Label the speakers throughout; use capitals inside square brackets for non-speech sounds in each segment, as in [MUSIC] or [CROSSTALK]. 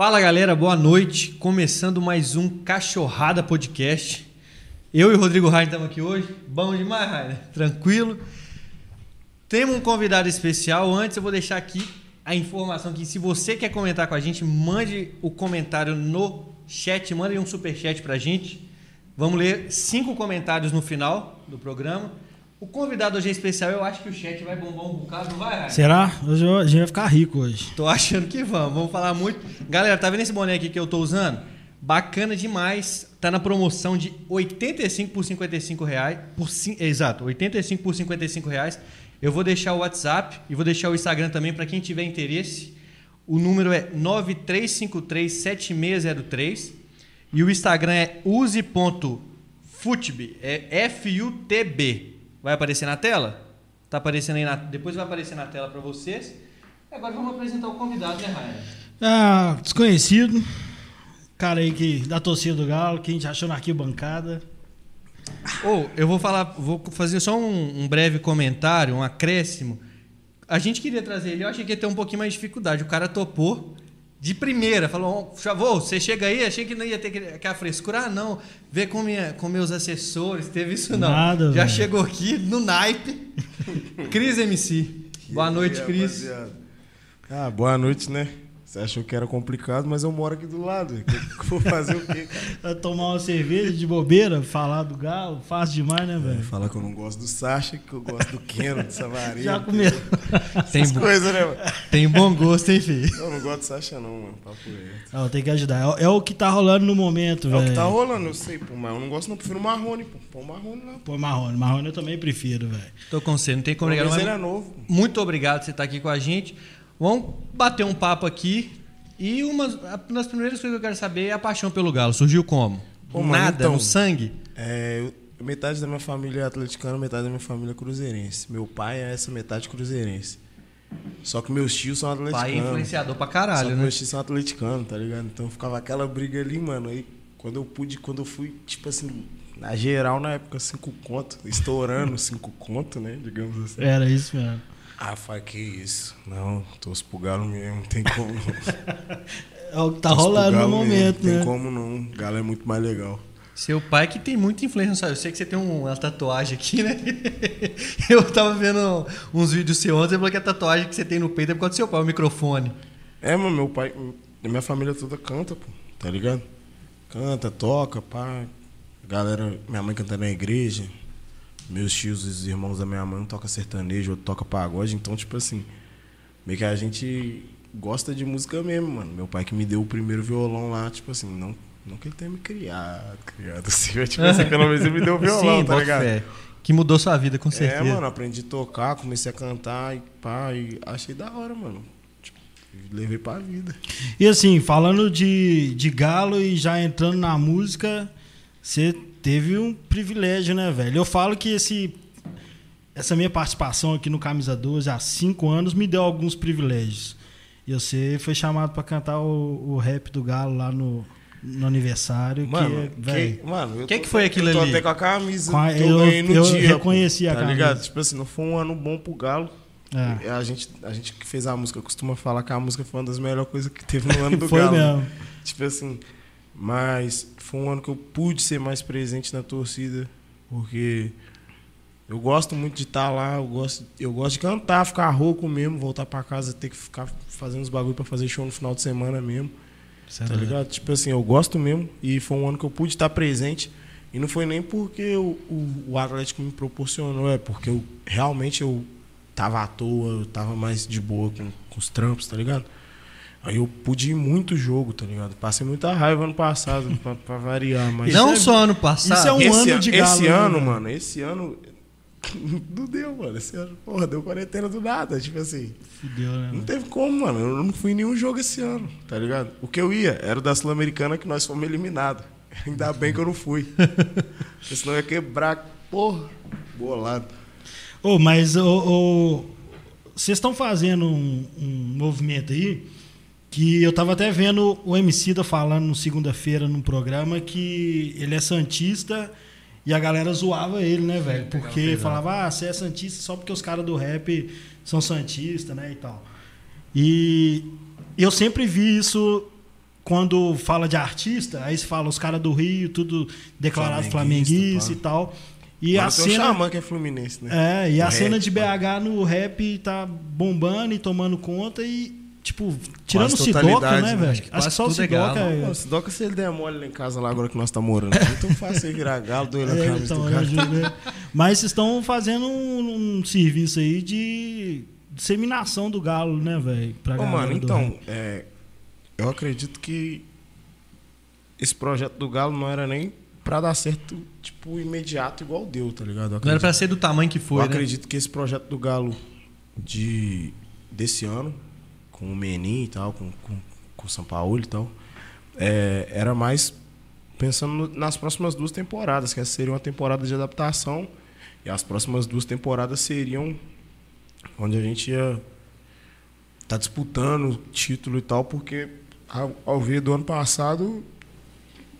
Speaker 1: Fala galera, boa noite. Começando mais um Cachorrada Podcast. Eu e o Rodrigo Rainer estamos aqui hoje. Bom demais, Rainer. Tranquilo. Temos um convidado especial. Antes eu vou deixar aqui a informação que se você quer comentar com a gente, mande o comentário no chat, mande um super chat pra gente. Vamos ler cinco comentários no final do programa. O convidado hoje é especial, eu acho que o chat vai bombar um bocado, não vai?
Speaker 2: Será? Hoje eu- a gente vai ficar rico hoje.
Speaker 1: Tô achando que vamos. Vamos falar muito. Galera, tá vendo esse boné aqui que eu tô usando? Bacana demais. Tá na promoção de 85 por 55 reais. Por, exato, 85 por 55 reais. Eu vou deixar o WhatsApp e vou deixar o Instagram também para quem tiver interesse. O número é 93537603 e o Instagram é use.futb, é F-U-T-B. Vai aparecer na tela? Tá aparecendo aí na... Depois vai aparecer na tela para vocês. Agora vamos apresentar o convidado, né, Rainer?
Speaker 2: Ah, desconhecido. Cara aí que da torcida do Galo, que a gente achou na arquibancada.
Speaker 1: Ou eu vou falar, vou fazer só um, um breve comentário, um acréscimo. A gente queria trazer ele, eu achei que ia ter um pouquinho mais de dificuldade. O cara topou de primeira, falou: Chavô, você chega aí, achei que não ia ter aquela frescura. Ah, não, vê com, minha, com meus assessores, teve isso não.
Speaker 2: Nada,
Speaker 1: Já
Speaker 2: velho.
Speaker 1: chegou aqui no naipe. [LAUGHS] Cris MC. Boa noite, Cris.
Speaker 3: Ah, boa noite, né? Você achou que era complicado, mas eu moro aqui do lado. Vou fazer o quê, [LAUGHS]
Speaker 2: tomar uma cerveja de bobeira, falar do Galo, fácil demais, né, velho?
Speaker 3: Falar que eu não gosto do Sacha, que eu gosto do Keno, do Savarino.
Speaker 2: Já comeu.
Speaker 1: Tem, bo-
Speaker 3: coisas, né, mano?
Speaker 1: tem bom gosto, hein, filho?
Speaker 3: Eu não gosto do Sacha, não, mano. Papo reto.
Speaker 2: Não, tem que ajudar. É o- É o que tá rolando no momento,
Speaker 3: É
Speaker 2: velho.
Speaker 3: o que tá rolando, eu sei, pô, mas eu não gosto, não. Eu prefiro o Marrone, pô. O Marrone lá.
Speaker 2: Pô, Marrone. Marrone eu também prefiro, velho.
Speaker 1: Tô com você, não tem como
Speaker 3: Mas
Speaker 1: negar.
Speaker 3: ele
Speaker 1: mas-
Speaker 3: é novo.
Speaker 1: Muito obrigado por você estar aqui com a gente. Vamos bater um papo aqui. E uma a- das primeiras coisas que eu quero saber é a paixão pelo Galo. Surgiu como?
Speaker 3: Pô, mano,
Speaker 1: Nada,
Speaker 3: então-
Speaker 1: no sangue?
Speaker 3: É, metade da minha família é atleticana, metade da minha família é cruzeirense. Meu pai é essa metade cruzeirense. Só que meus tios são atleticanos.
Speaker 1: Pai é influenciador pra
Speaker 3: Só
Speaker 1: caralho,
Speaker 3: que
Speaker 1: né?
Speaker 3: meus tios são atleticanos, tá ligado? Então ficava aquela briga ali, mano. Aí quando eu pude, quando eu fui, tipo assim, na geral, na época, cinco conto, estourando [LAUGHS] cinco conto, né? Digamos assim.
Speaker 2: Era isso mesmo.
Speaker 3: Ah, que isso? Não, pro galo mesmo, não tem como não. [LAUGHS]
Speaker 2: É o que tá rolando no
Speaker 3: Galo mesmo,
Speaker 2: momento,
Speaker 3: Não
Speaker 2: né?
Speaker 3: tem como não. Galo é muito mais legal.
Speaker 1: Seu pai que tem muita influência. sabe? Eu sei que você tem um- uma tatuagem aqui, né? [LAUGHS] Eu tava vendo uns vídeos seus ontem, você falou que a tatuagem que você tem no peito é por causa do seu pai, o microfone.
Speaker 3: É, mano, meu pai, minha família toda canta, pô, tá ligado? Canta, toca, pá. Galera, minha mãe canta na igreja. Meus tios, os irmãos da minha mãe, um toca sertanejo, outro toca pagode. Então, tipo assim, meio que a gente gosta de música mesmo, mano. Meu pai que me deu o primeiro violão lá, tipo assim, não, não que ele tenha me criado, [LAUGHS] criado assim, mas tipo assim, pelo menos ele me deu o [LAUGHS] violão,
Speaker 1: Sim,
Speaker 3: tá ligado?
Speaker 1: fé. Que mudou sua vida, com certeza.
Speaker 3: É, mano, aprendi a tocar, comecei a cantar e pá, e achei da hora, mano. Tipo, levei pra vida.
Speaker 2: E assim, falando de, de Galo e já entrando na música, você teve um privilégio, né, velho? Eu falo que esse, essa minha participação aqui no Camisa 12 há cinco anos me deu alguns privilégios. E você foi chamado pra cantar o, o rap do Galo lá no, no aniversário.
Speaker 3: Mano,
Speaker 2: que, velho,
Speaker 3: que, mano, eu
Speaker 1: Que
Speaker 3: tô-
Speaker 1: que foi aquilo
Speaker 3: eu tô
Speaker 1: ali?
Speaker 3: até com a camisa
Speaker 2: Com
Speaker 3: eu,
Speaker 2: eu-
Speaker 3: ganhei no
Speaker 2: eu
Speaker 3: dia.
Speaker 2: reconheci
Speaker 3: pô,
Speaker 2: a
Speaker 3: tá
Speaker 2: camisa.
Speaker 3: ligado? Tipo assim, não foi um ano bom pro Galo.
Speaker 2: É.
Speaker 3: A, gente, a gente que fez a música costuma falar que a música foi uma das melhores coisas que teve no ano [LAUGHS] do
Speaker 2: Foi
Speaker 3: Galo.
Speaker 2: mesmo.
Speaker 3: Tipo assim, mas foi um ano que eu pude ser mais presente na torcida, porque eu gosto muito de estar lá, eu gosto, eu gosto de cantar, ficar rouco mesmo, voltar pra casa, ter que ficar fazendo os bagulho pra fazer show no final de semana mesmo. Tá ligado? Tipo assim, eu gosto mesmo. E foi um ano que eu pude estar presente. E não foi nem porque o, o, o Atlético me proporcionou, é porque eu realmente eu tava à toa, eu tava mais de boa com, com os trampos, tá ligado? Aí eu pude ir muito jogo, tá ligado? Passei muita raiva ano passado, [LAUGHS] pra, pra variar, mas.
Speaker 1: Não
Speaker 2: é-
Speaker 1: só ano passado.
Speaker 2: isso é um
Speaker 3: esse,
Speaker 2: ano de
Speaker 3: esse
Speaker 2: Galo, né,
Speaker 3: ano,
Speaker 2: velho?
Speaker 3: mano, esse ano. [LAUGHS] Não deu, mano. Esse ano, porra, deu quarentena do nada. Tipo assim.
Speaker 2: Fudeu, né?
Speaker 3: Não
Speaker 2: mano?
Speaker 3: teve como, mano. Eu não fui em nenhum jogo esse ano, tá ligado? O que eu ia era o da Sul-Americana que nós fomos eliminados. [LAUGHS] Ainda bem que eu não fui. Porque senão ia quebrar, porra, bolado.
Speaker 2: Ô, mas ô, ô, vocês estão fazendo um, um movimento aí que eu tava até vendo o MC da falando no segunda-feira num programa que ele é santista e a galera zoava ele, né, velho? Porque falava, ah, você é santista só porque os caras do rap são santistas, né, e tal. E eu sempre vi isso quando fala de artista, aí se fala os caras do Rio, tudo declarado
Speaker 3: Flamenguista,
Speaker 2: e tal. E
Speaker 3: Agora
Speaker 2: a cena.
Speaker 3: Xamã que é Fluminense, né?
Speaker 2: É, e a
Speaker 3: O
Speaker 2: cena
Speaker 3: rap,
Speaker 2: de
Speaker 3: pá.
Speaker 2: BH no rap tá bombando e tomando conta e, tipo, tirando o Sidoca, né,
Speaker 3: né?
Speaker 2: velho?
Speaker 1: Acho que
Speaker 2: só o
Speaker 1: é
Speaker 2: Sidoca
Speaker 1: galo.
Speaker 2: é.
Speaker 3: Pô, se Doca se ele der mole lá em casa lá agora que nós tá morando. É muito fácil ele virar galo, doido na
Speaker 2: É,
Speaker 3: camisa
Speaker 2: então,
Speaker 3: do cara.
Speaker 2: ajudo, né? [LAUGHS] Mas vocês estão fazendo um, um serviço aí de disseminação do galo, né, velho?
Speaker 3: Ô, mano, então, é, eu acredito que esse projeto do Galo não era nem pra dar certo, tipo, imediato, igual deu, tá ligado?
Speaker 1: Não era pra ser do tamanho que foi,
Speaker 3: eu
Speaker 1: né?
Speaker 3: acredito que esse projeto do Galo de, desse ano, com o Menin e tal, com, com, com o São Paulo e tal, é, era mais pensando no- nas próximas duas temporadas, que essa seria uma temporada de adaptação, e as próximas duas temporadas seriam onde a gente ia tá disputando título e tal, porque ao, ao ver do ano passado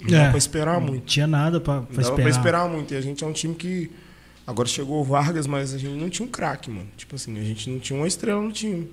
Speaker 3: não
Speaker 2: É.
Speaker 3: pra esperar
Speaker 2: Não
Speaker 3: muito.
Speaker 2: tinha nada
Speaker 3: Não dava
Speaker 2: esperar.
Speaker 3: pra esperar muito. E a gente é um time que. Agora chegou o Vargas, mas a gente não tinha um craque, mano. Tipo assim, a gente não tinha uma estrela no time.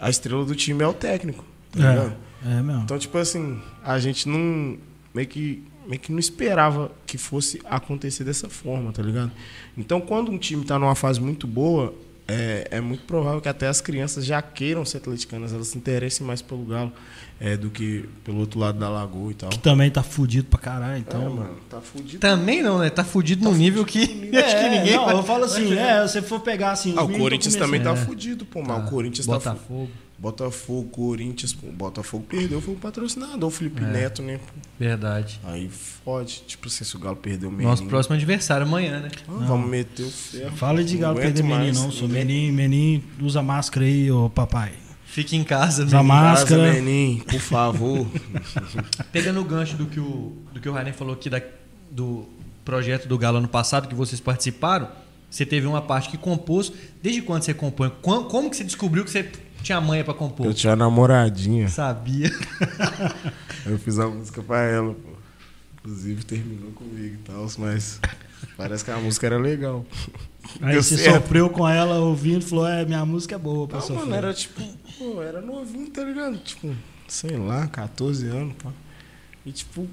Speaker 3: A estrela do time é o técnico. Tá ligado?
Speaker 2: É, é mesmo.
Speaker 3: Então, tipo assim, a gente não. Meio que, meio que não esperava que fosse acontecer dessa forma, tá ligado? Então, quando um time tá numa fase muito boa, é, é muito provável que até as crianças já queiram ser atleticanas, elas se interessem mais pelo Galo é, do que pelo outro lado da lagoa e tal.
Speaker 2: Que também tá fudido pra caralho, então.
Speaker 3: é, mano, tá fudido.
Speaker 1: Também não, né? Tá fudido no nível que
Speaker 2: É, [LAUGHS]
Speaker 1: acho que ninguém
Speaker 2: não,
Speaker 1: vai-
Speaker 2: eu falo assim, é, se você for pegar assim.
Speaker 3: Ah, o Corinthians também tá
Speaker 2: começando-
Speaker 3: fudido, pô, mas
Speaker 1: Tá.
Speaker 3: o Corinthians tá fu-
Speaker 1: Botafogo.
Speaker 3: Corinthians, pô. Botafogo perdeu, foi o patrocinador, o Felipe
Speaker 1: É.
Speaker 3: Neto, né? pô.
Speaker 1: Verdade.
Speaker 3: Aí fode. Tipo assim, se o Galo perdeu o menino.
Speaker 1: Nosso próximo adversário amanhã, né?
Speaker 3: Ah, vamos meter o ferro.
Speaker 2: Fala de Galo perder menino,
Speaker 3: mais,
Speaker 2: não. Sou menino, menino, usa máscara aí, ô papai.
Speaker 1: Fique em casa,
Speaker 2: Usa máscara.
Speaker 3: Casa, Menin, por favor. [LAUGHS]
Speaker 1: Pegando o gancho do que o, do que o Rainer falou aqui da- do projeto do Galo ano passado, que vocês participaram, você teve uma parte que compôs. Desde quando você compõe? Como que você descobriu que você tinha manha pra compor?
Speaker 3: Eu tinha namoradinha.
Speaker 1: Sabia. [LAUGHS]
Speaker 3: Eu fiz a música pra ela, pô. Inclusive terminou comigo e tal, mas parece que a música era legal.
Speaker 2: Aí
Speaker 3: Deu
Speaker 2: você
Speaker 3: certo.
Speaker 2: sofreu com ela ouvindo e falou: é, minha música é boa pra
Speaker 3: Não,
Speaker 2: sofrer.
Speaker 3: mano, era tipo, pô, era novinho, tá ligado? Tipo, sei lá, 14 anos, pá. E tipo,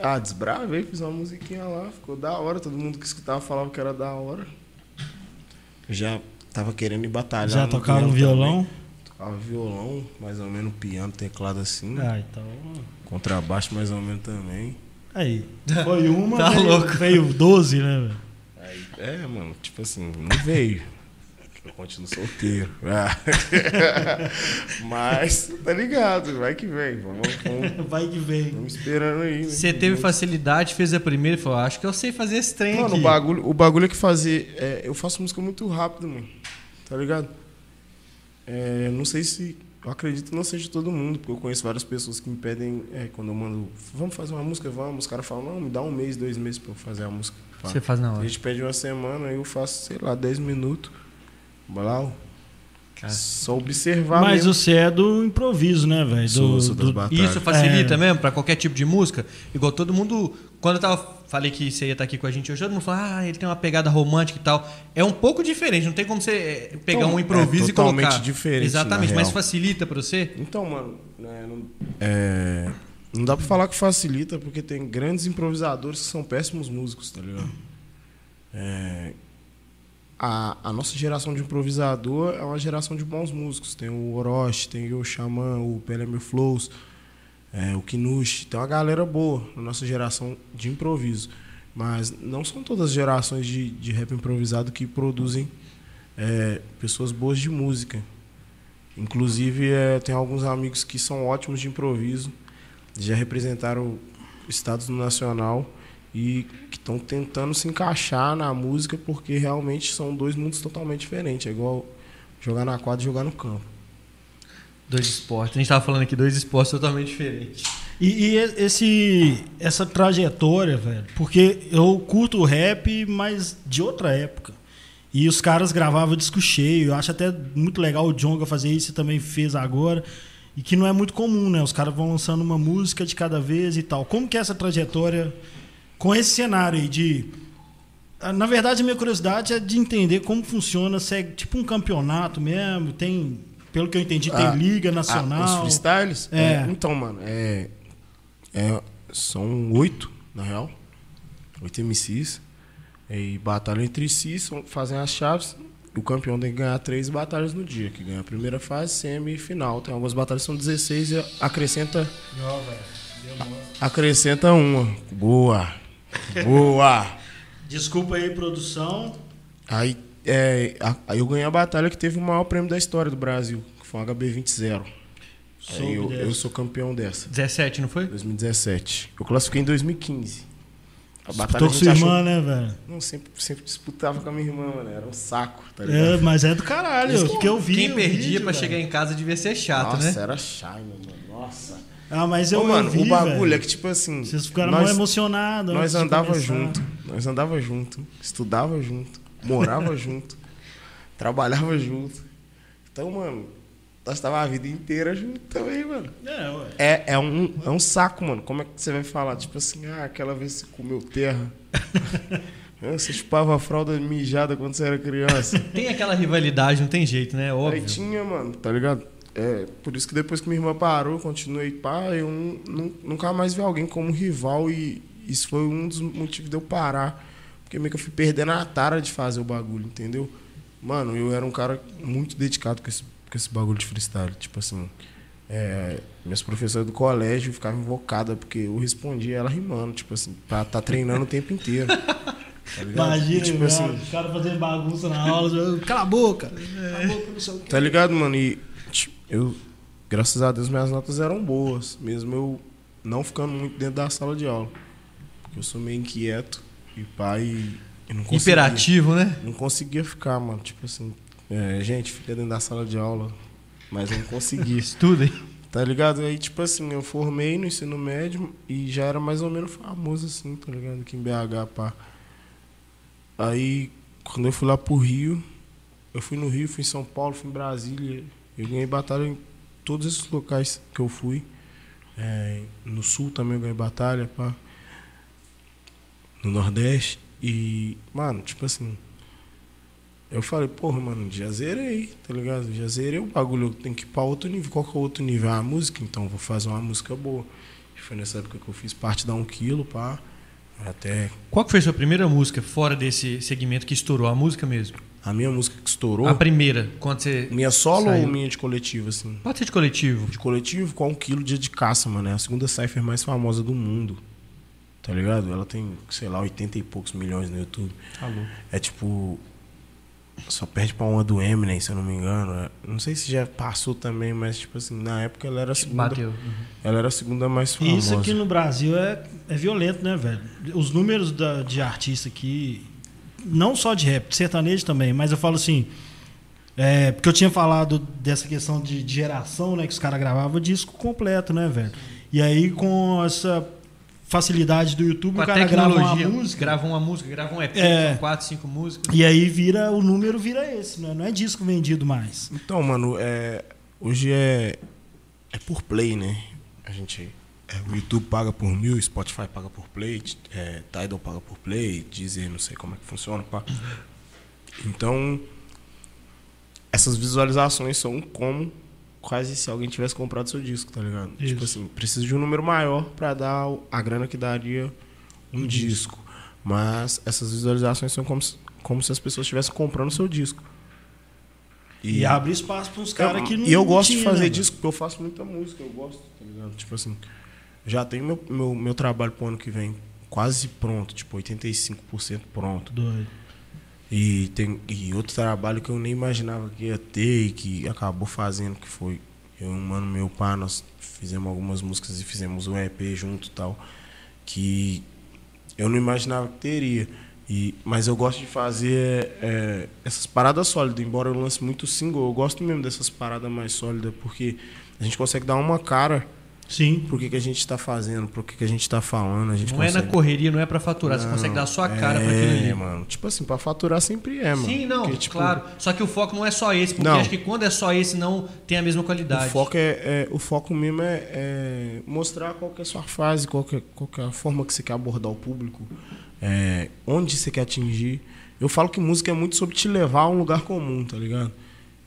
Speaker 3: ah, desbravei, fiz uma musiquinha lá, ficou da hora, todo mundo que escutava falava que era da hora. Já tava querendo ir batalhar.
Speaker 2: Já tocava
Speaker 3: duelo
Speaker 2: violão?
Speaker 3: também. Tocava violão, mais ou menos piano, teclado assim.
Speaker 2: Ah, então.
Speaker 3: Contrabaixo mais ou menos também.
Speaker 2: Aí. [LAUGHS] Foi uma,
Speaker 1: Tá
Speaker 2: veio,
Speaker 1: louco.
Speaker 2: veio 12, né, velho?
Speaker 3: Aí, é, mano, tipo assim, não veio. Eu continuo solteiro. Ah. [LAUGHS] Mas, tá ligado, vai que vem. Vamos, vamos, [LAUGHS]
Speaker 2: Vai que vem.
Speaker 3: vamos esperando aí. Né?
Speaker 1: Você teve facilidade, fez a primeira e falou: acho que eu sei fazer esse trem
Speaker 3: Mano,
Speaker 1: aqui.
Speaker 3: o bagulho, o bagulho é que fazer. é, eu faço música muito rápido, mano. Tá ligado? É, não sei se. Eu acredito que não seja todo mundo, porque eu conheço várias pessoas que me pedem, é, quando eu mando, vamos fazer uma música, vamos. Os caras falam, não, me dá um mês, dois meses pra eu fazer a música. Pá.
Speaker 1: Você faz na
Speaker 3: A
Speaker 1: hora.
Speaker 3: gente pede uma semana, aí eu faço, sei lá, 10 minutos. Ó.
Speaker 1: Cara.
Speaker 3: Só observar
Speaker 2: Mas
Speaker 3: mesmo.
Speaker 2: você é do improviso, né, velho?
Speaker 3: Sou-
Speaker 2: Do,
Speaker 3: sou.
Speaker 1: Isso facilita
Speaker 2: É.
Speaker 1: mesmo pra qualquer tipo de música? Igual todo mundo. Quando eu tava, falei que você ia estar aqui com a gente hoje, todo mundo fala, ah, ele tem uma pegada romântica e tal. É um pouco diferente, não tem como você eh, pegar
Speaker 3: Então,
Speaker 1: um improviso
Speaker 3: é
Speaker 1: e colocar.
Speaker 3: totalmente diferente,
Speaker 1: Exatamente,
Speaker 3: na
Speaker 1: mas
Speaker 3: real.
Speaker 1: facilita pra você?
Speaker 3: Então, mano, né, não, é, não dá pra falar que facilita, porque tem grandes improvisadores que são péssimos músicos, tá ligado? É, a, a nossa geração de improvisador é uma geração de bons músicos. Tem o Orochi, tem o Xamã, o Pelé Flows, é, o Kinushi. Tem uma galera boa na nossa geração de improviso. Mas não são todas as gerações de, de rap improvisado que produzem é, pessoas boas de música. Inclusive, é, tem alguns amigos que são ótimos de improviso, já representaram estados no nacional e que estão tentando se encaixar na música porque realmente são dois mundos totalmente diferentes. É igual jogar na quadra e jogar no campo.
Speaker 1: Dois esportes. A gente tava falando aqui, dois esportes totalmente diferentes.
Speaker 2: E, e esse, essa trajetória, velho, porque eu curto o rap, mas de outra época. E os caras gravavam disco cheio. Eu acho até muito legal o Jonga fazer isso e também fez agora. E que não é muito comum, né? Os caras vão lançando uma música de cada vez e tal. Como que é essa trajetória com esse cenário aí de. Ah, Na verdade, a minha curiosidade é de entender como funciona, se é tipo um campeonato mesmo, tem pelo que eu entendi, tem
Speaker 3: Ah,
Speaker 2: Liga
Speaker 3: Ah,
Speaker 2: Nacional.
Speaker 3: os freestyles?
Speaker 2: É.
Speaker 3: Então, mano, é, é- São oito, na real. Oito MCs. E batalham entre si, são, fazem as chaves. O campeão tem que ganhar três batalhas no dia, que ganha a primeira fase, semi e final. Tem algumas batalhas são 16 e acrescenta. Acrescenta uma. Boa! Boa!
Speaker 2: Desculpa aí, produção.
Speaker 3: Aí, é, aí eu ganhei a batalha que teve o maior prêmio da história do Brasil, que foi um HB20.
Speaker 2: Soube
Speaker 3: Aí eu,
Speaker 2: dessa.
Speaker 3: eu sou campeão dessa.
Speaker 1: 17, não foi?
Speaker 3: 2017. Eu classifiquei em 2015. A
Speaker 2: Disputou
Speaker 3: a
Speaker 2: com sua
Speaker 3: achou-
Speaker 2: irmã, né, velho?
Speaker 3: Não, sempre, sempre disputava com a minha irmã, mano. Era um saco, tá
Speaker 2: É,
Speaker 3: ligado?
Speaker 2: mas é do caralho,
Speaker 3: Isso,
Speaker 2: porque eu vi.
Speaker 1: Quem
Speaker 2: o
Speaker 1: perdia
Speaker 2: vídeo,
Speaker 1: pra
Speaker 2: velho.
Speaker 1: chegar em casa devia ser chato,
Speaker 3: Nossa,
Speaker 1: né?
Speaker 3: era chato, mano. Nossa.
Speaker 2: Ah, mas eu,
Speaker 3: Ô, mano, o bagulho
Speaker 2: velho.
Speaker 3: é que, tipo assim.
Speaker 2: Vocês ficaram
Speaker 3: nós,
Speaker 2: emocionados.
Speaker 3: Nós
Speaker 2: antes de
Speaker 3: andava junto. Nós andava junto. Estudava junto. Morava [LAUGHS] junto. Trabalhava junto. Então, mano, nós tava a vida inteira junto também, mano.
Speaker 2: É, ué.
Speaker 3: É, é, um, é um saco, mano. Como é que você vai falar? Tipo assim, ah, aquela vez você comeu terra. [LAUGHS] Você chupava a fralda mijada quando você era criança.
Speaker 1: Tem aquela rivalidade, não tem jeito, né?
Speaker 3: Aí
Speaker 1: Óbvio.
Speaker 3: tinha, mano, tá ligado? É, por isso que depois que minha irmã parou, eu continuei, pá, eu nu- nu- nunca mais vi alguém como rival e isso foi um dos motivos de eu parar. Porque meio que eu fui perdendo a tara de fazer o bagulho, entendeu? Mano, eu era um cara muito dedicado com esse, com esse bagulho de freestyle. Tipo assim, é, minhas professoras do colégio ficavam invocadas porque eu respondia ela rimando, tipo assim, pra tá treinando o tempo inteiro. [LAUGHS] Tá?
Speaker 2: Imagina,
Speaker 3: E, tipo
Speaker 2: né,
Speaker 3: assim,
Speaker 2: os caras fazendo bagunça na aula. Cala a boca. Cala a boca, não sei o quê.
Speaker 3: Tá ligado, mano? E eu, graças a Deus, minhas notas eram boas, mesmo eu não ficando muito dentro da sala de aula. Porque eu sou meio inquieto e pai e não.
Speaker 1: Hiperativo, né?
Speaker 3: Não conseguia ficar, mano. Tipo assim, é, gente, fica dentro da sala de aula, mas eu não conseguia. [LAUGHS]
Speaker 1: Estuda, hein?
Speaker 3: Tá ligado? Aí, tipo assim, eu formei no ensino médio e já era mais ou menos famoso, assim, tá ligado? Aqui em BH, pá. Aí, quando eu fui lá pro Rio, eu fui no Rio, fui em São Paulo, fui em Brasília. Eu ganhei batalha em todos esses locais que eu fui. É, no Sul também eu ganhei batalha, pá. No Nordeste. E, mano, tipo assim. Eu falei, porra, mano, já zerei, tá ligado? Já zerei o bagulho, eu tenho que ir pra outro nível. Qual que é o outro nível? Ah, a música, então, vou fazer uma música boa. Foi nessa época que eu fiz parte da um quilo, pá. Até
Speaker 1: Qual que foi a sua primeira música fora desse segmento que estourou? A música mesmo?
Speaker 3: A minha música que estourou.
Speaker 1: A primeira, quando você.
Speaker 3: Minha solo
Speaker 1: Saiu.
Speaker 3: ou minha de coletivo, assim?
Speaker 1: Pode ser de coletivo.
Speaker 3: De coletivo com um quilo dia de caça, mano. É a segunda cipher mais famosa do mundo. Tá ligado? Ela tem, sei lá, 80 e poucos milhões no YouTube.
Speaker 1: Alô.
Speaker 3: É tipo. Só perde pra uma do Eminem, se eu não me engano. É, Não sei se já passou também, mas, tipo assim, na época ela era a segunda.
Speaker 1: Bateu. Uhum.
Speaker 3: Ela era a segunda mais
Speaker 2: E
Speaker 3: famosa.
Speaker 2: isso aqui no Brasil é, é violento, né, velho? Os números da- de artista aqui, não só de rap, de sertanejo também, mas eu falo assim. é, porque eu tinha falado dessa questão de, de geração, né? Que os caras gravavam disco completo, né, velho? E aí, com essa facilidade do YouTube,
Speaker 1: Com
Speaker 2: o cara grava uma
Speaker 1: tecnologia,
Speaker 2: música.
Speaker 1: grava uma música, grava um EP,
Speaker 2: É.
Speaker 1: quatro, cinco músicas.
Speaker 2: E aí vira, o número vira esse, né? Não é disco vendido mais.
Speaker 3: Então, mano, é, hoje é, é por play, né? A gente. É, o YouTube paga por mil, Spotify paga por play, é, Tidal paga por play, Deezer, não sei como é que funciona, pá. Então, essas visualizações são como quase se alguém tivesse comprado seu disco, tá ligado?
Speaker 2: Isso.
Speaker 3: Tipo assim, precisa de um número maior pra dar a grana que daria um disco. Mas essas visualizações são como se, como se as pessoas estivessem comprando seu disco.
Speaker 2: E, abre espaço para uns caras que não
Speaker 3: e eu gosto de fazer
Speaker 2: né,
Speaker 3: disco porque eu faço muita música, eu gosto, tá ligado? Tipo assim, já tenho meu, meu, meu trabalho pro ano que vem quase pronto, tipo 85% pronto.
Speaker 2: Doido.
Speaker 3: E tem e outro trabalho que eu nem imaginava que ia ter e que acabou fazendo, que foi eu e um mano meu pá, nós fizemos algumas músicas e fizemos um EP junto e tal, que eu não imaginava que teria. E, mas eu gosto de fazer é, essas paradas sólidas, embora eu lance muito single, eu gosto mesmo dessas paradas mais sólidas, porque a gente consegue dar uma cara
Speaker 2: Sim.
Speaker 3: pro que, que a gente está fazendo, pro que, que a gente está falando. A gente
Speaker 1: Não é na
Speaker 3: consegue-
Speaker 1: correria, não é pra faturar. você
Speaker 3: Não,
Speaker 1: consegue dar a sua cara
Speaker 3: é,
Speaker 1: pra aquilo ali.
Speaker 3: mano. Tipo assim, pra faturar sempre é, mano.
Speaker 1: Sim, não,
Speaker 3: Porque, tipo,
Speaker 1: claro. Só que o foco não é só esse, porque
Speaker 3: Não.
Speaker 1: acho que quando é só esse, não tem a mesma
Speaker 3: O
Speaker 1: qualidade.
Speaker 3: foco, é, é- o foco mesmo é, é mostrar qual que é a sua fase, qual que é, qual que é a forma que você quer abordar o público, é, onde você quer atingir. Eu falo que música é muito sobre te levar a um lugar comum, tá ligado?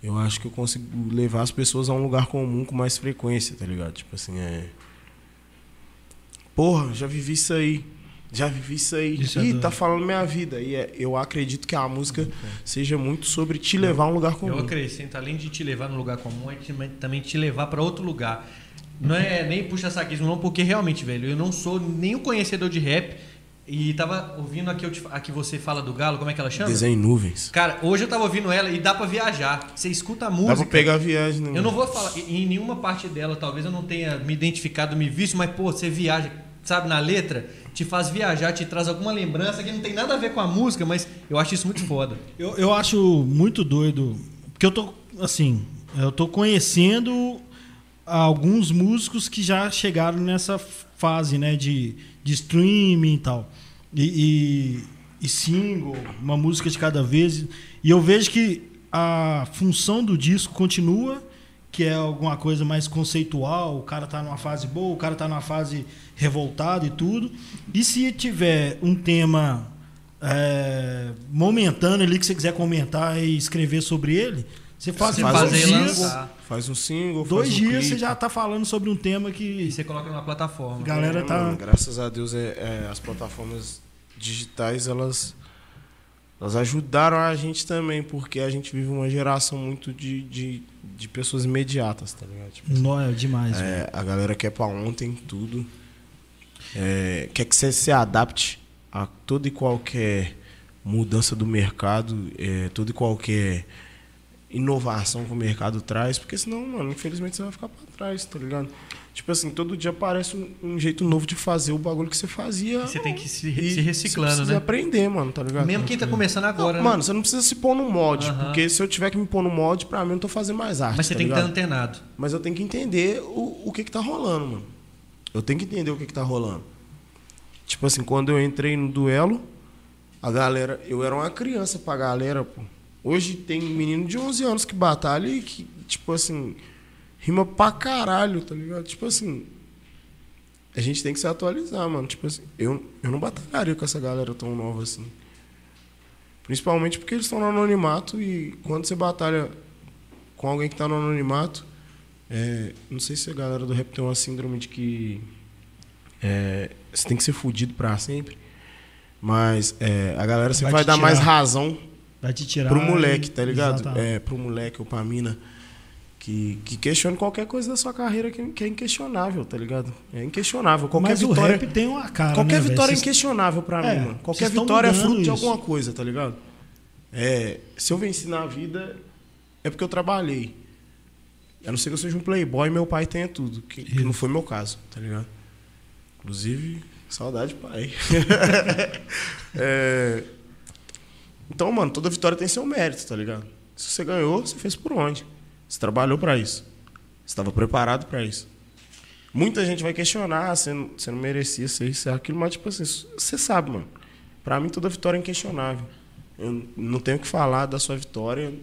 Speaker 3: Eu acho que eu consigo levar as pessoas a um lugar comum com mais frequência, tá ligado? Tipo assim, é. Porra, já vivi isso aí. Já vivi isso aí.
Speaker 2: Isso é
Speaker 3: Ih, tá falando minha vida. E é- eu acredito que a música seja muito sobre te levar a um lugar comum.
Speaker 1: Eu acrescento, além de te levar num lugar comum, é te- também te levar para outro lugar. Não é nem puxa saquismo, não, porque realmente, velho, eu não sou nenhum conhecedor de rap. E tava ouvindo aqui, eu te- aqui você fala do Galo, como é que ela chama?
Speaker 3: Desenho em nuvens.
Speaker 1: Cara, hoje eu tava ouvindo ela e dá pra viajar. Você escuta a
Speaker 3: Dá
Speaker 1: música.
Speaker 3: pra pegar a viagem, né?
Speaker 1: Eu não vou falar, em em nenhuma parte dela, talvez eu não tenha me identificado, me visto, mas, pô, você viaja, sabe, na letra, te faz viajar, te traz alguma lembrança que não tem nada a ver com a música, mas eu acho isso muito foda.
Speaker 2: Eu, eu acho muito doido, porque eu tô, assim, eu tô conhecendo alguns músicos que já chegaram nessa fase, né, de, de streaming e tal. E, e, e single, uma música de cada vez. E eu vejo que a função do disco continua, que é alguma coisa mais conceitual, o cara tá numa fase boa, o cara tá numa fase revoltado e tudo. E se tiver um tema é, momentâneo ali que você quiser comentar e escrever sobre ele, você faz
Speaker 1: Você faz
Speaker 2: dias,
Speaker 1: lançar.
Speaker 3: Faz um single,
Speaker 2: dois
Speaker 3: faz um
Speaker 2: dias
Speaker 3: clipe.
Speaker 2: você já tá falando sobre um tema
Speaker 1: E
Speaker 2: que
Speaker 1: você coloca numa plataforma.
Speaker 2: galera
Speaker 3: É,
Speaker 2: tá.
Speaker 3: mano, graças a Deus, é, é, as plataformas digitais, elas, elas ajudaram a gente também, porque a gente vive uma geração muito de, de, de pessoas imediatas, tá ligado? Tipo,
Speaker 2: Nó, é demais. velho.
Speaker 3: é, a galera quer pra ontem tudo. É, quer que você se adapte a toda e qualquer mudança do mercado, é, toda e qualquer inovação que o mercado traz, porque senão, mano, infelizmente você vai ficar pra trás, tá ligado? Tipo assim, todo dia aparece um, um jeito novo de fazer o bagulho que você fazia.
Speaker 1: Você tem que se,
Speaker 3: e
Speaker 1: se reciclando,
Speaker 3: você precisa
Speaker 1: né?
Speaker 3: aprender, mano, tá ligado?
Speaker 1: Mesmo quem tá começando agora,
Speaker 3: Não,
Speaker 1: né?
Speaker 3: Mano, você não precisa se pôr no molde,
Speaker 1: Aham.
Speaker 3: porque se eu tiver que me pôr no molde, pra mim eu não tô fazendo mais arte.
Speaker 1: Mas você
Speaker 3: tá
Speaker 1: tem que estar
Speaker 3: ligado?
Speaker 1: antenado.
Speaker 3: Mas eu tenho que entender o, o que que tá rolando, mano. Eu tenho que entender o que que tá rolando. Tipo assim, quando eu entrei no duelo, a galera... Eu era uma criança pra galera, pô. Hoje tem menino de 11 anos que batalha e que, tipo assim, rima pra caralho, tá ligado? Tipo assim... A gente tem que se atualizar, mano. Tipo assim, eu, eu não batalharia com essa galera tão nova assim. Principalmente porque eles estão no anonimato e quando você batalha com alguém que tá no anonimato, é, não sei se a galera do rap tem uma síndrome de que é, você tem que ser fudido pra sempre. Mas é, a galera sempre
Speaker 2: Vai
Speaker 3: vai, dar mais
Speaker 2: tirar.
Speaker 3: razão
Speaker 2: Vai te tirar.
Speaker 3: pro moleque,
Speaker 2: e-
Speaker 3: tá ligado?
Speaker 2: Exatamente.
Speaker 3: É, pro moleque ou pra mina que, que questione qualquer coisa da sua carreira que, que é inquestionável, tá ligado? É inquestionável. Qualquer
Speaker 2: Mas
Speaker 3: vitória.
Speaker 2: o rap tem uma cara.
Speaker 3: Qualquer
Speaker 2: né,
Speaker 3: vitória é
Speaker 2: Vocês-
Speaker 3: inquestionável pra
Speaker 2: É,
Speaker 3: mim, mano. Qualquer vitória é fruto de
Speaker 2: isso.
Speaker 3: alguma coisa, tá ligado? É, se eu venci na vida, é porque eu trabalhei. A não ser que eu seja um playboy e meu pai tenha tudo. Que, que não foi meu caso, tá ligado? Inclusive, saudade, pai. [LAUGHS] É, então, mano, toda vitória tem seu mérito, tá ligado? Se você ganhou, você fez por onde? Você trabalhou pra isso. Você estava preparado pra isso. Muita gente vai questionar, "Ah, você não, merecia ser isso, aquilo, mas tipo assim, você sabe, mano. Pra mim toda vitória é inquestionável. Eu não tenho que falar da sua vitória,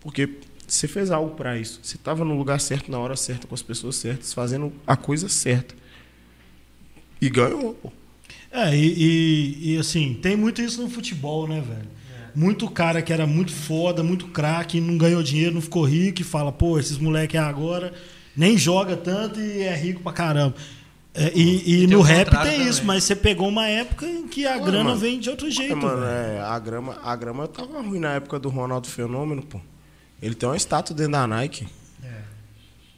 Speaker 3: porque você fez algo pra isso. Você estava no lugar certo, na hora certa, com as pessoas certas, fazendo a coisa certa. E ganhou, pô.
Speaker 2: É, e, e- e, assim, tem muito isso no futebol, né, velho? Muito cara que era muito foda, muito craque, não ganhou dinheiro, não ficou rico e fala, pô, esses moleques agora nem joga tanto e é rico pra caramba. É, e e no rap tem isso,
Speaker 1: também.
Speaker 2: mas você pegou uma época em que a grana
Speaker 3: mano.
Speaker 2: vem de outro jeito,
Speaker 3: É, mano, é, a grama, a grama tava ruim na época do Ronaldo Fenômeno, pô. Ele tem uma estátua dentro da Nike.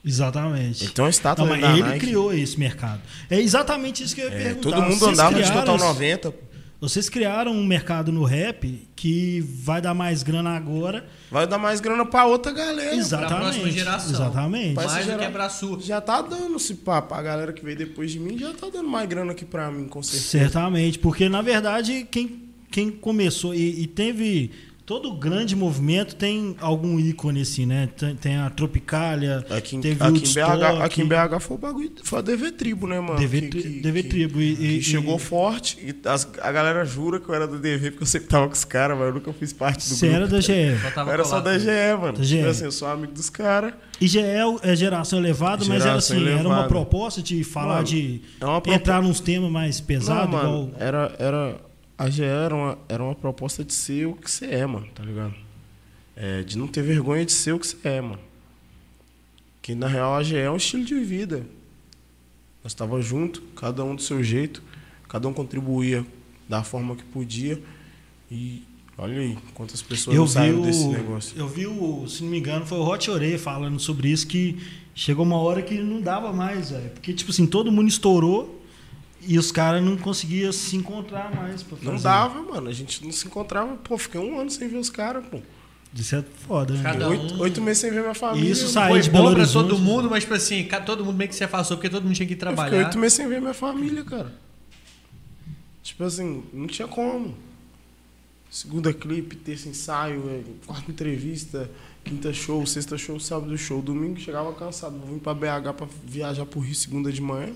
Speaker 2: Exatamente.
Speaker 3: Uma estátua
Speaker 2: Não, mas ele
Speaker 3: Nike.
Speaker 2: criou esse mercado. É exatamente isso que eu ia
Speaker 3: É,
Speaker 2: perguntar.
Speaker 3: todo mundo
Speaker 2: Vocês
Speaker 3: andava de Total
Speaker 2: esse-
Speaker 3: 90. pô.
Speaker 2: Vocês criaram um mercado no rap que vai dar mais grana agora.
Speaker 3: Vai dar mais grana pra outra galera.
Speaker 2: Exatamente.
Speaker 1: Pra próxima geração.
Speaker 2: Exatamente.
Speaker 3: Vai
Speaker 1: Mais
Speaker 3: se
Speaker 1: do que é braço.
Speaker 3: Já tá dando esse papo. A galera que veio depois de mim já tá dando mais grana aqui pra mim, com certeza.
Speaker 2: Certamente, porque na verdade quem, quem começou e, e teve todo grande movimento tem algum ícone assim, né? Tem, tem a Tropicália,
Speaker 3: Aqui, em-
Speaker 2: teve
Speaker 3: aqui,
Speaker 2: o
Speaker 3: em BH, aqui em BH foi o bagulho. Foi a DV Tribo, né, mano?
Speaker 2: DV,
Speaker 3: Que- que-
Speaker 2: DV
Speaker 3: que-
Speaker 2: Tribo e,
Speaker 3: que
Speaker 2: e-
Speaker 3: chegou
Speaker 2: e-
Speaker 3: forte. E as- a galera jura que eu era do DV porque eu sempre tava com os caras, mas eu nunca fiz parte do
Speaker 2: Você
Speaker 3: grupo.
Speaker 2: era da GE.
Speaker 1: Só tava
Speaker 3: Eu era só da GE, mano.
Speaker 2: Da GE.
Speaker 3: Tipo assim, eu sou amigo dos caras.
Speaker 2: E GE é geração elevada, mas era assim, era uma proposta de falar
Speaker 3: Mano,
Speaker 2: de
Speaker 3: é
Speaker 2: entrar nos temas mais pesados,
Speaker 3: Não, mano,
Speaker 2: igual
Speaker 3: era, era, a GE era uma, era uma proposta de ser o que você é, mano, tá ligado? é, de não ter vergonha de ser o que você é, mano. Que na real a AGE é um estilo de vida. Nós estávamos juntos, cada um do seu jeito, cada um contribuía da forma que podia. E olha aí, quantas pessoas
Speaker 2: Eu
Speaker 3: saíram desse
Speaker 2: o,
Speaker 3: negócio.
Speaker 2: eu vi o, se não me engano, foi o Hot Orei falando sobre isso, que chegou uma hora que não dava mais, velho. Porque, tipo assim, todo mundo estourou e os caras não conseguiam se encontrar mais. Pra fazer.
Speaker 3: Não dava, mano. A gente não se encontrava. Pô, fiquei um ano sem ver os caras, pô.
Speaker 2: Isso é foda, né?
Speaker 1: Cada um-
Speaker 3: Oito, oito meses sem ver minha família.
Speaker 2: Isso
Speaker 3: mano.
Speaker 2: sai- Aí
Speaker 1: Foi
Speaker 2: de
Speaker 1: bom
Speaker 2: Belo
Speaker 1: pra
Speaker 2: Horizonte,
Speaker 1: todo
Speaker 2: né?
Speaker 1: mundo, mas tipo assim, todo mundo meio que se afastou porque todo mundo tinha que ir
Speaker 3: Eu fiquei
Speaker 1: trabalhar.
Speaker 3: oito meses sem ver minha família, cara. Tipo assim, não tinha como. Segunda clipe, terça ensaio, é, quarta entrevista, quinta show, sexta show, sábado show. Domingo chegava cansado. Vim pra BH pra viajar pro Rio segunda de manhã.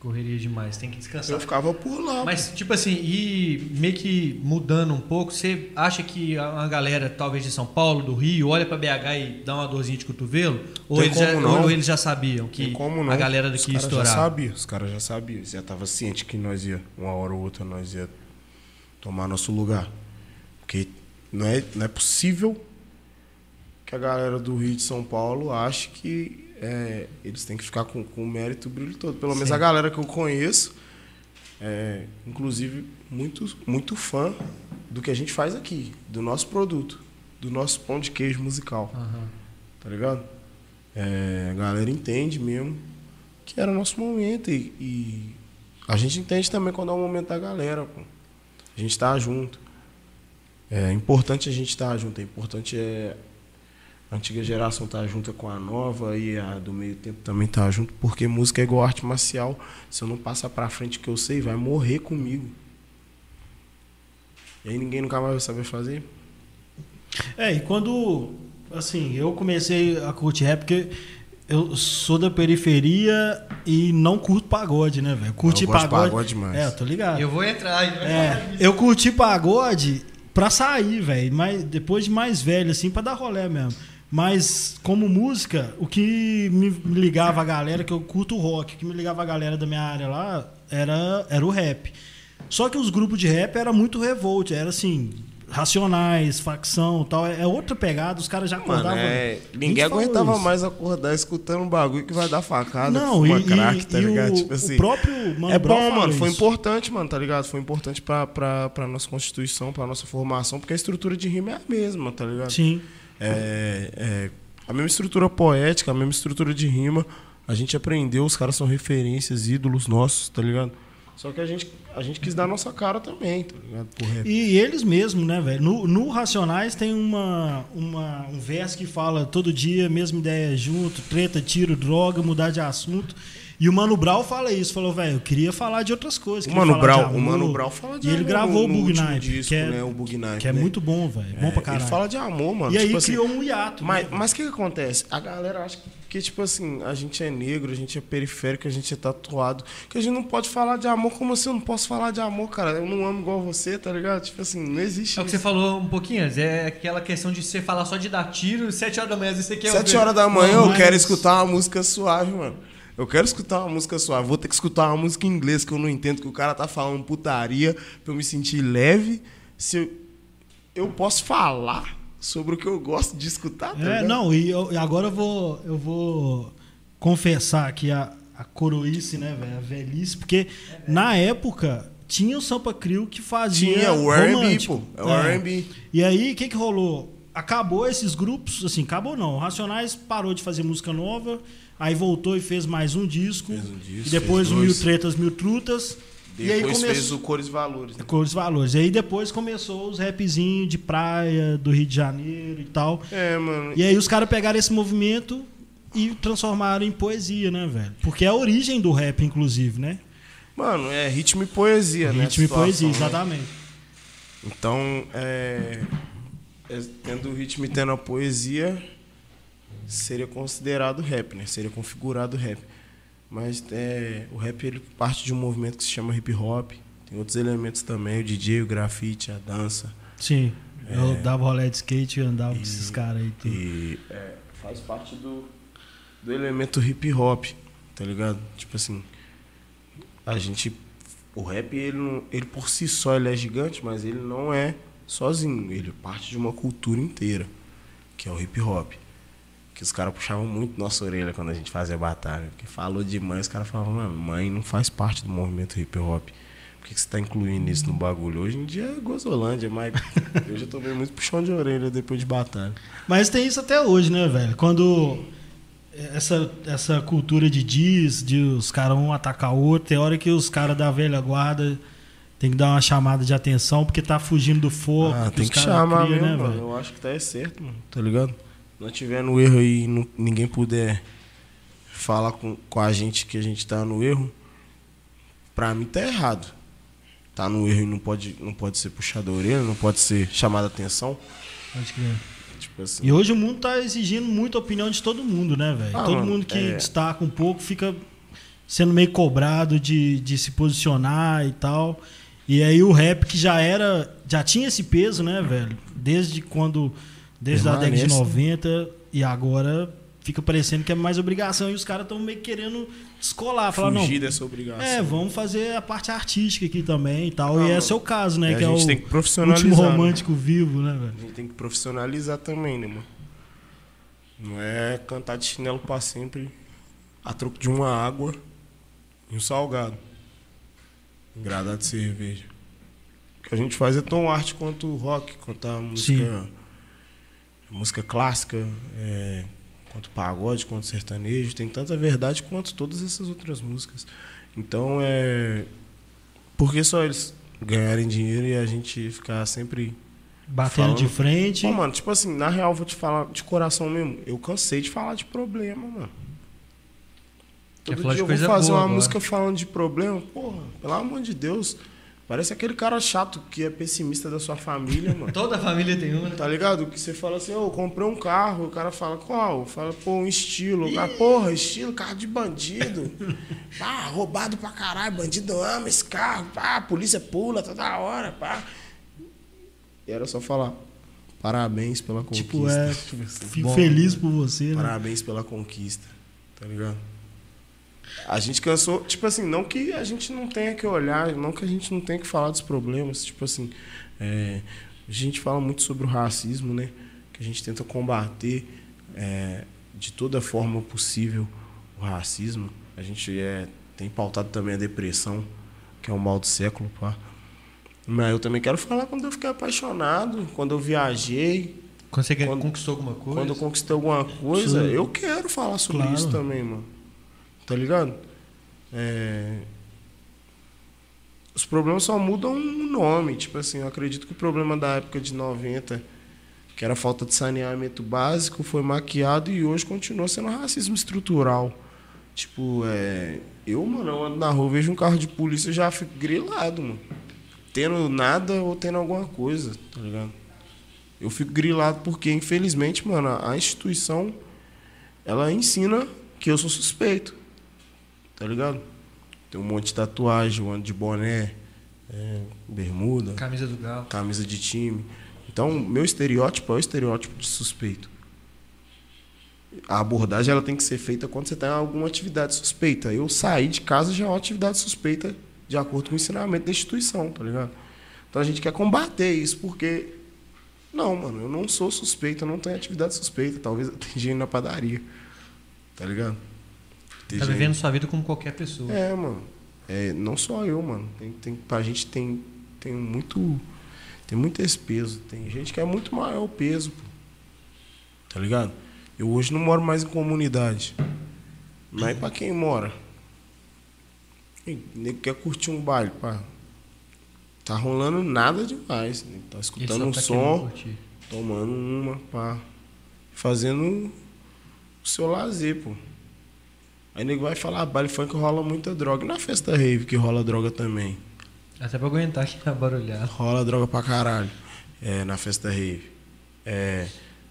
Speaker 1: Correria demais, tem que
Speaker 3: Eu
Speaker 1: descansar.
Speaker 3: ficava por lá.
Speaker 1: Mas, tipo assim, e meio que mudando um pouco, você acha que a galera, talvez de São Paulo, do Rio, olha pra BH e dá uma dorzinha de cotovelo? Ou,
Speaker 3: Tem
Speaker 1: eles já, ou eles já sabiam que
Speaker 3: Tem como não.
Speaker 1: a galera
Speaker 3: Os
Speaker 1: daqui ia
Speaker 3: caras já
Speaker 1: estourar?
Speaker 3: sabiam, os caras já sabiam. Já estavam cientes que nós ia, uma hora ou outra, nós ia tomar nosso lugar. Porque não é, não é possível que a galera do Rio de São Paulo ache que é, eles têm que ficar com, com o mérito o brilho todo. Pelo menos
Speaker 1: Sim.
Speaker 3: a galera que eu conheço, é, inclusive muito, muito fã do que a gente faz aqui, do nosso produto, do nosso pão de queijo musical
Speaker 1: Aham.
Speaker 3: tá ligado? É, a galera entende mesmo que era nosso momento e, e a gente entende também quando é o momento da galera, pô. A gente tá junto. É importante a gente estar junto, é importante é, a antiga geração estar junto com a nova e a do meio tempo também estar junto, porque música é igual arte marcial. Se eu não passar pra frente o que eu sei, vai morrer comigo. E aí ninguém nunca mais vai saber fazer.
Speaker 2: É, e quando, assim, eu comecei a curtir rap porque eu sou da periferia e não curto pagode, né, velho? Curti
Speaker 3: Eu gosto de
Speaker 2: pagode.
Speaker 3: pagode demais.
Speaker 2: É, eu tô ligado.
Speaker 1: Eu vou entrar, a gente vai falar
Speaker 2: É, eu curti pagode pra sair, velho. Mas depois de mais velho, assim, pra dar rolé mesmo. Mas, como música, o que me ligava a galera, que eu curto rock, o que me ligava a galera da minha área lá era, era o rap. Só que os grupos de rap era muito revolt, era assim, racionais, facção tal. É é outra pegada, os caras já
Speaker 3: Mano,
Speaker 2: acordavam.
Speaker 3: é,
Speaker 2: A
Speaker 3: ninguém aguentava
Speaker 2: isso.
Speaker 3: mais acordar escutando um bagulho que vai dar facada,
Speaker 2: Não,
Speaker 3: uma
Speaker 2: e,
Speaker 3: crack, tá
Speaker 2: e
Speaker 3: ligado?
Speaker 2: o,
Speaker 3: tipo assim.
Speaker 2: o próprio Mano
Speaker 3: é bom, mano. Foi
Speaker 2: isso.
Speaker 3: importante, mano, tá ligado? Foi importante pra, pra, pra nossa constituição, pra nossa formação, porque a estrutura de rima é a mesma, tá ligado?
Speaker 2: Sim.
Speaker 3: É, é a mesma estrutura poética, a mesma estrutura de rima. A gente aprendeu, os caras são referências, ídolos nossos, tá ligado? Só que a gente, a gente quis dar a nossa cara também, tá ligado?
Speaker 2: E eles mesmos, né, velho? No, no Racionais tem uma, uma, um verso que fala todo dia, mesma ideia junto, treta, tiro, droga, mudar de assunto. E o Mano Brown fala isso, falou, velho, eu queria falar de outras coisas.
Speaker 3: O Mano, Brown, o
Speaker 2: amor.
Speaker 3: Mano Brown fala de
Speaker 2: E ele
Speaker 3: amor
Speaker 2: gravou
Speaker 3: no,
Speaker 2: o
Speaker 3: no
Speaker 2: Bug
Speaker 3: último
Speaker 2: Knife,
Speaker 3: disco,
Speaker 2: que é,
Speaker 3: né? O Bug Knife,
Speaker 2: que é
Speaker 3: né?
Speaker 2: muito bom, velho. Bom
Speaker 3: É,
Speaker 2: pra caralho.
Speaker 3: Ele fala de amor, mano.
Speaker 2: e aí
Speaker 3: tipo assim,
Speaker 2: criou um hiato.
Speaker 3: Mas
Speaker 2: né?
Speaker 3: mas o que, que acontece? A galera acha que, tipo assim, a gente é negro, a gente é periférico, a gente é tatuado. Que a gente não pode falar de amor. Como assim eu não posso falar de amor, cara? Eu não amo igual você, tá ligado? Tipo assim, não existe
Speaker 1: É o que você falou um pouquinho antes, é aquela questão de você falar só de dar tiro, 7 horas da manhã, às vezes você quer
Speaker 3: Sete
Speaker 1: ouvir-
Speaker 3: horas da manhã
Speaker 2: Não,
Speaker 3: eu
Speaker 2: mas-
Speaker 3: quero escutar uma música suave, mano. Eu quero escutar uma música suave. Vou ter que escutar uma música em inglês que eu não entendo, que o cara tá falando putaria pra eu me sentir leve. Se eu, eu posso falar sobre o que eu gosto de escutar, tá
Speaker 2: É, não, e, eu- agora eu vou, eu vou confessar aqui a, a coroice, né, velho? A velhice, porque na época tinha o Sampa Crio que fazia.
Speaker 3: Tinha o R&B,
Speaker 2: romântico.
Speaker 3: pô. É o
Speaker 2: É.
Speaker 3: R&B.
Speaker 2: E aí, o que que rolou? Acabou esses grupos, assim, acabou não. O Racionais parou de fazer música nova, aí voltou e fez mais um disco.
Speaker 3: Um disco,
Speaker 2: e depois Mil. Tretas, Mil Trutas. e aí
Speaker 3: Depois
Speaker 2: começou...
Speaker 3: fez o Cores e Valores. né?
Speaker 2: Cores e Valores. E aí depois começou os rapzinhos de praia, do Rio de Janeiro e tal.
Speaker 3: É, mano.
Speaker 2: E aí os caras pegaram esse movimento e transformaram em poesia, né, velho? Porque é a origem do rap, inclusive, né?
Speaker 3: Mano, é ritmo e poesia, né?
Speaker 2: Ritmo e poesia,
Speaker 3: né?
Speaker 2: exatamente.
Speaker 3: Então, é, é, tendo o ritmo e tendo a poesia, seria considerado rap, né? Seria configurado rap. Mas é, o rap ele parte de um movimento que se chama hip hop. Tem outros elementos também, o DJ, o grafite, a dança.
Speaker 2: Sim. Eu dava rolê de skate e andava com esses caras aí. Tudo.
Speaker 3: E é, faz parte do, do elemento hip hop, tá ligado? Tipo assim, a gente. O rap, ele, não- ele por si só ele é gigante, mas ele não é sozinho, ele é parte de uma cultura inteira, que é o hip hop. Que os caras puxavam muito nossa orelha quando a gente fazia batalha. Porque falou de mãe, os caras falavam, mano, mãe não faz parte do movimento hip hop. Por que, que você tá incluindo isso no bagulho? Hoje em dia é Gozolândia, mas [LAUGHS] eu já tomei muito puxão de orelha depois de batalha.
Speaker 2: Mas tem isso até hoje, né, velho? Quando essa, essa cultura de diz, de os caras um atacar o outro, tem hora que os caras da velha guarda tem que dar uma chamada de atenção porque tá fugindo do fogo.
Speaker 3: Ah, tem que chamar
Speaker 2: criam,
Speaker 3: mesmo,
Speaker 2: né,
Speaker 3: mano.
Speaker 2: velho?
Speaker 3: Eu acho que tá é certo, mano. Tá ligado? Não tiver no erro e não- ninguém puder falar com, com a gente que a gente tá no erro, pra mim tá errado. Tá no erro e não pode, não pode ser puxado a orelha, não pode ser chamada a atenção.
Speaker 2: Pode crer.
Speaker 3: Tipo assim.
Speaker 2: E hoje o mundo tá exigindo muita opinião de todo mundo, né, velho?
Speaker 3: Ah,
Speaker 2: todo
Speaker 3: mano,
Speaker 2: mundo que
Speaker 3: é.
Speaker 2: destaca um pouco fica sendo meio cobrado de, de se posicionar e tal. E aí o rap que já era. Já tinha esse peso, né, velho? Desde quando. Desde a década de
Speaker 3: Permanece, né?
Speaker 2: 90 e agora fica parecendo que é mais obrigação e os caras estão meio que querendo descolar. Falar, não.
Speaker 3: fugir dessa obrigação.
Speaker 2: É, vamos fazer a parte artística aqui também e tal.
Speaker 3: Ah,
Speaker 2: e esse é o caso, né?
Speaker 3: a
Speaker 2: Que é
Speaker 3: gente
Speaker 2: o
Speaker 3: tem que profissionalizar.
Speaker 2: último
Speaker 3: né?
Speaker 2: romântico vivo, né, velho?
Speaker 3: A gente tem que profissionalizar também, né, mano? Não é cantar de chinelo pra sempre a troco de uma água e um salgado. Engradado de cerveja. O que a gente faz é tão arte quanto o rock, quanto a música, música clássica, é, quanto pagode, quanto sertanejo. Tem tanta verdade quanto todas essas outras músicas. Então é. Por que só eles ganharem dinheiro e a gente ficar sempre
Speaker 2: Batendo de
Speaker 3: Falando-
Speaker 2: frente.
Speaker 3: Pô, mano, tipo assim, na real, vou te falar de coração mesmo. Eu cansei de falar de problema, mano. Todo dia
Speaker 1: de
Speaker 3: eu vou fazer
Speaker 1: boa
Speaker 3: uma
Speaker 1: agora.
Speaker 3: música falando de problema. Porra, pelo amor de Deus. Parece aquele cara chato que é pessimista da sua família, mano. [LAUGHS]
Speaker 1: Toda família tem um, né?
Speaker 3: Tá ligado? Que você fala assim, ô, eu comprei um carro, o cara fala, qual? Fala, pô, um estilo. O cara, porra, estilo, carro de bandido. [LAUGHS] Pá, roubado pra caralho, bandido ama esse carro, pá, a polícia pula toda hora, pá. E era só falar, parabéns pela conquista.
Speaker 2: Tipo, é.
Speaker 3: Tipo assim, [LAUGHS]
Speaker 2: Fico
Speaker 1: Bom,
Speaker 2: feliz por você, né?
Speaker 3: Parabéns pela conquista, tá ligado? A gente cansou, tipo assim, não que a gente não tenha que olhar, não que a gente não tenha que falar dos problemas, tipo assim, é, a gente fala muito sobre o racismo, né? Que a gente tenta combater é, de toda forma possível o racismo. A gente é, tem pautado também a depressão, que é um mal do século, pá. Mas eu também quero falar quando eu fiquei apaixonado, quando eu viajei,
Speaker 1: Quando você
Speaker 3: Quando-
Speaker 1: conquistou alguma coisa.
Speaker 3: quando eu conquistei alguma coisa,
Speaker 2: Sim.
Speaker 3: eu quero falar sobre
Speaker 2: Claro.
Speaker 3: isso também, mano. Tá ligado? É, Os problemas só mudam o nome. Tipo assim, eu acredito que o problema da época de 90, que era falta de saneamento básico, foi maquiado e hoje continua sendo racismo estrutural. Tipo, é... eu, mano, eu ando na rua, vejo um carro de polícia, já fico grilado, mano. Tendo nada ou tendo alguma coisa, tá ligado? Eu fico grilado porque, infelizmente, mano, a instituição ela ensina que eu sou suspeito. Tá ligado? Tem um monte de tatuagem, um ano de boné, é, bermuda,
Speaker 1: Camisa do Galo.
Speaker 3: camisa de time. Então, meu estereótipo é o estereótipo de suspeito. A abordagem ela tem que ser feita quando você tem alguma atividade suspeita. Eu sair de casa já é uma atividade suspeita de acordo com o ensinamento da instituição, tá ligado? Então a gente quer combater isso porque não, mano, eu não sou suspeito, eu não tenho atividade suspeita. Talvez eu indo na padaria. Tá ligado?
Speaker 1: Tá
Speaker 3: Esteja
Speaker 1: vivendo sua vida como qualquer pessoa.
Speaker 3: é, mano. É, não só eu, mano. Tem, tem, pra gente tem, tem muito. Tem muito esse peso. Tem gente que é muito maior o peso, pô. Tá ligado? Eu hoje não moro mais em comunidade. Mas pra quem mora? Quem nego quer curtir um baile, pá. Tá rolando nada demais. Né? Tá escutando um
Speaker 1: tá
Speaker 3: som tomando uma, pá. Fazendo o seu lazer, pô. Aí nego vai falar, ah, baile funk rola muita droga. E na festa rave que rola droga também.
Speaker 1: Até pra aguentar aqui a barulhada.
Speaker 3: Rola droga pra caralho. É, na festa rave. É,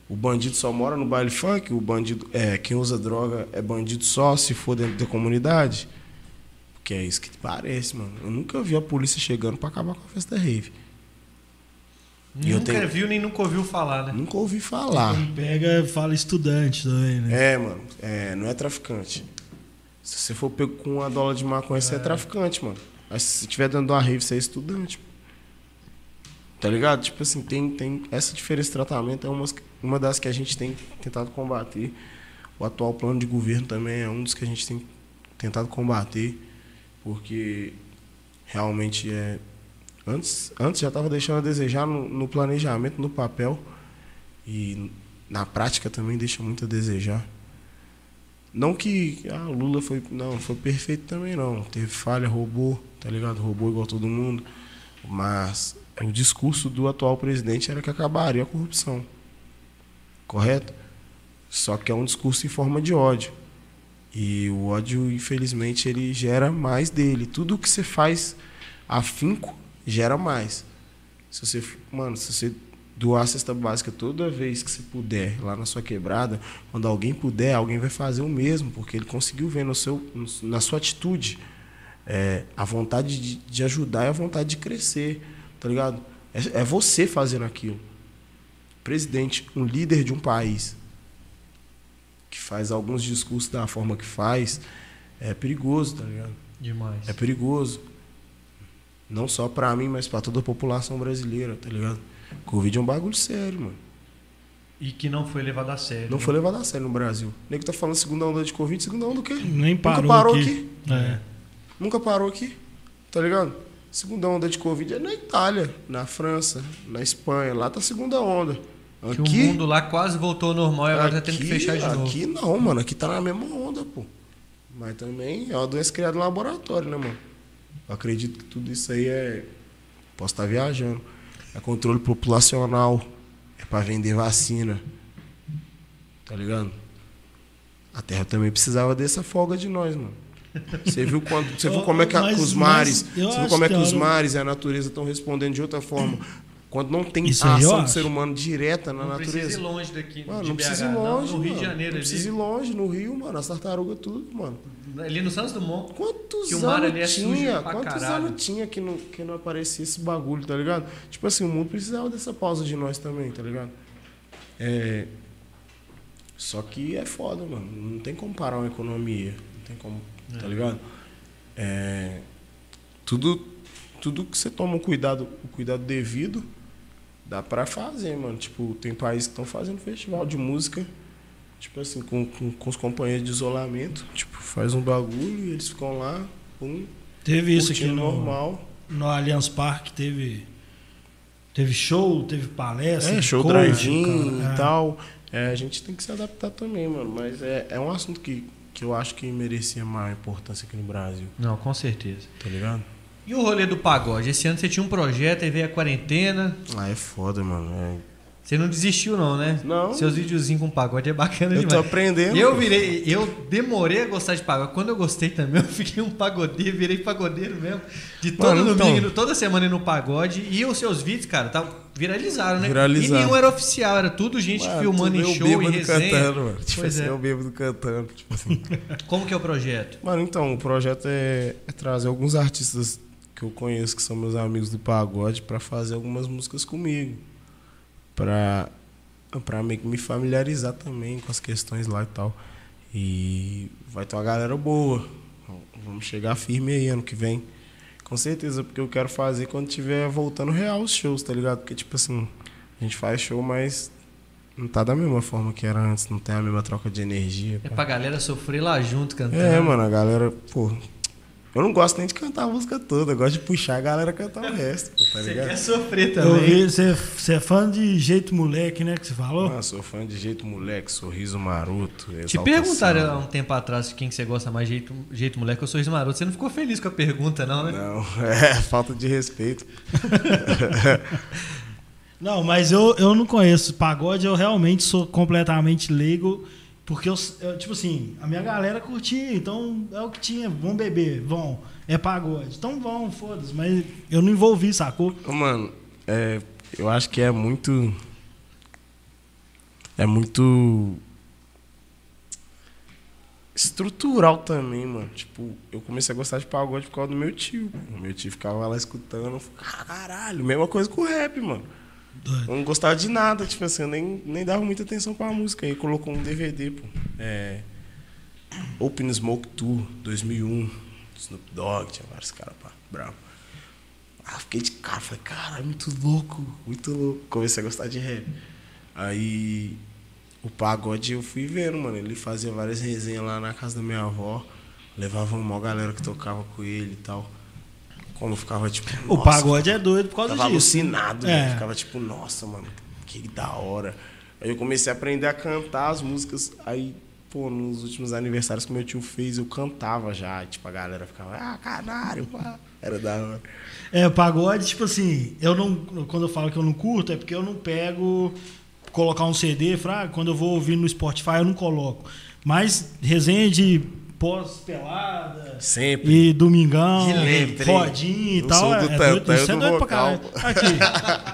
Speaker 3: o bandido só mora no baile funk, o bandido. É, quem usa droga é bandido só se for dentro da comunidade. Porque é isso que parece, mano. Eu nunca vi a polícia chegando pra acabar com a festa rave. E
Speaker 1: Nunca
Speaker 3: tenho-
Speaker 1: viu nem nunca ouviu falar, né?
Speaker 3: Nunca ouvi falar.
Speaker 2: Quem pega, fala estudante também, né?
Speaker 3: É, mano, é, não é traficante. Se você for pego com uma dólar de maconha, você é traficante, mano. Mas se você estiver dando uma rave, você é estudante. Tá ligado? Tipo assim, tem, tem essa diferença de tratamento é uma, uma das que a gente tem tentado combater. O atual plano de governo também é um dos que a gente tem tentado combater, porque realmente é antes, antes já estava deixando a desejar no, no planejamento, no papel e na prática também deixa muito a desejar. Não que ah, Lula foi. Não, foi perfeito também não. Teve falha, roubou, tá ligado? Roubou igual todo mundo. Mas o discurso do atual presidente era que acabaria a corrupção. Correto? Só que é um discurso em forma de ódio. E o ódio, infelizmente, ele gera mais dele. Tudo que você faz afinco gera mais. Se você, mano, se você doar a cesta básica toda vez que você puder lá na sua quebrada, quando alguém puder, alguém vai fazer o mesmo, porque ele conseguiu ver no seu, na sua atitude é, a vontade de, de, ajudar e a vontade de crescer, tá ligado? É, é você fazendo aquilo. Presidente, um líder de um país que faz alguns discursos da forma que faz, é perigoso, tá ligado?
Speaker 1: Demais.
Speaker 3: É perigoso. Não só para mim, mas para toda a população brasileira, tá ligado? Covid é um bagulho sério, mano.
Speaker 1: E que não foi levado a sério.
Speaker 3: Não né? foi levado a sério no Brasil. O nego tá falando segunda onda de Covid, segunda onda do quê?
Speaker 2: Nem parou,
Speaker 3: Nunca parou
Speaker 2: aqui.
Speaker 3: aqui. É. Nunca parou aqui. Tá ligado? Segunda onda de Covid é na Itália, na França, na Espanha. Lá tá segunda onda.
Speaker 1: Aqui, que o mundo lá quase voltou ao normal e agora aqui, tá tendo que fechar de novo.
Speaker 3: Aqui não, mano. Aqui tá na mesma onda, pô. Mas também é uma doença criada no laboratório, né, mano? Eu acredito que tudo isso aí é. Posso estar viajando é controle populacional, é para vender vacina. Tá ligado? A Terra também precisava dessa folga de nós, mano. Você viu quando, você viu [LAUGHS] como é que a, os mares, você viu como é que os mares e a natureza estão respondendo de outra forma? Quando não tem Isso a ação do ser humano direta na
Speaker 1: não
Speaker 3: natureza. Não
Speaker 1: precisa ir longe daqui.
Speaker 3: Mano, não precisa ir longe.
Speaker 1: Não, no Rio
Speaker 3: mano.
Speaker 1: de Janeiro.
Speaker 3: Não precisa ir longe. No Rio, mano, as tartarugas tudo, mano.
Speaker 1: Ali no Santos Dumont.
Speaker 3: Quantos anos é tinha? Quantos anos tinha que não, que não aparecia esse bagulho, tá ligado? Tipo assim, o mundo precisava dessa pausa de nós também, tá ligado? É. Só que é foda, mano. Não tem como parar uma economia. Não tem como. Tá é. ligado? É. Tudo, tudo que você toma o cuidado, o cuidado devido dá pra fazer, mano. Tipo, tem países que estão fazendo festival de música, tipo assim, com, com, com, os companheiros de isolamento. Tipo, faz um bagulho e eles ficam lá, um
Speaker 2: Teve isso aqui no, normal. no Allianz Parque, teve, teve show, teve palestra.
Speaker 3: É, show drive-in e é. tal. É, a gente tem que se adaptar também, mano. Mas é, é um assunto que, que eu acho que merecia maior importância aqui no Brasil.
Speaker 1: Não, com certeza.
Speaker 3: Tá ligado?
Speaker 1: E o rolê do pagode? Esse ano você tinha um projeto, aí veio a quarentena.
Speaker 3: Ah, é foda, mano. É...
Speaker 1: Você não desistiu, não, né?
Speaker 3: Não.
Speaker 1: Seus videozinhos com pagode é bacana
Speaker 3: eu
Speaker 1: demais.
Speaker 3: Eu tô aprendendo.
Speaker 1: Eu virei, eu demorei a gostar de pagode. Quando eu gostei também, [LAUGHS] eu fiquei um pagodeiro, virei pagodeiro mesmo. De todo Mano, domingo, então... toda semana no pagode. E os seus vídeos, cara, tá, viralizaram, né?
Speaker 3: Viralizaram.
Speaker 1: E nenhum era oficial, era tudo gente mano, filmando em show e resenha.
Speaker 3: Cantando, mano. Tipo pois assim, é. eu bêbado cantando. Tipo assim. [LAUGHS]
Speaker 1: Como que é o projeto?
Speaker 3: Mano, então, o projeto é, é trazer alguns artistas que eu conheço, que são meus amigos do pagode, para fazer algumas músicas comigo. Para para me familiarizar também com as questões lá e tal. E vai ter uma galera boa. Vamos chegar firme aí ano que vem. Com certeza, porque eu quero fazer quando tiver voltando real os shows, tá ligado? Porque, tipo assim, a gente faz show, mas não tá da mesma forma que era antes, não tem a mesma troca de energia.
Speaker 1: É pá. pra galera sofrer lá junto cantando.
Speaker 3: É, mano, a galera, pô, eu não gosto nem de cantar a música toda, eu gosto de puxar a galera cantar o resto, tá ligado?
Speaker 1: Você quer sofrer também.
Speaker 2: você, é fã de jeito moleque, né, que você falou?
Speaker 3: Ah, sou fã de jeito moleque, sorriso maroto.
Speaker 1: Te perguntaram há um tempo atrás quem que você gosta mais, jeito, jeito moleque ou sorriso maroto. Você não ficou feliz com a pergunta, não, né?
Speaker 3: Não, [LAUGHS] é falta de respeito. [LAUGHS]
Speaker 2: não, mas eu, eu não conheço pagode, eu realmente sou completamente leigo porque eu, eu, tipo assim, a minha galera curtia, então é o que tinha, vão beber, vão, é pagode. Então vão, foda-se, mas eu não envolvi, sacou?
Speaker 3: Mano, é, eu acho que é muito. É muito. Estrutural também, mano. Tipo, eu comecei a gostar de pagode por causa do meu tio. Meu tio ficava lá escutando, eu caralho, mesma coisa com o rap, mano. Eu não gostava de nada, tipo assim, eu nem, nem dava muita atenção pra música. Aí colocou um DVD, pô. É, Open Smoke Tour 2001, Snoop Dogg, tinha vários caras, pá, bravo. Aí eu fiquei de cara, falei, caralho, muito louco, muito louco. Comecei a gostar de rap. Aí o pagode eu fui vendo, mano. Ele fazia várias resenhas lá na casa da minha avó. Levava uma galera que tocava com ele e tal. Como ficava tipo.
Speaker 2: O pagode é doido por causa disso.
Speaker 3: alucinado,
Speaker 2: É.
Speaker 3: velho. Ficava tipo, nossa, mano, que da hora. Aí eu comecei a aprender a cantar as músicas. Aí, pô, nos últimos aniversários que meu tio fez, eu cantava já. E, tipo, a galera ficava, ah, canário, pá. Era da hora.
Speaker 2: É, o pagode, tipo assim, eu não. Quando eu falo que eu não curto, é porque eu não pego colocar um CD, fra- ah, quando eu vou ouvir no Spotify, eu não coloco. Mas resenha de pós-pelada.
Speaker 3: Sempre.
Speaker 2: E domingão,
Speaker 3: Sempre.
Speaker 2: rodinha e
Speaker 3: Eu
Speaker 2: tal.
Speaker 3: sou do
Speaker 2: é,
Speaker 3: Tantã,
Speaker 2: doido, isso é
Speaker 3: do
Speaker 2: doido pra caralho. Aqui,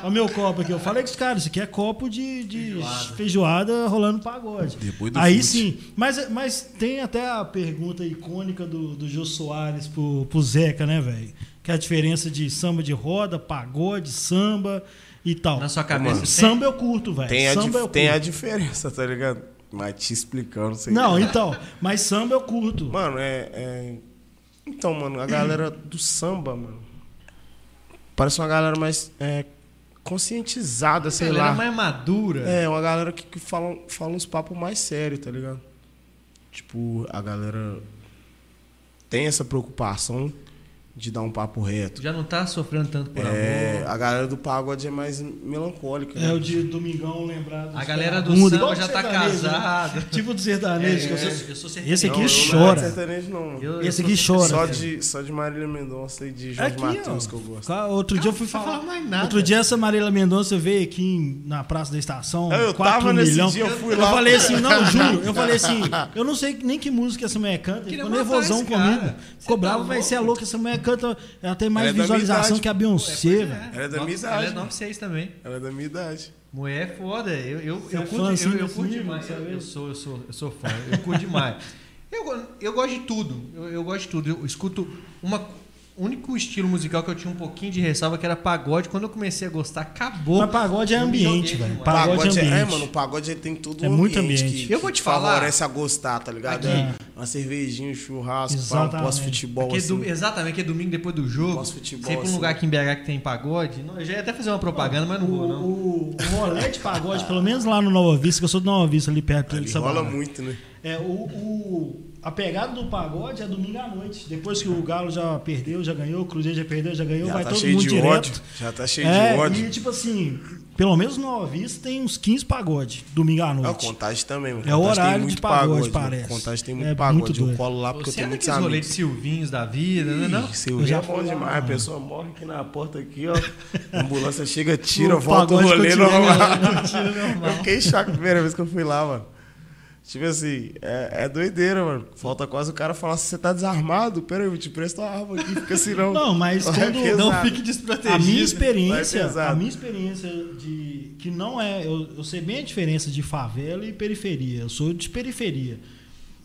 Speaker 2: olha o meu copo aqui. Eu falei com os caras, isso aqui é copo de, de feijoada. rolando pagode.
Speaker 3: Depois do
Speaker 2: Aí
Speaker 3: fute.
Speaker 2: sim. Mas, mas tem até a pergunta icônica do, do Jô Soares pro, pro Zeca, né, velho? Que é a diferença de samba de roda, pagode, samba e tal.
Speaker 1: Na sua cabeça
Speaker 3: Mano,
Speaker 1: tem?
Speaker 2: Samba eu curto, velho.
Speaker 3: Tem, a,
Speaker 2: Samba
Speaker 3: dif-
Speaker 2: eu
Speaker 3: tem a diferença, tá ligado? Mas te explicando, sei
Speaker 2: Não, então. Mas samba eu curto.
Speaker 3: Mano, é, é- Então, mano, a galera do samba, mano. Parece uma galera mais é, conscientizada, sei
Speaker 1: Galera
Speaker 3: lá.
Speaker 1: mais madura.
Speaker 3: É, uma galera que, que fala, fala uns papos mais sérios, tá ligado? Tipo, a galera tem essa preocupação de dar um papo reto.
Speaker 1: Já não tá sofrendo tanto por
Speaker 3: É,
Speaker 1: amor.
Speaker 3: a galera do pagode é mais melancólica.
Speaker 2: É
Speaker 3: né?
Speaker 2: o de domingão lembrar dos
Speaker 1: A galera do
Speaker 2: vagabundos,
Speaker 1: samba já tá
Speaker 2: sertanejo, né?
Speaker 1: casada. [LAUGHS]
Speaker 2: Tipo do sertanejo. que eu
Speaker 1: É,
Speaker 2: sou-
Speaker 1: eu sou sertanejo.
Speaker 2: Esse aqui
Speaker 3: Não, eu não
Speaker 2: chora.
Speaker 3: é sertanejo, não.
Speaker 1: Eu-
Speaker 2: Esse
Speaker 1: eu
Speaker 2: aqui chora.
Speaker 3: Só de, só de Marília Mendonça e de Jorge
Speaker 2: Aqui,
Speaker 3: Matheus
Speaker 2: ó.
Speaker 3: que eu gosto.
Speaker 2: Cara, Outro dia eu fui falar.
Speaker 1: falar mais nada.
Speaker 2: Outro dia essa Marília Mendonça veio aqui em- na Praça da Estação.
Speaker 3: Eu
Speaker 2: 4
Speaker 3: tava nesse
Speaker 2: milhão.
Speaker 3: dia, eu fui
Speaker 2: Eu
Speaker 3: lá.
Speaker 2: falei assim, não, [LAUGHS] juro. Eu falei assim, eu não sei nem que música essa mulher canta.
Speaker 1: Matar
Speaker 2: nervosão comigo. Ficou bravo,
Speaker 1: tá
Speaker 2: vai ser
Speaker 1: louco?
Speaker 2: louca. Essa mulher canta, ela tem mais
Speaker 3: Ela é
Speaker 2: visualização
Speaker 3: idade.
Speaker 2: que a Beyoncé, velho.
Speaker 3: Ela é da minha
Speaker 1: Ela é
Speaker 3: idade.
Speaker 1: 96 também.
Speaker 3: Ela é da minha idade.
Speaker 1: Mulher é foda. Eu, eu,
Speaker 2: Você
Speaker 1: eu,
Speaker 2: é
Speaker 1: curto,
Speaker 2: assim,
Speaker 1: eu, eu
Speaker 2: desse
Speaker 1: curto
Speaker 2: nível,
Speaker 1: demais.
Speaker 2: sabe?
Speaker 1: Eu, eu sou, eu, sou, eu sou fã. Eu curto demais. Eu, eu gosto de tudo. Eu, eu gosto de tudo. Eu escuto uma. O único estilo musical que eu tinha um pouquinho de ressalva que era pagode. Quando eu comecei a gostar, acabou.
Speaker 2: Mas pagode é ambiente, velho.
Speaker 1: demais.
Speaker 2: Pagode é
Speaker 3: é,
Speaker 2: ambiente.
Speaker 3: mano, o pagode ele tem tudo
Speaker 2: É
Speaker 3: um
Speaker 2: muito
Speaker 3: ambiente,
Speaker 2: ambiente.
Speaker 3: que,
Speaker 1: Eu vou te
Speaker 3: que
Speaker 1: falar.
Speaker 3: favorece a gostar, tá ligado?
Speaker 2: Aqui.
Speaker 3: É uma cervejinha, um churrasco, pós-futebol
Speaker 1: é
Speaker 3: assim.
Speaker 1: exatamente, que é domingo depois do jogo.
Speaker 3: Pós-futebol,
Speaker 1: ir pra um
Speaker 3: assim.
Speaker 1: lugar aqui em BH que tem pagode. não, Eu já ia até fazer uma propaganda, mas não vou, não.
Speaker 2: O, rolê de pagode, pelo menos lá no Nova Vista, que eu sou do Nova Vista, ali perto
Speaker 3: Ele
Speaker 2: de
Speaker 3: rola
Speaker 2: Sabará.
Speaker 3: muito, né?
Speaker 2: É, o, o- a pegada do pagode é domingo à noite. Depois que o Galo já perdeu, já ganhou, o Cruzeiro já perdeu, já ganhou,
Speaker 3: Já
Speaker 2: vai
Speaker 3: tá
Speaker 2: todo
Speaker 3: cheio
Speaker 2: mundo
Speaker 3: de
Speaker 2: direto.
Speaker 3: ódio. Já tá cheio
Speaker 2: é,
Speaker 3: de ódio.
Speaker 2: E tipo assim, pelo menos no Vista tem uns 15 pagode, domingo à
Speaker 3: É, o
Speaker 2: noite.
Speaker 3: Contagem também, mano.
Speaker 2: É o horário
Speaker 3: muito
Speaker 2: de pagode,
Speaker 3: mano.
Speaker 2: parece.
Speaker 3: Contagem tem
Speaker 2: É
Speaker 3: muito
Speaker 2: muito
Speaker 3: pagode. eu
Speaker 2: doido.
Speaker 3: colo lá porque eu
Speaker 1: Você
Speaker 3: tenho
Speaker 1: anda
Speaker 3: muitos
Speaker 1: aqueles rolês de
Speaker 3: amigos.
Speaker 1: Silvinhos da vida, né? Não?
Speaker 3: Seu
Speaker 2: Eu já
Speaker 3: é bom
Speaker 2: lá,
Speaker 3: demais. A pessoa morre aqui na porta aqui, ó. A ambulância chega, tira,
Speaker 2: O
Speaker 3: volta o
Speaker 2: pagode
Speaker 3: rolê normal.
Speaker 2: né? Continua normal.
Speaker 3: Eu fiquei choque a primeira vez que eu fui lá, mano. Tipo assim, é, é doideira, mano. Falta quase o cara falar se você tá desarmado. Pera aí, eu te presto a arma aqui, fica assim não. [LAUGHS]
Speaker 2: Não, mas quando-
Speaker 3: pesado.
Speaker 1: Não fique desprotegido.
Speaker 2: A minha experiência, a minha experiência de que não é, eu, eu sei bem a diferença de favela e periferia. Eu sou de periferia,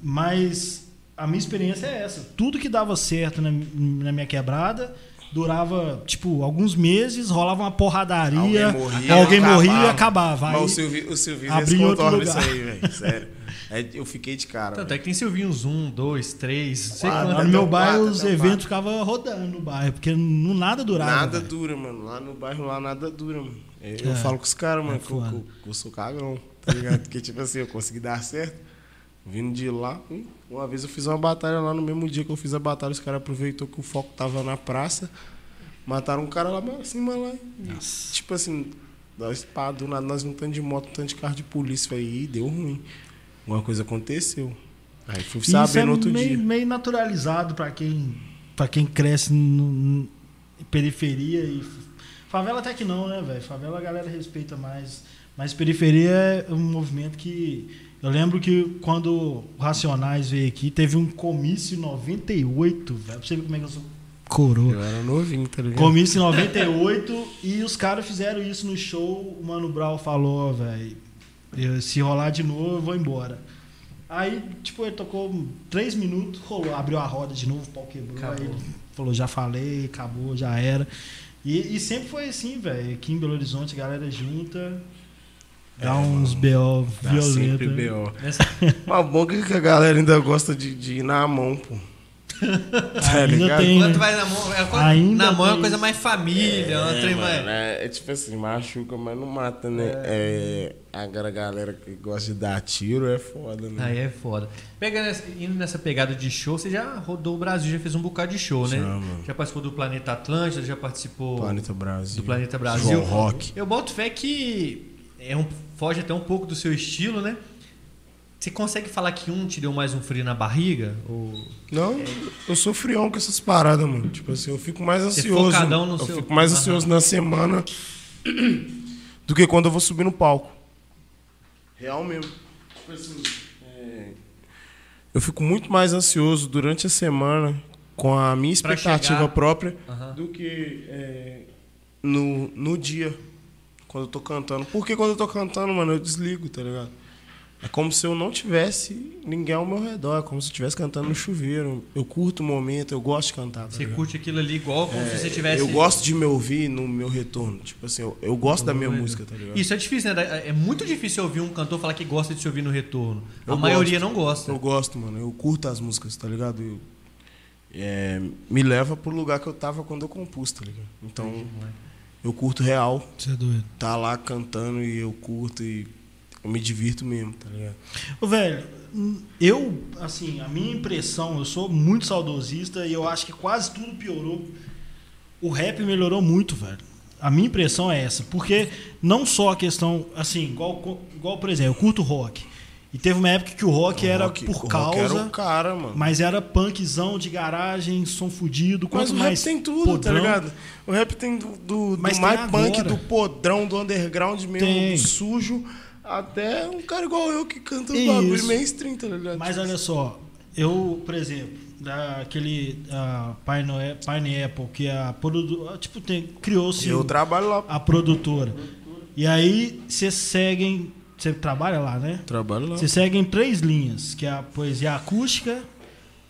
Speaker 2: mas a minha experiência é essa. Tudo que dava certo na, na minha quebrada durava tipo alguns meses, rolava uma porradaria,
Speaker 3: Alguém morria,
Speaker 2: alguém morria e
Speaker 3: acabava. Mas
Speaker 2: Aí-
Speaker 3: o Silvio, o Silvio contorna isso
Speaker 2: lugar.
Speaker 3: aí, velho. Sério. [LAUGHS] É, eu fiquei de cara.
Speaker 1: Tanto
Speaker 3: velho.
Speaker 1: é que tem Silvinhos 1, 2, 3, sei
Speaker 3: Ah,
Speaker 1: quanto.
Speaker 2: no meu bairro os eventos ficavam rodando no bairro, porque não nada durava.
Speaker 3: Nada
Speaker 2: velho.
Speaker 3: dura, mano. Lá no bairro, lá nada dura, mano. Eu,
Speaker 2: É.
Speaker 3: eu falo com os caras, mano,
Speaker 2: É
Speaker 3: que, eu, que eu- que eu sou cagão, tá ligado? Porque, [LAUGHS] tipo assim, eu consegui dar certo. Vindo de lá, hum, uma vez eu fiz uma batalha lá no mesmo dia que eu fiz a batalha, os caras aproveitou que o foco tava na praça, mataram um cara lá pra cima lá. E, Tipo assim, nós, pá, do nada, nós um tanto de moto, um tanto de carro de polícia, ih, deu ruim. Alguma coisa aconteceu. Aí fui
Speaker 2: Isso
Speaker 3: saber
Speaker 2: é
Speaker 3: no outro
Speaker 2: meio,
Speaker 3: dia.
Speaker 2: meio naturalizado para quem para quem cresce no, em periferia e favela até que não, né, velho? Favela a galera respeita mais, mas periferia é um movimento que eu lembro que quando o Racionais veio aqui, teve um comício em 98, velho. Pra você ver como é que eu sou coroa.
Speaker 3: Eu era novinho, tá ligado?
Speaker 2: Comício em 98 e os caras fizeram isso no show. O Mano Brown falou, velho, eu- se rolar de novo, eu vou embora. Aí, tipo, ele tocou três minutos, rolou, abriu a roda de novo, o pau quebrou.
Speaker 1: Acabou.
Speaker 2: Aí falou, já falei, acabou, já era. E, e sempre foi assim, velho. Aqui em Belo Horizonte, a galera junta, dá [LAUGHS]
Speaker 3: É,
Speaker 2: uns
Speaker 3: mano.
Speaker 2: BO
Speaker 3: Dá
Speaker 2: violentos.
Speaker 3: sempre
Speaker 2: né?
Speaker 3: B.O. Mas bom que a galera ainda gosta de, de ir na mão, pô. Tá
Speaker 2: Ainda tem.
Speaker 1: Enquanto
Speaker 2: né?
Speaker 1: vai na mão, é coisa,
Speaker 2: Ainda
Speaker 1: na mão é uma coisa mais família, é, uma trem mais.
Speaker 3: mano, é, é tipo assim, machuca, mas não mata, né? É, agora a galera que gosta de dar tiro é foda, né?
Speaker 1: Aí é foda. Pegando indo nessa pegada de show, você já rodou o Brasil, já fez um bocado de show, né?
Speaker 3: Já, mano.
Speaker 1: Já participou do Planeta Atlântida, já participou
Speaker 3: Planeta Brasil.
Speaker 1: do Planeta Brasil.
Speaker 3: João Rock.
Speaker 1: Eu boto fé que é um, foge até um pouco do seu estilo, né? Você consegue falar que um te deu mais um frio na barriga? Ou...
Speaker 3: Não, eu sou frião com essas paradas, mano. Tipo assim, eu fico mais
Speaker 1: Você
Speaker 3: ansioso.
Speaker 1: focadão no
Speaker 3: eu
Speaker 1: seu-
Speaker 3: fico mais
Speaker 1: Aham.
Speaker 3: ansioso na semana [CLEARS THROAT] do que quando eu vou subir no palco. Real mesmo. Tipo assim, é, eu fico muito mais ansioso durante a semana com a minha expectativa
Speaker 1: chegar.
Speaker 3: própria
Speaker 1: Aham.
Speaker 3: do que é, no, no dia, quando eu tô cantando. Porque quando eu tô cantando, mano, eu desligo, tá ligado? É como se eu não tivesse ninguém ao meu redor, é como se eu estivesse cantando no chuveiro. Eu curto o momento, eu gosto de cantar. Tá
Speaker 1: Você
Speaker 3: ligado?
Speaker 1: curte aquilo ali igual como se você tivesse.
Speaker 3: Eu gosto de me ouvir no meu retorno. Tipo assim, eu, eu gosto da minha
Speaker 1: Doido.
Speaker 3: música, tá ligado?
Speaker 1: Isso é difícil, né? É muito difícil ouvir um cantor falar que gosta de se ouvir no retorno.
Speaker 3: Eu
Speaker 1: a maioria
Speaker 3: gosto.
Speaker 1: não gosta.
Speaker 3: Eu gosto, mano. Eu curto as músicas, tá ligado? Eu- é, me leva pro lugar que eu tava quando eu compus, tá ligado? Então, eu curto real,
Speaker 2: Você é doido.
Speaker 3: tá lá cantando e eu curto e eu me divirto mesmo, tá ligado?
Speaker 2: Ô, velho, eu, assim, a minha impressão, eu sou muito saudosista e eu acho que quase tudo piorou. O rap melhorou muito, velho. A minha impressão é essa. Porque não só a questão, assim, igual, igual por exemplo, eu curto rock. E teve uma época que o rock era
Speaker 3: rock-
Speaker 2: por
Speaker 3: o rock
Speaker 2: causa.
Speaker 3: era o cara, mano.
Speaker 2: Mas era punkzão de garagem, som fudido.
Speaker 3: Mas
Speaker 2: Quanto
Speaker 3: o
Speaker 2: mais
Speaker 3: rap tem tudo, tá
Speaker 2: podrão-
Speaker 3: ligado? O rap tem do, do, do
Speaker 2: Mas
Speaker 3: mais punk, do podrão, do underground mesmo,
Speaker 2: Tem.
Speaker 3: do sujo, até um cara igual eu que canta os bagulho mainstream, tá ligado?
Speaker 2: Mas olha só, eu, por exemplo, daquele uh, Pine, Pine Apple, que a produ- tipo, tem, criou-se
Speaker 3: eu trabalho lá.
Speaker 2: a produtora. E aí vocês seguem. Você trabalha lá, né?
Speaker 3: Trabalho lá.
Speaker 2: Vocês seguem três linhas, que é a poesia acústica,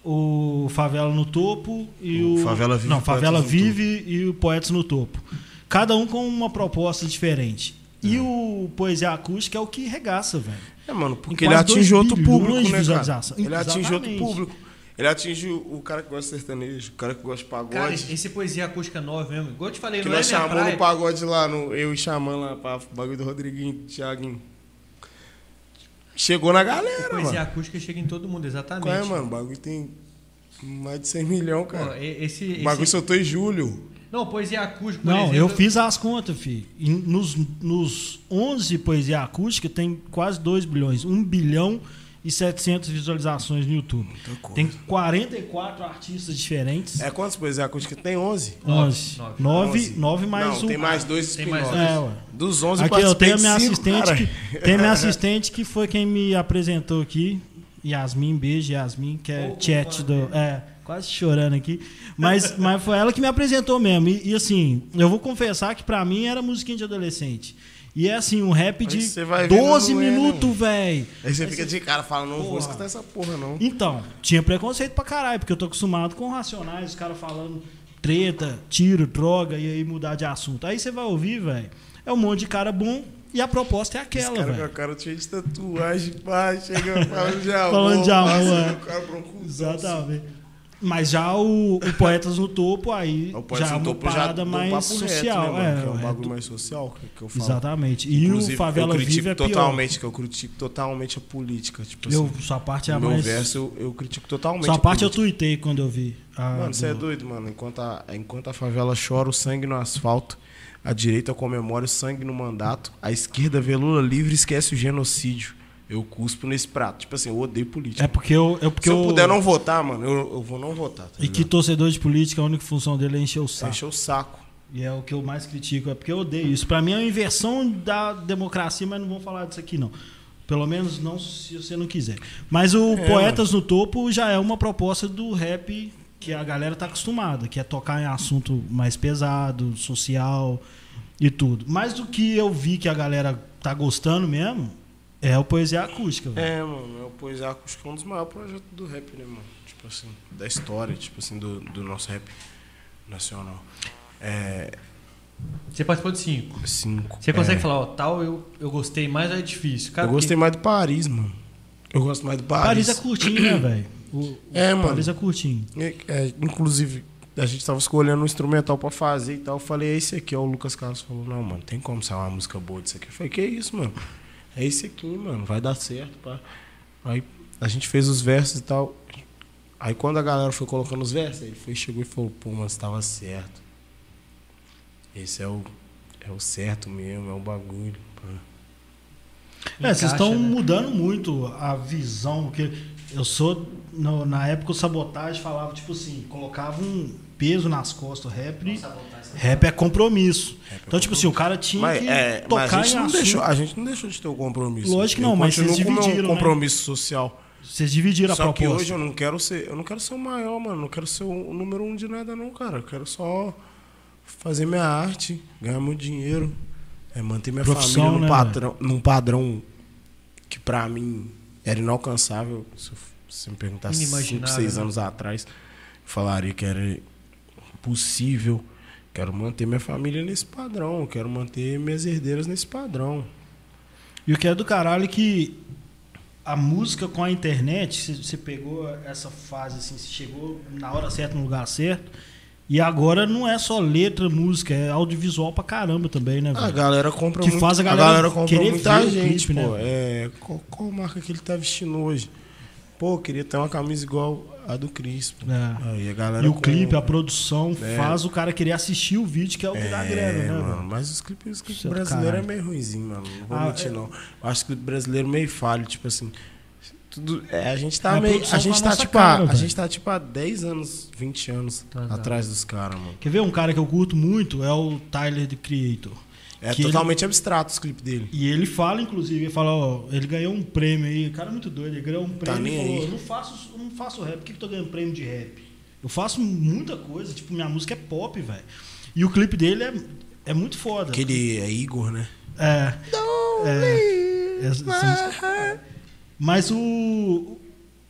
Speaker 2: o Favela no Topo e
Speaker 3: O
Speaker 2: o.
Speaker 3: Favela Vive
Speaker 2: Não, Favela Vive e o Poetas no Topo. Cada um com uma proposta diferente. E o Poesia Acústica é o que regaça, velho.
Speaker 3: É, mano, porque
Speaker 2: Em
Speaker 3: ele atinge outro público, né, cara? Ele atinge outro público. Ele atinge o cara que gosta de sertanejo, o cara que gosta de pagode.
Speaker 1: Cara, esse poesia acústica nova mesmo. Igual eu te falei,
Speaker 3: que
Speaker 1: não é
Speaker 3: nós
Speaker 1: minha
Speaker 3: chamamos
Speaker 1: praia.
Speaker 3: no pagode lá, no, eu e Xamã lá, pra bagulho do Rodriguinho, Thiaguinho. Chegou na galera,
Speaker 1: Poesia
Speaker 3: mano.
Speaker 1: acústica chega em todo mundo, exatamente.
Speaker 3: Qual é, mano? O bagulho tem mais de 100 milhões,
Speaker 1: Pô,
Speaker 3: cara.
Speaker 1: e- esse,
Speaker 3: O bagulho
Speaker 1: esse...
Speaker 3: soltou em julho.
Speaker 1: Não, poesia acústica, por
Speaker 2: Não,
Speaker 1: exemplo,
Speaker 2: eu fiz as contas, filho. E Nos, nos 11 poesia acústica tem quase 2 bilhões. 1 bilhão e 700 visualizações no YouTube.
Speaker 3: Muita coisa.
Speaker 2: Tem 44 artistas diferentes.
Speaker 3: É quantas poesias acústicas? Tem 11?
Speaker 2: 11.
Speaker 1: nove.
Speaker 2: 9,
Speaker 3: 11.
Speaker 2: 9 mais
Speaker 3: Não,
Speaker 2: um.
Speaker 3: tem mais dois
Speaker 1: Tem mais
Speaker 3: spin-offs.
Speaker 2: É, ué.
Speaker 3: Dos 11
Speaker 2: Aqui eu tenho a minha
Speaker 3: cinco,
Speaker 2: assistente,
Speaker 3: cara.
Speaker 2: que, tem a minha assistente que foi quem me apresentou aqui. Yasmin, beijo, Yasmin, que é
Speaker 1: ô,
Speaker 2: chat do. É, quase chorando aqui. Mas, [LAUGHS] mas foi ela que me apresentou mesmo. E, e, assim, eu vou confessar que pra mim era musiquinha de adolescente. E é assim, um rap de
Speaker 3: você vai vendo,
Speaker 2: 12
Speaker 3: não é,
Speaker 2: minutos, velho.
Speaker 3: Aí você fica de cara falando, não vou escutar essa porra, não.
Speaker 2: Então, tinha preconceito pra caralho, porque eu tô acostumado com racionais, os caras falando treta, tiro, droga, e aí mudar de assunto. Aí você vai ouvir, velho, é um monte de cara bom e a proposta é
Speaker 3: Esse
Speaker 2: aquela,
Speaker 3: cara com a
Speaker 2: velho.
Speaker 3: cara cheia de tatuagem, pá, chega falando de [LAUGHS] amor.
Speaker 2: Falando de amor,
Speaker 3: passa,
Speaker 2: é.
Speaker 3: o cara broncudão,
Speaker 2: Exatamente. Mas já o, o Poetas no Topo, aí [LAUGHS]
Speaker 3: O
Speaker 2: já é uma parada mais
Speaker 3: reto,
Speaker 2: social.
Speaker 3: né,
Speaker 2: é,
Speaker 3: que é um
Speaker 2: é,
Speaker 3: bagulho mais social que, que eu falo.
Speaker 2: Exatamente. E
Speaker 3: Inclusive,
Speaker 2: o Favela
Speaker 3: eu
Speaker 2: Vive é pior.
Speaker 3: totalmente, que eu critico totalmente a política. Tipo
Speaker 2: Eu,
Speaker 3: assim,
Speaker 2: sua parte é a
Speaker 3: meu
Speaker 2: mais.
Speaker 3: verso eu, eu critico totalmente
Speaker 2: Sua parte eu
Speaker 3: política.
Speaker 2: tuitei quando eu vi. a
Speaker 3: Mano, você é
Speaker 2: do-
Speaker 3: doido, mano. Enquanto a, enquanto a favela chora o sangue no asfalto, a direita comemora o sangue no mandato, a esquerda vê Lula livre e esquece o genocídio. Eu cuspo nesse prato. Tipo assim, eu odeio política.
Speaker 2: É porque eu. É porque
Speaker 3: Se eu
Speaker 2: eu
Speaker 3: puder não votar, mano, eu, eu vou não votar. Tá
Speaker 2: E que
Speaker 3: ligado?
Speaker 2: torcedor de política, a única função dele é encher o saco.
Speaker 3: Encher o saco.
Speaker 2: E é o que eu mais critico, é porque eu odeio isso. Pra mim é uma inversão da democracia, mas não vou falar disso aqui não. Pelo menos não se você não quiser. Mas o
Speaker 3: É,
Speaker 2: Poetas no Topo já é uma proposta do rap que a galera tá acostumada, que é tocar em assunto mais pesado, social e tudo. Mas do que eu vi que a galera tá gostando mesmo, é o Poesia Acústica. velho.
Speaker 3: É, mano, é o Poesia Acústica é um dos maiores projetos do rap, né, mano? Tipo assim, da história, tipo assim, do, do nosso rap nacional. É.
Speaker 1: Você participou de cinco.
Speaker 3: Cinco.
Speaker 1: Você consegue
Speaker 3: é.
Speaker 1: falar, ó, tal eu, eu gostei mais ou é difícil? Cara,
Speaker 3: Eu gostei mais do Paris, mano. Eu gosto mais do Paris.
Speaker 2: Paris é curtinho, né, velho? O,
Speaker 3: É,
Speaker 2: o
Speaker 3: mano.
Speaker 2: Paris é curtinho.
Speaker 3: É, é, inclusive, a gente tava escolhendo um instrumental pra fazer e tal. Eu falei, é esse aqui. Ó, o Lucas Carlos falou, não, mano, tem como sair uma música boa disso aqui. Eu falei, que isso, mano? É esse aqui, mano, vai dar certo, pá. Aí a gente fez os versos e tal. Aí quando a galera foi colocando os versos, ele foi, chegou e falou, pô, mas tava certo. Esse é o, é o certo mesmo, é o bagulho. pá.
Speaker 2: É, vocês estão
Speaker 1: né?
Speaker 2: mudando muito a visão. Porque eu sou. no- na época o sabotagem falava, tipo assim, colocava um peso nas costas. Rap, rap é compromisso. então, tipo assim, o cara tinha
Speaker 3: Mas,
Speaker 2: que
Speaker 3: é,
Speaker 2: tocar
Speaker 3: a, gente
Speaker 2: em
Speaker 3: não
Speaker 2: assunto.
Speaker 3: deixou, a gente não deixou de ter o compromisso.
Speaker 2: Lógico que não, mas vocês
Speaker 3: com
Speaker 2: dividiram, né?
Speaker 3: compromisso social.
Speaker 2: Vocês dividiram
Speaker 3: Só
Speaker 2: a
Speaker 3: que
Speaker 2: proposta.
Speaker 3: hoje eu não quero ser, eu não quero ser o maior, mano. Não quero ser o número um de nada, não, cara. Eu quero só fazer minha arte, ganhar meu dinheiro, é, manter minha
Speaker 2: Profissão,
Speaker 3: família num
Speaker 2: né,
Speaker 3: padrão, num padrão que pra mim era inalcançável. Se, eu- se você me perguntasse 5,
Speaker 1: Inimaginável,
Speaker 3: 6
Speaker 1: né?
Speaker 3: anos atrás, eu falaria que era possível. Quero manter minha família nesse padrão, quero manter minhas herdeiras nesse padrão.
Speaker 2: E o que é do caralho é que a música com a internet, você- pegou essa fase assim, você chegou na hora certa, no lugar certo. E agora não é só letra, música, é audiovisual pra caramba também, né,
Speaker 3: A
Speaker 2: velho?
Speaker 3: galera compra
Speaker 2: Que
Speaker 3: muito,
Speaker 2: faz a galera
Speaker 3: compra
Speaker 2: querer
Speaker 3: muita
Speaker 2: ver o
Speaker 3: gente,
Speaker 2: clipe,
Speaker 3: pô.
Speaker 2: né?
Speaker 3: É, qual, qual marca que ele tá vestindo hoje? Pô, queria ter uma camisa igual a do Cris.
Speaker 2: É.
Speaker 3: Aí a galera
Speaker 2: E o
Speaker 3: compra.
Speaker 2: clipe, a produção
Speaker 3: É.
Speaker 2: faz o cara querer assistir o vídeo, que é o que dá grana,
Speaker 3: É,
Speaker 2: né,
Speaker 3: mano, mas os clipes, os clipes
Speaker 2: é
Speaker 3: brasileiros é meio ruimzinho, mano. Não vou
Speaker 2: Ah,
Speaker 3: mentir,
Speaker 2: é.
Speaker 3: não. Eu acho que o brasileiro meio falho, tipo assim. Tudo, é, a gente tá
Speaker 2: a
Speaker 3: meio. A gente
Speaker 2: com
Speaker 3: tá, tipo,
Speaker 2: cara,
Speaker 3: a, a gente tá tipo há 10 anos, 20 anos
Speaker 1: Tá, tá.
Speaker 3: atrás dos caras, mano.
Speaker 2: Quer ver um cara que eu curto muito? É o Tyler, The Creator.
Speaker 3: É
Speaker 2: Que ele-
Speaker 3: totalmente abstrato os clipes dele.
Speaker 2: E ele fala, inclusive, ele fala, ó, ele ganhou um prêmio aí, o cara é muito doido, ele ganhou um
Speaker 3: Tá
Speaker 2: prêmio e
Speaker 3: nem
Speaker 2: falou,
Speaker 3: aí.
Speaker 2: eu não faço, eu não faço rap, por que, que eu tô ganhando prêmio de rap? Eu faço muita coisa, tipo, minha música é pop, velho. E o clipe dele é, é muito foda.
Speaker 3: Aquele é Igor, né?
Speaker 2: É. é, essa- essa música- Mas o,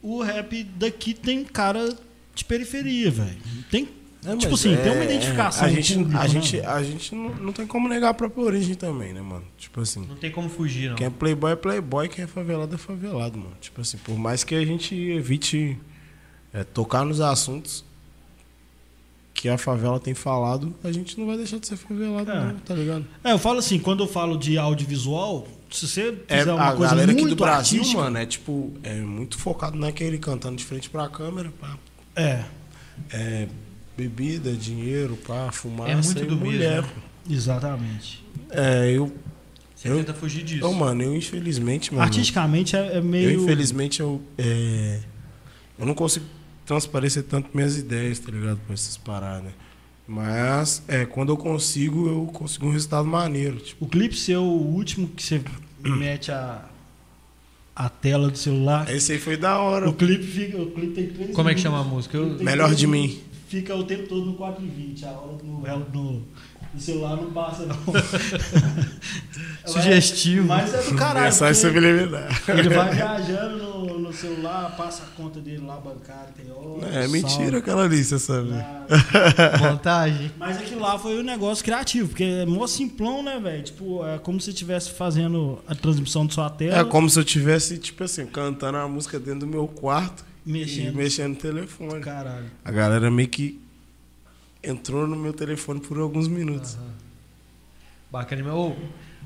Speaker 2: o rap daqui tem cara de periferia, velho. Tem,
Speaker 3: É,
Speaker 2: tipo
Speaker 3: mas
Speaker 2: assim,
Speaker 3: é-
Speaker 2: tem uma identificação
Speaker 3: A gente,
Speaker 2: público,
Speaker 3: a
Speaker 2: né,
Speaker 3: gente, a gente não, não tem como negar a própria origem também, né, mano? Tipo assim.
Speaker 1: Não tem como fugir, não.
Speaker 3: Quem é playboy é playboy, quem é favelado é favelado, mano. Tipo assim, por mais que a gente evite é, tocar nos assuntos que a favela tem falado, a gente não vai deixar de ser favelado,
Speaker 2: É.
Speaker 3: não, tá ligado?
Speaker 2: É, eu falo assim, quando eu falo de audiovisual, se você
Speaker 3: É,
Speaker 2: fizer uma
Speaker 3: a
Speaker 2: coisa
Speaker 3: galera
Speaker 2: muito
Speaker 3: aqui do Brasil,
Speaker 2: artística,
Speaker 3: mano, é tipo, é muito focado naquele cantando de frente pra câmera, pá.
Speaker 2: É,
Speaker 3: É bebida, dinheiro, pá, fumaça
Speaker 1: É muito
Speaker 3: e
Speaker 1: do
Speaker 3: mulher.
Speaker 1: mesmo.
Speaker 2: exatamente.
Speaker 3: É, eu,
Speaker 1: Você
Speaker 3: Eu-
Speaker 1: tenta fugir disso.
Speaker 3: eu, mano, eu infelizmente, mano.
Speaker 2: Artisticamente é, é meio.
Speaker 3: Eu, infelizmente, eu, é, eu não consigo transparecer tanto minhas ideias, tá ligado? Com essas paradas. Mas, é, quando eu consigo, eu consigo um resultado maneiro. Tipo,
Speaker 2: O clipe seu, o último que você mete a, a tela do celular.
Speaker 3: esse aí foi da hora.
Speaker 2: O clipe fica. O clipe tem três
Speaker 1: Como é que
Speaker 2: minutos.
Speaker 1: chama a música? Eu-
Speaker 3: Melhor de
Speaker 2: minutos.
Speaker 3: mim.
Speaker 2: Fica o tempo todo no 420. A hora no, no, no celular não passa, não. [LAUGHS]
Speaker 1: Sugestivo.
Speaker 2: Mas é do caralho.
Speaker 3: é só.
Speaker 2: Ele vai viajando no, no celular, passa a conta dele lá bancária, tem hora.
Speaker 3: É mentira aquela ali, você sabe.
Speaker 1: Montagem.
Speaker 2: Mas aquilo lá foi um negócio criativo, porque é mó simplão, né, velho? Tipo, é como se você estivesse fazendo a transmissão de sua tela.
Speaker 3: É como se eu tivesse, tipo assim, cantando a música dentro do meu quarto e
Speaker 2: Mexendo.
Speaker 3: mexendo no telefone.
Speaker 2: Caralho.
Speaker 3: A galera meio que entrou no meu telefone por alguns minutos.
Speaker 1: Bacana. Mas,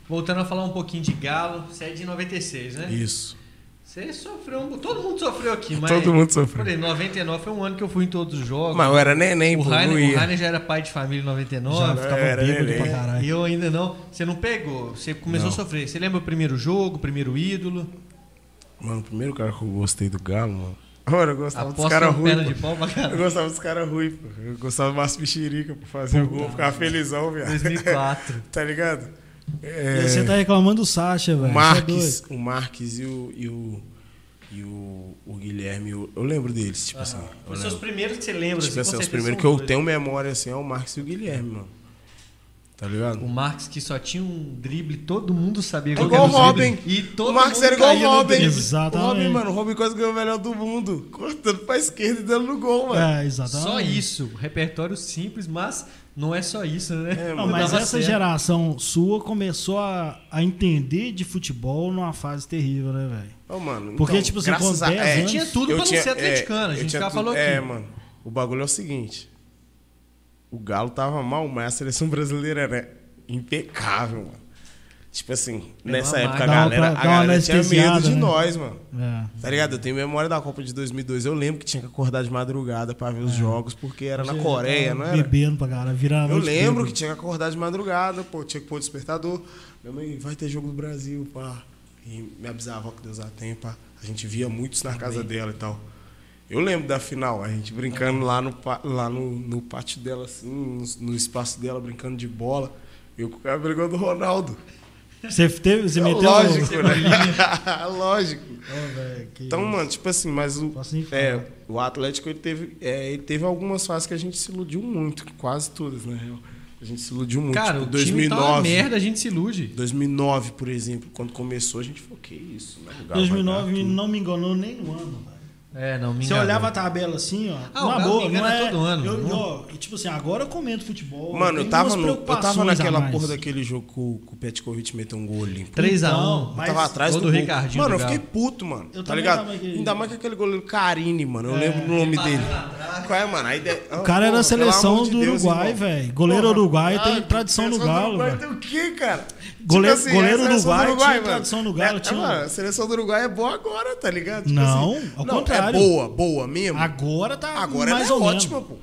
Speaker 1: voltando a falar um pouquinho de Galo, você é de 96, né?
Speaker 3: Isso.
Speaker 1: Você sofreu um... Todo mundo sofreu aqui, mas...
Speaker 3: Todo mundo sofreu.
Speaker 1: Falei, 99 foi um ano que eu fui em todos os jogos.
Speaker 3: Mas eu era neném,
Speaker 1: o, Rainer, o. Rainer já era pai de família em 99.
Speaker 2: Já ficava
Speaker 3: era
Speaker 2: bêbado
Speaker 3: neném.
Speaker 2: pra caralho.
Speaker 1: E eu ainda não. Você não pegou. Você começou
Speaker 3: Não.
Speaker 1: a sofrer. Você lembra o primeiro jogo, o primeiro ídolo?
Speaker 3: Mano, o primeiro cara que eu gostei do Galo, mano. Ora, eu gostava dos
Speaker 1: Aposta
Speaker 3: caras ruins.
Speaker 1: de pau pra
Speaker 3: Eu gostava dos caras ruins, pô. Eu gostava do Márcio Mexerica pra fazer o gol, ficava felizão, viado.
Speaker 1: 2004. [LAUGHS]
Speaker 3: tá ligado? É,
Speaker 2: E você tá reclamando do Sacha, velho. é
Speaker 3: Marques,
Speaker 2: doido.
Speaker 3: o Marques e o. E o, e o, o Guilherme, eu, eu lembro deles, tipo assim. eu
Speaker 1: Os seus primeiros que você lembra,
Speaker 3: Tipo
Speaker 1: assim,
Speaker 3: assim, os primeiros que eu
Speaker 1: dois.
Speaker 3: tenho memória assim é o Marcos e o Guilherme, mano. Tá ligado?
Speaker 1: O Marx que só tinha um drible, todo mundo sabia
Speaker 3: É
Speaker 1: qual
Speaker 3: igual o
Speaker 1: era
Speaker 3: Robin.
Speaker 1: E todo
Speaker 3: o Marcos
Speaker 1: mundo
Speaker 3: era igual o Robin.
Speaker 2: Exatamente.
Speaker 3: O Robin, mano, o Robin quase ganhou o melhor do mundo. Cortando pra esquerda e dando no gol, mano.
Speaker 2: É, exatamente.
Speaker 1: Só isso. Repertório simples, mas não é só isso, né?
Speaker 3: É,
Speaker 2: Não, mas essa
Speaker 1: certo.
Speaker 2: geração sua começou a, a entender de futebol numa fase terrível, né, velho?
Speaker 3: Ô, mano,
Speaker 2: Porque,
Speaker 3: então,
Speaker 2: tipo assim,
Speaker 3: graças
Speaker 2: com
Speaker 3: a-
Speaker 2: 10
Speaker 3: é,
Speaker 1: Tinha tudo
Speaker 3: eu
Speaker 1: pra não
Speaker 3: tinha-
Speaker 1: ser atleticano, a
Speaker 3: eu
Speaker 1: gente já falou aqui.
Speaker 3: É, mano. O bagulho é o seguinte. O Galo tava mal, mas a seleção brasileira era impecável, mano. Tipo assim, nessa época a galera,
Speaker 2: pra-
Speaker 3: a galera tinha medo de
Speaker 2: né?
Speaker 3: nós, mano.
Speaker 2: É.
Speaker 3: Tá ligado? Eu tenho memória da Copa de 2002. Eu lembro que tinha que acordar de madrugada pra ver os jogos, porque era na Coreia,
Speaker 2: tava
Speaker 3: não era?
Speaker 2: Bebendo pra cara, virando
Speaker 3: Eu lembro que tinha que acordar de madrugada, pô, tinha que pôr o despertador. Minha mãe, vai ter jogo do Brasil, pá. E me avisava que Deus a tem, pá. A gente via muitos na casa dela e tal. Eu lembro da final, a gente brincando lá no, lá no, no pátio dela, assim, no, no espaço dela, brincando de bola. Eu com o cara brigou do Ronaldo.
Speaker 2: Você, teve, você
Speaker 3: É
Speaker 2: meteu
Speaker 3: lógico, né? [LAUGHS] lógico.
Speaker 2: Velho, que
Speaker 3: Então,
Speaker 2: isso.
Speaker 3: mano, tipo assim, mas o, é, o Atlético ele teve, é, ele teve algumas fases que a gente se iludiu muito, quase todas, na real. A gente se iludiu muito.
Speaker 1: Cara,
Speaker 3: tipo,
Speaker 1: o time tá uma
Speaker 3: 2009.
Speaker 1: merda, a gente se ilude.
Speaker 3: 2009, por exemplo, quando começou, a gente falou, que isso, né? O Galo vai
Speaker 2: 2009
Speaker 3: ganhar tudo.
Speaker 2: não me enganou nem no ano, velho.
Speaker 1: É, não, me
Speaker 2: Você
Speaker 1: enganou.
Speaker 2: olhava a tabela assim, ó.
Speaker 1: Ah, o Galo
Speaker 2: boa, não é.
Speaker 1: todo ano,
Speaker 2: Eu,
Speaker 1: não-
Speaker 2: ó, e tipo assim, agora eu comento futebol.
Speaker 3: Mano, eu tava, no, eu tava naquela porra daquele jogo que o, o Petkovic meteu um gol limpo.
Speaker 1: 3x1.
Speaker 2: Então,
Speaker 3: Eu
Speaker 2: mas
Speaker 3: tava atrás do.
Speaker 1: Ricardinho
Speaker 3: Mano, eu fiquei puto, mano.
Speaker 2: Eu
Speaker 3: tá ligado? Ainda mais que aquele goleiro Carine, mano. Eu lembro do nome dele. Qual é, mano? Aí de...
Speaker 2: O cara era a seleção do Uruguai, velho. Goleiro uruguai
Speaker 3: Ah,
Speaker 2: tem tradição no Galo,
Speaker 3: Uruguai
Speaker 2: velho.
Speaker 3: tem o quê, cara?
Speaker 2: Goleiro-
Speaker 3: Tipo
Speaker 2: goleiro
Speaker 3: a seleção
Speaker 2: do Uruguai tinha
Speaker 3: mano.
Speaker 2: tradição no Galo,
Speaker 3: É,
Speaker 2: tinha-
Speaker 3: mano, a seleção do Uruguai é boa agora, tá ligado?
Speaker 2: Não,
Speaker 3: assim,
Speaker 2: ao
Speaker 3: não,
Speaker 2: contrário.
Speaker 3: É boa, boa mesmo.
Speaker 2: Agora tá
Speaker 3: Agora
Speaker 2: mais
Speaker 3: ela é
Speaker 2: ou
Speaker 3: ótima,
Speaker 2: menos.
Speaker 3: pô.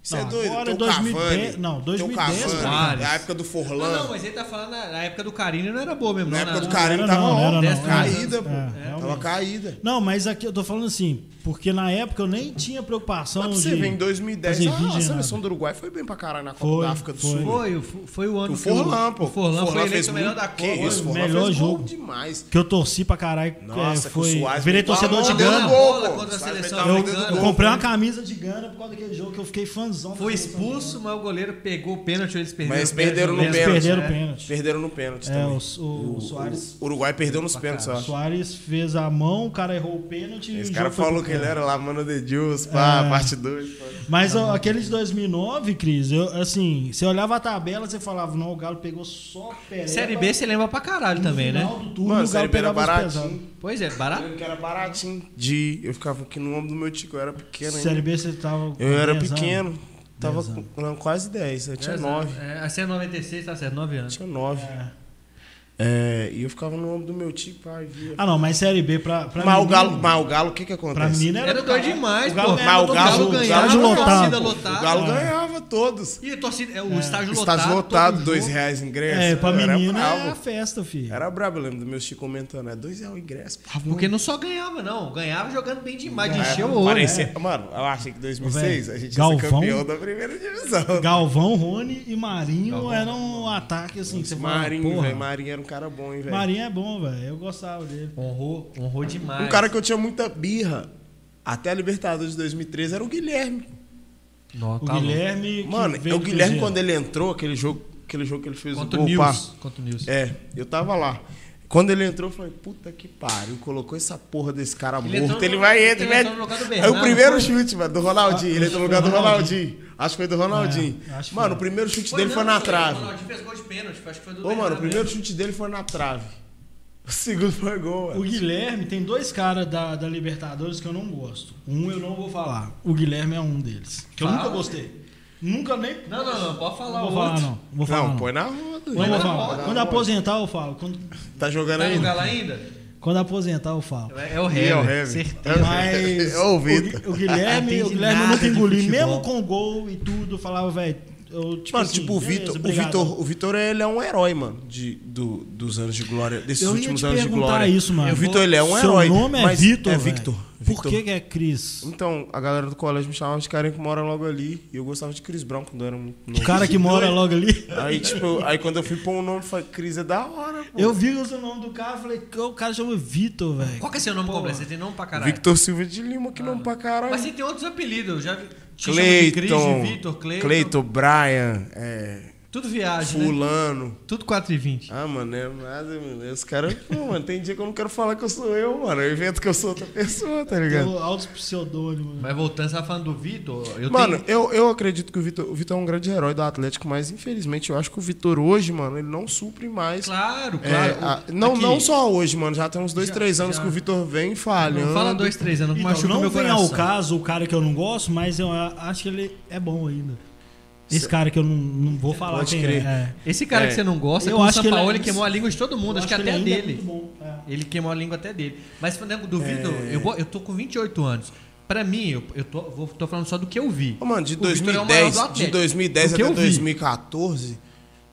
Speaker 3: Isso
Speaker 2: Não,
Speaker 3: é doido.
Speaker 2: agora
Speaker 3: Tem
Speaker 2: é
Speaker 3: o
Speaker 2: 2010
Speaker 3: Cavani,
Speaker 2: não,
Speaker 3: tem o
Speaker 2: 2010,
Speaker 3: Cavani,
Speaker 1: Soares.
Speaker 3: é a época do Forlan.
Speaker 1: Ah, não, mas ele tá falando na, na época do Carine não era boa mesmo.
Speaker 3: Na
Speaker 1: não,
Speaker 3: época do
Speaker 1: não.
Speaker 3: Carine
Speaker 2: era
Speaker 3: tava
Speaker 2: não,
Speaker 3: ó,
Speaker 2: era não,
Speaker 3: caída,
Speaker 2: é,
Speaker 3: pô.
Speaker 2: é,
Speaker 3: Tava caída.
Speaker 2: Não, mas aqui eu tô falando assim, porque na época eu nem tinha preocupação
Speaker 3: Mas pra
Speaker 2: de...
Speaker 3: você ver, em 2010,
Speaker 2: fazer
Speaker 3: ah,
Speaker 2: vídeo
Speaker 3: a seleção do Uruguai foi bem pra caralho na Copa
Speaker 2: Foi,
Speaker 3: da África do
Speaker 2: foi.
Speaker 3: Sul.
Speaker 1: Foi, o- foi o ano
Speaker 3: O
Speaker 1: que
Speaker 3: Forlan, pô.
Speaker 1: O Forlan foi eleito o melhor da
Speaker 3: Que
Speaker 1: Copa.
Speaker 3: isso,
Speaker 2: o melhor
Speaker 3: fez
Speaker 2: jogo.
Speaker 3: demais.
Speaker 2: Que eu torci pra caralho.
Speaker 3: Nossa,
Speaker 2: é,
Speaker 3: o
Speaker 2: foi, virei torcedor de Gana. Eu, comprei uma camisa de Gana por causa daquele jogo que eu fiquei fãzão.
Speaker 1: Foi expulso, mas o goleiro pegou o pênalti, eles perderam
Speaker 3: Mas
Speaker 1: o
Speaker 3: perderam no pênalti.
Speaker 2: perderam
Speaker 1: é.
Speaker 2: o pênalti.
Speaker 3: Perderam no pênalti
Speaker 2: É,
Speaker 3: também.
Speaker 2: o, o, o Soares...
Speaker 3: O Uruguai perdeu nos pênaltis, eu
Speaker 2: O
Speaker 3: acho.
Speaker 2: Soares fez a mão, o cara errou o pênalti.
Speaker 3: Esse
Speaker 2: o
Speaker 3: cara falou que ele
Speaker 2: pênalti.
Speaker 3: era lá, mano de Deus, pá,
Speaker 2: É.
Speaker 3: parte 2.
Speaker 2: Mas ó, aquele de 2009, Cris, eu, assim, você olhava a tabela, você falava, não, o Galo pegou só pereba.
Speaker 1: Série B você lembra pra caralho também, né?
Speaker 2: do turno,
Speaker 3: Mano,
Speaker 2: o
Speaker 3: Série
Speaker 2: Galo
Speaker 3: B era baratinho.
Speaker 1: Pois é, barato.
Speaker 3: Eu que era baratinho. De. Eu ficava aqui no ombro do meu tico, eu era pequeno ainda.
Speaker 2: Série B você tava. com
Speaker 3: Eu era
Speaker 2: 10 anos.
Speaker 3: pequeno. Tava com não, quase 10. Eu tinha
Speaker 1: É,
Speaker 3: 9.
Speaker 1: É, assim é 96, tá certo, 9 anos.
Speaker 3: Tinha 9.
Speaker 2: É.
Speaker 3: É, e eu ficava no ombro do meu tico, pai, via.
Speaker 2: Ah, não, mas Série B pra, pra
Speaker 3: mas, o
Speaker 2: menino-
Speaker 3: galo, mas o Galo, o que que
Speaker 2: Pra
Speaker 3: acontece?
Speaker 2: menina era,
Speaker 1: Era doido
Speaker 2: caralho.
Speaker 1: demais,
Speaker 2: o Galo
Speaker 1: pô.
Speaker 2: ganhava
Speaker 3: Mas o Galo- o
Speaker 1: ganhava,
Speaker 2: lotado.
Speaker 1: torcida
Speaker 3: o
Speaker 1: lotada.
Speaker 3: Galo
Speaker 2: É.
Speaker 3: ganhava todos.
Speaker 1: E torcida, o estágio lotado.
Speaker 3: Estádio lotado, dois
Speaker 1: jogo.
Speaker 3: reais ingresso.
Speaker 2: É, pra
Speaker 3: Era
Speaker 2: menina é
Speaker 3: brabo.
Speaker 2: a festa, filho.
Speaker 3: Era brabo, eu lembro do meu Chico comentando, é dois reais o ingresso. vamos.
Speaker 1: Porque não só ganhava, não. Ganhava jogando bem demais, de
Speaker 3: É,
Speaker 1: encher o olho.
Speaker 3: parecia- Mano, eu achei que em 2006
Speaker 2: Velho,
Speaker 3: a gente ia
Speaker 2: Galvão-
Speaker 3: ser campeão da primeira divisão.
Speaker 2: Galvão, Rony e Marinho
Speaker 1: Galvão.
Speaker 2: eram um ataque assim, que você
Speaker 3: Marinho, velho. Marinho era um cara bom, hein, velho.
Speaker 2: Marinho é bom, velho. Eu gostava dele.
Speaker 1: Honrou, honrou demais.
Speaker 3: Um cara que eu tinha muita birra até a Libertadores de 2013 era o Guilherme.
Speaker 1: Não,
Speaker 2: O
Speaker 1: tá.
Speaker 2: Guilherme. que
Speaker 3: Mano,
Speaker 2: veio
Speaker 3: o Guilherme, quando ele entrou, aquele jogo, aquele jogo que ele fez
Speaker 1: Contra
Speaker 3: o gol.
Speaker 1: Contra o Nils.
Speaker 3: É, eu tava lá. Quando ele entrou, eu falei, puta que pariu, colocou essa porra desse cara
Speaker 1: Ele entrou
Speaker 3: morto.
Speaker 1: no-
Speaker 3: Ele vai entra e
Speaker 1: ele entrou no lugar do
Speaker 3: É o primeiro
Speaker 1: foi?
Speaker 3: chute, mano, do Ronaldinho. Ele entrou no lugar do Ronaldinho. Acho que foi do Ronaldinho.
Speaker 2: É,
Speaker 3: mano, o primeiro chute
Speaker 1: Foi
Speaker 3: dele foi na
Speaker 1: foi,
Speaker 3: trave.
Speaker 1: O Ronaldinho fez gol de pênalti, acho que foi do
Speaker 3: Ô, mano, o primeiro
Speaker 1: mesmo.
Speaker 3: chute dele foi na trave. [LAUGHS] O segundo foi gol,
Speaker 2: O
Speaker 3: mano.
Speaker 2: Guilherme tem dois caras da, da Libertadores que eu não gosto. Um eu não vou falar. O Guilherme é um deles. Que eu
Speaker 1: Fala.
Speaker 2: nunca gostei. Nunca nem.
Speaker 1: Não, não, não, pode falar
Speaker 2: Não
Speaker 1: o
Speaker 2: vou falar,
Speaker 1: outro.
Speaker 2: não. Vou falar.
Speaker 3: Não,
Speaker 2: Não,
Speaker 3: põe na roda. Gente.
Speaker 2: vou
Speaker 1: na roda,
Speaker 2: Quando aposentar, eu falo. Quando,
Speaker 3: Tá jogando
Speaker 1: Tá
Speaker 3: ainda?
Speaker 1: Galo ainda?
Speaker 2: Quando aposentar, eu falo.
Speaker 1: É, é o
Speaker 3: E é o
Speaker 1: Hever.
Speaker 3: Hever.
Speaker 1: Certeza.
Speaker 2: Mas
Speaker 3: É o
Speaker 2: o,
Speaker 3: Vitor.
Speaker 2: O Guilherme, o Guilherme eu nunca
Speaker 1: de
Speaker 2: engoli.
Speaker 1: futebol.
Speaker 2: Mesmo com gol e tudo, eu falava, velho. Eu, tipo,
Speaker 3: Mano,
Speaker 2: assim,
Speaker 3: tipo, o
Speaker 2: beleza,
Speaker 3: Vitor, o. Vitor, o Vitor, ele é um herói, mano, de, do, dos anos de glória, desses
Speaker 2: Eu ia
Speaker 3: últimos
Speaker 2: te
Speaker 3: anos de
Speaker 2: perguntar
Speaker 3: glória.
Speaker 2: isso, mano.
Speaker 3: O Vitor, ele é um
Speaker 2: Seu
Speaker 3: herói.
Speaker 2: nome é
Speaker 3: mas
Speaker 2: Vitor,
Speaker 3: É
Speaker 2: velho.
Speaker 3: Victor.
Speaker 2: Por que que é Cris?
Speaker 3: Então, a galera do colégio me chamava de carinha que mora logo ali. E eu gostava de Cris Brown quando eu era muito
Speaker 2: O
Speaker 3: novo.
Speaker 2: cara que mora logo ali.
Speaker 3: Aí, tipo, aí quando eu fui pôr o nome, eu falei, Cris é da hora, pô.
Speaker 2: Eu vi o nome do cara e falei, o cara chama Vitor, velho.
Speaker 1: Qual que é seu nome completo? Você tem nome pra caralho?
Speaker 3: Victor Silva de Lima, que nome pra caralho.
Speaker 1: Mas você tem outros apelidos, eu já vi. Te chama de Cris, de
Speaker 3: Cleiton,
Speaker 1: Vitor, Cleiton.
Speaker 3: Cleiton, Brian, é,
Speaker 1: Tudo viagem, né?
Speaker 3: fulano.
Speaker 1: Tudo 4,20.
Speaker 3: Ah, mano, é nada, mano. Os caras, pô, mano, tem dia que eu não quero falar que eu sou eu, mano. Eu invento que eu sou outra pessoa, tá ligado?
Speaker 2: Tem altos pseudônimos.
Speaker 1: Mas voltando, você tá falando do Vitor. Eu
Speaker 3: Mano,
Speaker 1: tenho...
Speaker 3: eu, eu acredito que o Vitor, o Vitor é um grande herói do Atlético, mas infelizmente eu acho que o Vitor hoje, mano, ele não supre mais.
Speaker 1: Claro,
Speaker 3: É,
Speaker 1: claro.
Speaker 3: a- não,
Speaker 1: Aqui,
Speaker 3: não só hoje, mano. Já tem uns dois,
Speaker 1: Já-
Speaker 3: três anos
Speaker 1: já.
Speaker 3: que o Vitor vem falhando.
Speaker 1: Não fala dois, três anos,
Speaker 2: Então,
Speaker 1: machuca
Speaker 2: não
Speaker 1: meu
Speaker 2: vem
Speaker 1: coração.
Speaker 2: ao caso o cara que eu não gosto, mas eu acho que ele é bom ainda. Esse cara que eu não, não vou falar
Speaker 3: Pode
Speaker 2: quem
Speaker 3: crer.
Speaker 2: é. é.
Speaker 1: Esse cara
Speaker 3: É.
Speaker 1: que você não gosta,
Speaker 2: Eu
Speaker 1: com o
Speaker 2: acho que ele
Speaker 1: Sampaoli,
Speaker 2: é-
Speaker 1: ele queimou a língua de todo mundo,
Speaker 2: Eu
Speaker 1: acho que até
Speaker 2: é
Speaker 1: dele.
Speaker 2: é.
Speaker 1: Ele queimou a língua até dele. Mas falando do Vitor, eu, eu tô com 28 anos. Pra mim, eu, eu tô, vou- tô falando só do que eu vi.
Speaker 3: Ô, mano, de
Speaker 1: O Vitor é o maior
Speaker 3: 2010,
Speaker 1: do Atlético.
Speaker 3: de 2010
Speaker 1: Do que
Speaker 3: até
Speaker 1: eu vi.
Speaker 3: 2014,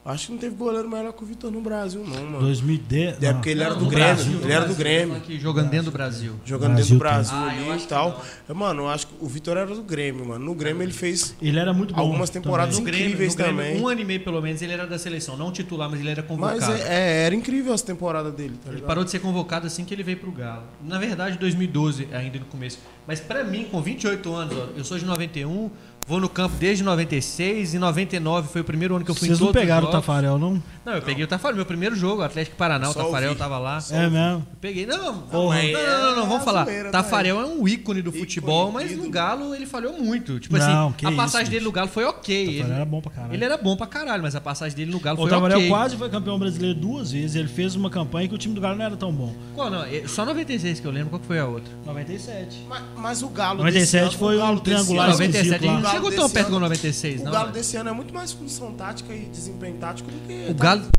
Speaker 3: acho que não teve goleiro melhor que o Vitor no Brasil, não, mano.
Speaker 2: 2010.
Speaker 3: É porque ele era do
Speaker 1: no
Speaker 3: Grêmio,
Speaker 1: Brasil,
Speaker 3: ele era do
Speaker 1: Brasil,
Speaker 3: Grêmio.
Speaker 1: falando Aqui, jogando dentro do Brasil.
Speaker 3: Jogando
Speaker 2: Brasil
Speaker 3: dentro do Brasil.
Speaker 1: Ah,
Speaker 3: ali e tal.
Speaker 1: não.
Speaker 3: Eu, Mano, eu acho que o Vitor era do Grêmio, mano. No Grêmio ele fez.
Speaker 2: Ele era muito bom.
Speaker 3: Algumas temporadas
Speaker 1: No
Speaker 2: também.
Speaker 1: Grêmio,
Speaker 3: Incríveis
Speaker 1: no Grêmio,
Speaker 3: também.
Speaker 1: um ano e meio pelo menos, ele era da seleção. Não titular, mas ele era
Speaker 3: Mas
Speaker 1: convocado.
Speaker 3: é, é, era incrível essa temporada dele, tá
Speaker 1: Ele
Speaker 3: ligado?
Speaker 1: parou de ser convocado assim que ele veio pro Galo. Na verdade, 2012, ainda no começo. Mas pra mim, com 28 anos, ó, eu sou de 91, vou no campo desde 96 e 99 foi o primeiro ano que eu fui
Speaker 2: Vocês
Speaker 1: em
Speaker 2: não
Speaker 1: todos
Speaker 2: pegaram o. Tafarel, não?
Speaker 1: Não, eu peguei o Tafarel, meu primeiro jogo, Atlético Paraná, o
Speaker 3: Só
Speaker 1: Tafarel
Speaker 3: ouvi.
Speaker 1: tava lá.
Speaker 2: É mesmo.
Speaker 1: Eu peguei, não, não,
Speaker 2: Porra.
Speaker 1: não, não, não, não,
Speaker 3: É
Speaker 1: vamos falar.
Speaker 3: zoeira,
Speaker 1: Tafarel é um ícone do
Speaker 3: Ícone,
Speaker 1: futebol, mas no. Galo ele falhou muito. Tipo
Speaker 2: Não,
Speaker 1: assim,
Speaker 2: que
Speaker 1: a
Speaker 2: isso,
Speaker 1: passagem dele
Speaker 2: bicho.
Speaker 1: no Galo foi ok.
Speaker 2: Tafarel
Speaker 1: Ele,
Speaker 2: era bom pra caralho.
Speaker 1: ele era bom pra caralho, mas a passagem dele no Galo
Speaker 2: O
Speaker 1: foi
Speaker 2: Tafarel
Speaker 1: ok.
Speaker 2: quase foi campeão brasileiro duas vezes. Ele fez uma campanha que o time do Galo não era tão bom.
Speaker 1: Qual não? É, Só 96 que eu lembro, qual que foi a outra?
Speaker 2: 97.
Speaker 3: Mas, mas o Galo
Speaker 2: 97
Speaker 3: desse ano-
Speaker 2: foi
Speaker 3: o Galo
Speaker 2: um triangular
Speaker 3: ano-
Speaker 2: esquisito
Speaker 1: 97 a gente
Speaker 2: lá.
Speaker 1: não
Speaker 3: O
Speaker 1: chegou tão perto do 96,
Speaker 3: O
Speaker 1: não.
Speaker 3: Galo
Speaker 1: velho.
Speaker 3: desse ano é muito mais função tática e desempenho tático do que.
Speaker 1: O Galo,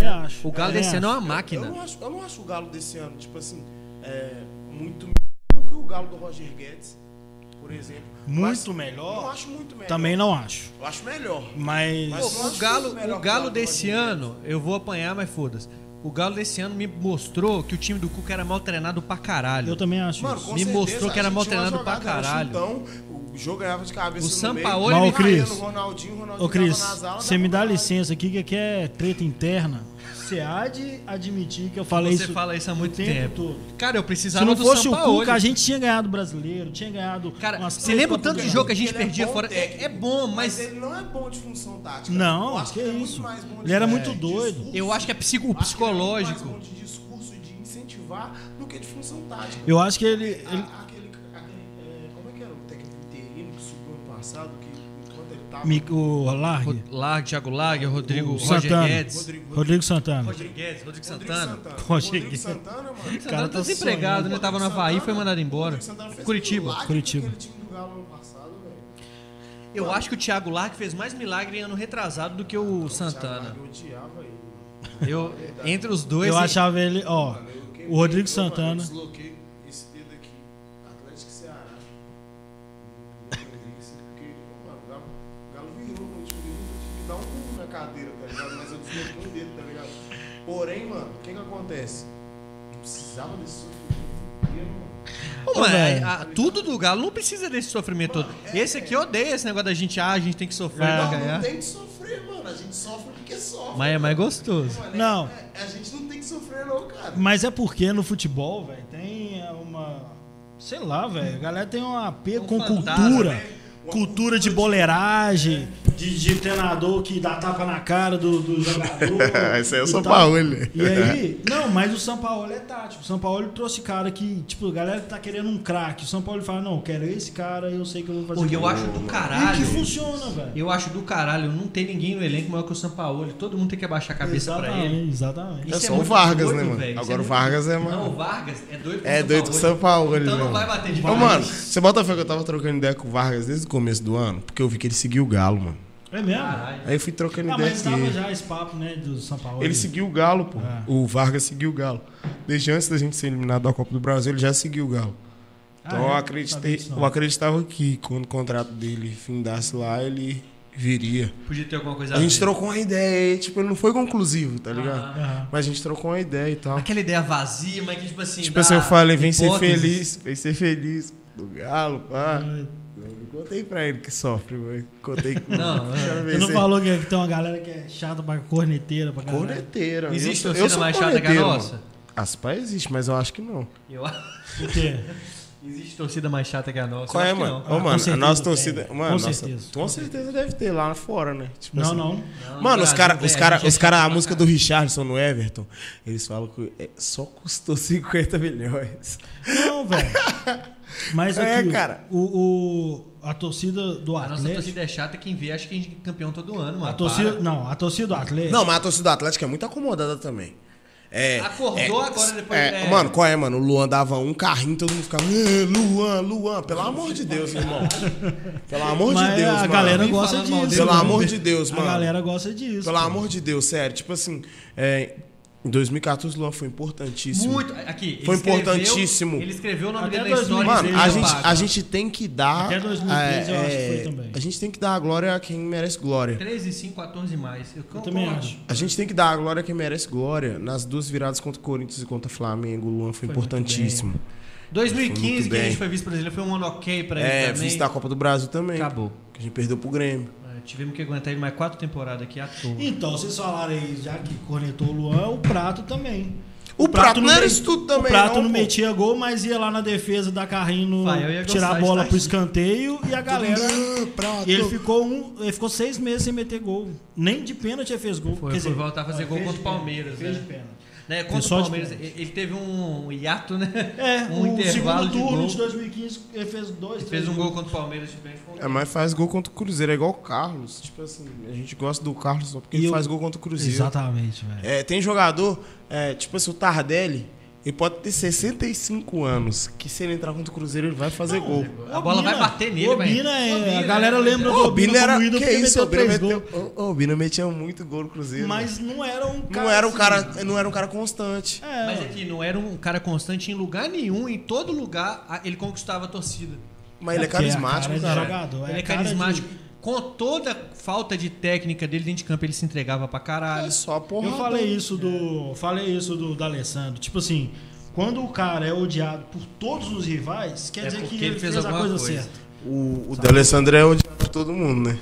Speaker 2: Eu acho.
Speaker 1: o Galo
Speaker 2: Eu
Speaker 1: desse ano é uma máquina.
Speaker 3: Eu não, acho, eu não acho o Galo desse ano, tipo assim, é, muito melhor do que o Galo do Roger Guedes, por exemplo.
Speaker 2: Muito
Speaker 3: Mas
Speaker 2: melhor?
Speaker 3: Não acho muito melhor.
Speaker 2: Também não acho.
Speaker 3: Eu acho melhor.
Speaker 2: Mas.
Speaker 3: Mas-
Speaker 1: Pô,
Speaker 3: eu
Speaker 1: o
Speaker 3: acho
Speaker 1: Galo, o
Speaker 3: que o
Speaker 1: Galo
Speaker 3: Galo
Speaker 1: desse ano, eu vou apanhar, mas foda-se. O Galo desse ano me mostrou que o time do Cuca era mal treinado pra caralho.
Speaker 2: eu também acho
Speaker 3: Mano,
Speaker 1: Me
Speaker 3: certeza,
Speaker 1: mostrou que era mal treinado pra
Speaker 3: jogada,
Speaker 1: caralho.
Speaker 3: Chutão, o jogo ganhava de cabeça
Speaker 1: O
Speaker 3: no
Speaker 1: Sampaoli-
Speaker 3: meio,
Speaker 2: Mas, ô,
Speaker 3: ele
Speaker 2: Cris,
Speaker 3: Ronaldinho, o Ronaldinho
Speaker 2: Ô, Cris, você me dá
Speaker 3: dava
Speaker 2: licença aqui que aqui é treta interna. Você há de admitir que eu falei
Speaker 1: Você
Speaker 2: isso
Speaker 1: fala isso há muito
Speaker 2: o tempo,
Speaker 1: tempo.
Speaker 2: todo.
Speaker 1: Cara, eu
Speaker 2: Se
Speaker 1: precisava
Speaker 2: não
Speaker 1: do
Speaker 2: fosse o. Cuca, a gente tinha ganhado o brasileiro, tinha ganhado.
Speaker 1: Cara, você lembra o tanto de
Speaker 2: do
Speaker 1: jogo que a gente
Speaker 3: Ele é
Speaker 1: perdia
Speaker 3: bom
Speaker 1: fora? É,
Speaker 3: técnico,
Speaker 1: é bom, mas
Speaker 3: ele não é bom de função tática.
Speaker 2: Não,
Speaker 3: eu acho
Speaker 2: que
Speaker 3: ele é muito
Speaker 2: isso.
Speaker 3: mais bom de
Speaker 2: Ele era muito
Speaker 3: discurso.
Speaker 2: doido.
Speaker 1: eu acho que é psico,
Speaker 3: acho que ele é muito mais
Speaker 1: psicológico.
Speaker 3: bom de discurso e de incentivar do que de função tática.
Speaker 2: Eu acho que ele.
Speaker 3: A-
Speaker 2: ele-
Speaker 3: aquele, aquele, passado, que enquanto ele
Speaker 2: o Largue.
Speaker 1: Lag, Thiago Lag, Rodrigo,
Speaker 2: O
Speaker 1: Roger
Speaker 2: Santana.
Speaker 1: Guedes.
Speaker 3: Rodrigo,
Speaker 2: Rodrigo Santana.
Speaker 1: Roger Guedes, Rodrigo
Speaker 3: Rodrigo
Speaker 1: Santana.
Speaker 3: Santana.
Speaker 2: Roger
Speaker 3: Rodrigo. Santana, mano.
Speaker 1: Rodrigo
Speaker 2: cara
Speaker 1: Santana
Speaker 2: tá
Speaker 1: tá desempregado,
Speaker 2: sonhando.
Speaker 1: né? Tava no
Speaker 3: Rodrigo
Speaker 1: Havaí e
Speaker 3: Santana-
Speaker 1: foi mandado embora.
Speaker 3: Rodrigo Santana fez
Speaker 1: Curitiba.
Speaker 2: Curitiba.
Speaker 1: Eu acho que o Thiago Lag fez mais milagre em ano retrasado do que o Santana.
Speaker 3: Eu odiava ele.
Speaker 1: Eu, entre os dois.
Speaker 2: Eu achava ele. Ó, o Rodrigo Santana.
Speaker 3: Acontece? Não precisava desse sofrimento mano.
Speaker 2: Ô,
Speaker 1: mas
Speaker 2: velho.
Speaker 1: a- a- tudo do Galo não precisa desse sofrimento todo. Esse aqui odeia esse negócio da gente, ah, a gente tem que sofrer
Speaker 2: É.
Speaker 1: pra
Speaker 3: Não,
Speaker 1: ganhar.
Speaker 3: não tem que sofrer, mano. A gente sofre porque sofre.
Speaker 1: Mas é mais gostoso.
Speaker 3: Mano, é-
Speaker 2: Não.
Speaker 3: é- a gente não tem que sofrer, não, cara.
Speaker 2: Mas é porque no futebol, velho, tem uma. Sei lá, velho. A galera tem um apego
Speaker 1: Um
Speaker 2: com
Speaker 1: fantasma,
Speaker 2: cultura.
Speaker 3: né?
Speaker 2: Cultura de boleiragem, de, de treinador que dá tapa na cara do, do jogador. [LAUGHS]
Speaker 3: Esse aí é o São. Paulo, né?
Speaker 2: E aí, [LAUGHS] não, mas o São Paulo é tático. O São Paulo trouxe cara que, tipo, a galera tá querendo um craque. O São Paulo fala, não, eu quero esse cara e eu sei que eu vou fazer.
Speaker 1: Pô, e eu
Speaker 2: gol."
Speaker 1: acho do
Speaker 2: E que
Speaker 1: caralho.
Speaker 2: funciona, velho.
Speaker 1: Eu acho do caralho não tem ninguém no elenco maior que o Sampaoli. Todo mundo tem que abaixar a cabeça pra ele.
Speaker 2: Exatamente, exatamente.
Speaker 1: Isso
Speaker 3: É só
Speaker 1: muito
Speaker 3: o Vargas,
Speaker 1: doido,
Speaker 3: né, mano?
Speaker 1: velho. Isso
Speaker 3: Agora o
Speaker 1: muito-
Speaker 3: Vargas é, mano.
Speaker 1: Não, o Vargas é doido com
Speaker 3: É
Speaker 1: o
Speaker 3: doido com o São Paulo,
Speaker 1: Então
Speaker 3: não.
Speaker 1: não vai bater de
Speaker 3: Ô, mano, você bota fé que eu tava trocando ideia com o Vargas desde o começo do ano? Porque eu vi que ele seguiu o Galo, mano.
Speaker 2: É mesmo?
Speaker 1: Caralho.
Speaker 3: Aí eu fui trocando
Speaker 2: Ah,
Speaker 3: ideia
Speaker 2: mas tava
Speaker 3: ele.
Speaker 2: já esse papo, né, do São Paulo.
Speaker 3: Ele seguiu o Galo, pô.
Speaker 2: Ah.
Speaker 3: O Vargas seguiu o Galo. Desde antes da gente ser eliminado da Copa do Brasil, ele já seguiu o Galo. Então
Speaker 2: Ah, é?
Speaker 3: eu acreditei, eu acreditava que quando o contrato dele findasse lá, ele viria.
Speaker 1: Podia ter alguma coisa
Speaker 3: A gente
Speaker 1: ver.
Speaker 3: trocou uma ideia e, tipo, ele não foi conclusivo, tá ligado?
Speaker 1: Aham.
Speaker 3: Mas a gente trocou uma ideia e tal.
Speaker 1: Aquela ideia vazia, mas que tipo assim.
Speaker 3: Tipo assim, eu falei, vem ser feliz, vem ser feliz do Galo, pá. Não contei pra ele que sofre, mas contei que
Speaker 1: Não, [LAUGHS]
Speaker 2: Você
Speaker 3: ver
Speaker 2: não falou que, tem uma galera que é chata pra corneteira pra caralho?
Speaker 3: Corneteira.
Speaker 1: Existe
Speaker 3: eu,
Speaker 1: torcida mais chata que a nossa?
Speaker 3: As pais existe, mas eu acho que não.
Speaker 1: Eu,
Speaker 2: Por quê? [LAUGHS]
Speaker 1: Existe torcida mais chata que a nossa?
Speaker 3: Qual é,
Speaker 1: acho
Speaker 3: mano?
Speaker 1: não.
Speaker 3: Ô,
Speaker 2: Ah, com
Speaker 3: mano, a nossa
Speaker 2: tem.
Speaker 3: torcida.
Speaker 2: Com
Speaker 3: Mano, nossa,
Speaker 2: certeza.
Speaker 3: com certeza deve ter lá fora, né? Tipo
Speaker 2: Não,
Speaker 3: assim,
Speaker 2: não.
Speaker 1: Não,
Speaker 3: Mano,
Speaker 1: no
Speaker 3: os caras os
Speaker 1: a
Speaker 3: cara,
Speaker 1: é
Speaker 3: os cara, a música do Richardson no Everton, eles falam que é- só custou 50 milhões.
Speaker 2: Não, velho. [LAUGHS] Mas
Speaker 3: É,
Speaker 2: aqui,
Speaker 3: cara.
Speaker 2: O, o- a torcida do
Speaker 1: A nossa
Speaker 2: Atlético.
Speaker 1: torcida é chata, quem vê acha que a gente é campeão todo ano, mano.
Speaker 2: A torcida,
Speaker 1: Para.
Speaker 2: não, a torcida do Atlético.
Speaker 3: Não, mas a torcida do Atlético é muito acomodada também. É,
Speaker 1: Acordou
Speaker 3: é,
Speaker 1: agora, depois-
Speaker 3: é,
Speaker 1: é.
Speaker 3: Mano, qual é, mano? O Luan dava um carrinho, todo mundo ficava. "Ah, Luan, Luan, pelo amor de Deus, irmão. Pelo amor
Speaker 2: mas
Speaker 3: de Deus,
Speaker 2: a
Speaker 3: mano.
Speaker 2: galera gosta disso.
Speaker 3: Pelo amor de Deus, mano.
Speaker 2: A galera gosta disso.
Speaker 3: Pelo amor de Deus, sério. Tipo assim, é, em 2014 o Luan foi importantíssimo.
Speaker 1: Muito. Aqui,
Speaker 3: Foi
Speaker 1: escreveu-
Speaker 3: importantíssimo.
Speaker 1: Ele escreveu o nome
Speaker 2: Até
Speaker 1: dele na história.
Speaker 2: 2013
Speaker 3: Mano, a gente, a gente tem que dar.
Speaker 2: Até 2013 eu acho que foi
Speaker 3: é,
Speaker 2: também.
Speaker 3: A gente tem que dar a glória a quem merece glória.
Speaker 1: 13, 5, 14 mais. Eu,
Speaker 2: Eu também
Speaker 1: concordo.
Speaker 2: acho.
Speaker 3: A gente tem que dar a glória a quem merece glória. Nas duas viradas contra o Corinthians e contra o Flamengo, o Luan foi,
Speaker 2: Foi
Speaker 3: importantíssimo.
Speaker 1: 2015,
Speaker 3: Foi muito
Speaker 1: que a gente foi vice-brasileiro, foi um ano ok pra ele
Speaker 3: É,
Speaker 1: também.
Speaker 3: vice da Copa do Brasil também.
Speaker 1: Acabou.
Speaker 3: Que a gente perdeu pro Grêmio.
Speaker 1: Tivemos que aguentar ele mais quatro temporadas aqui à toa.
Speaker 2: Então, vocês falaram aí, já que cornetou o Luan, o Prato também.
Speaker 3: O Prato não era
Speaker 2: me-
Speaker 3: isso tudo também,
Speaker 2: O Prato
Speaker 3: não,
Speaker 2: não, metia gol, mas ia lá na defesa dar carrinho,
Speaker 1: Vai,
Speaker 2: tirar a bola pro escanteio e a galera.
Speaker 3: Prato.
Speaker 2: E ele ficou, um, ele ficou seis meses sem meter gol. Nem de pênalti ele fez gol.
Speaker 1: Foi,
Speaker 2: Quer
Speaker 1: foi
Speaker 2: dizer,
Speaker 1: voltar a fazer
Speaker 2: ó,
Speaker 1: gol contra o Palmeiras,
Speaker 2: Fez
Speaker 1: né?
Speaker 2: de pênalti.
Speaker 1: Né, contra o
Speaker 2: de
Speaker 1: Palmeiras, ele teve um hiato, né?
Speaker 2: É, [LAUGHS]
Speaker 1: um
Speaker 2: o
Speaker 1: intervalo
Speaker 2: segundo
Speaker 1: de
Speaker 2: turno
Speaker 1: gol.
Speaker 2: de 2015 ele fez dois,
Speaker 1: Ele fez um
Speaker 2: gols.
Speaker 1: gol contra o Palmeiras de frente
Speaker 3: É, mas faz gol contra o Cruzeiro, é igual o Carlos. Tipo assim, a gente gosta do Carlos só porque
Speaker 2: E
Speaker 3: ele
Speaker 2: eu-
Speaker 3: faz gol contra o Cruzeiro.
Speaker 2: Exatamente, velho.
Speaker 3: É, tem jogador, é, tipo assim, o Tardelli, ele pode ter 65 anos, que se ele entrar contra o Cruzeiro, ele vai fazer gol.
Speaker 1: A bola vai bater nele,
Speaker 2: O
Speaker 1: vai-
Speaker 2: Obina é,
Speaker 1: Obina,
Speaker 2: a galera
Speaker 1: é.
Speaker 2: lembra do Obina
Speaker 3: Bina era.
Speaker 2: como ídolo
Speaker 3: Que isso, o
Speaker 2: meteu
Speaker 3: O Bina metia muito gol no Cruzeiro.
Speaker 2: Mas não era um cara
Speaker 3: não era um
Speaker 2: assim.
Speaker 3: cara, não era um cara constante.
Speaker 2: É,
Speaker 1: Mas aqui, não era um cara constante em lugar nenhum, em todo lugar, ele conquistava a torcida.
Speaker 3: Mas ele é
Speaker 2: a
Speaker 3: carismático,
Speaker 2: cara jogador,
Speaker 1: ele é
Speaker 2: cara de-
Speaker 1: carismático. Com toda a falta de técnica dele dentro de campo, ele se entregava pra caralho.
Speaker 3: É só porra.
Speaker 2: Eu falei isso do. Falei isso do D'Alessandro. Tipo assim, quando o cara é odiado por todos os rivais, quer
Speaker 1: É
Speaker 2: dizer que ele fez, a
Speaker 1: alguma
Speaker 2: coisa,
Speaker 1: coisa.
Speaker 2: certa.
Speaker 3: O, o D'Alessandro é odiado por todo mundo, né?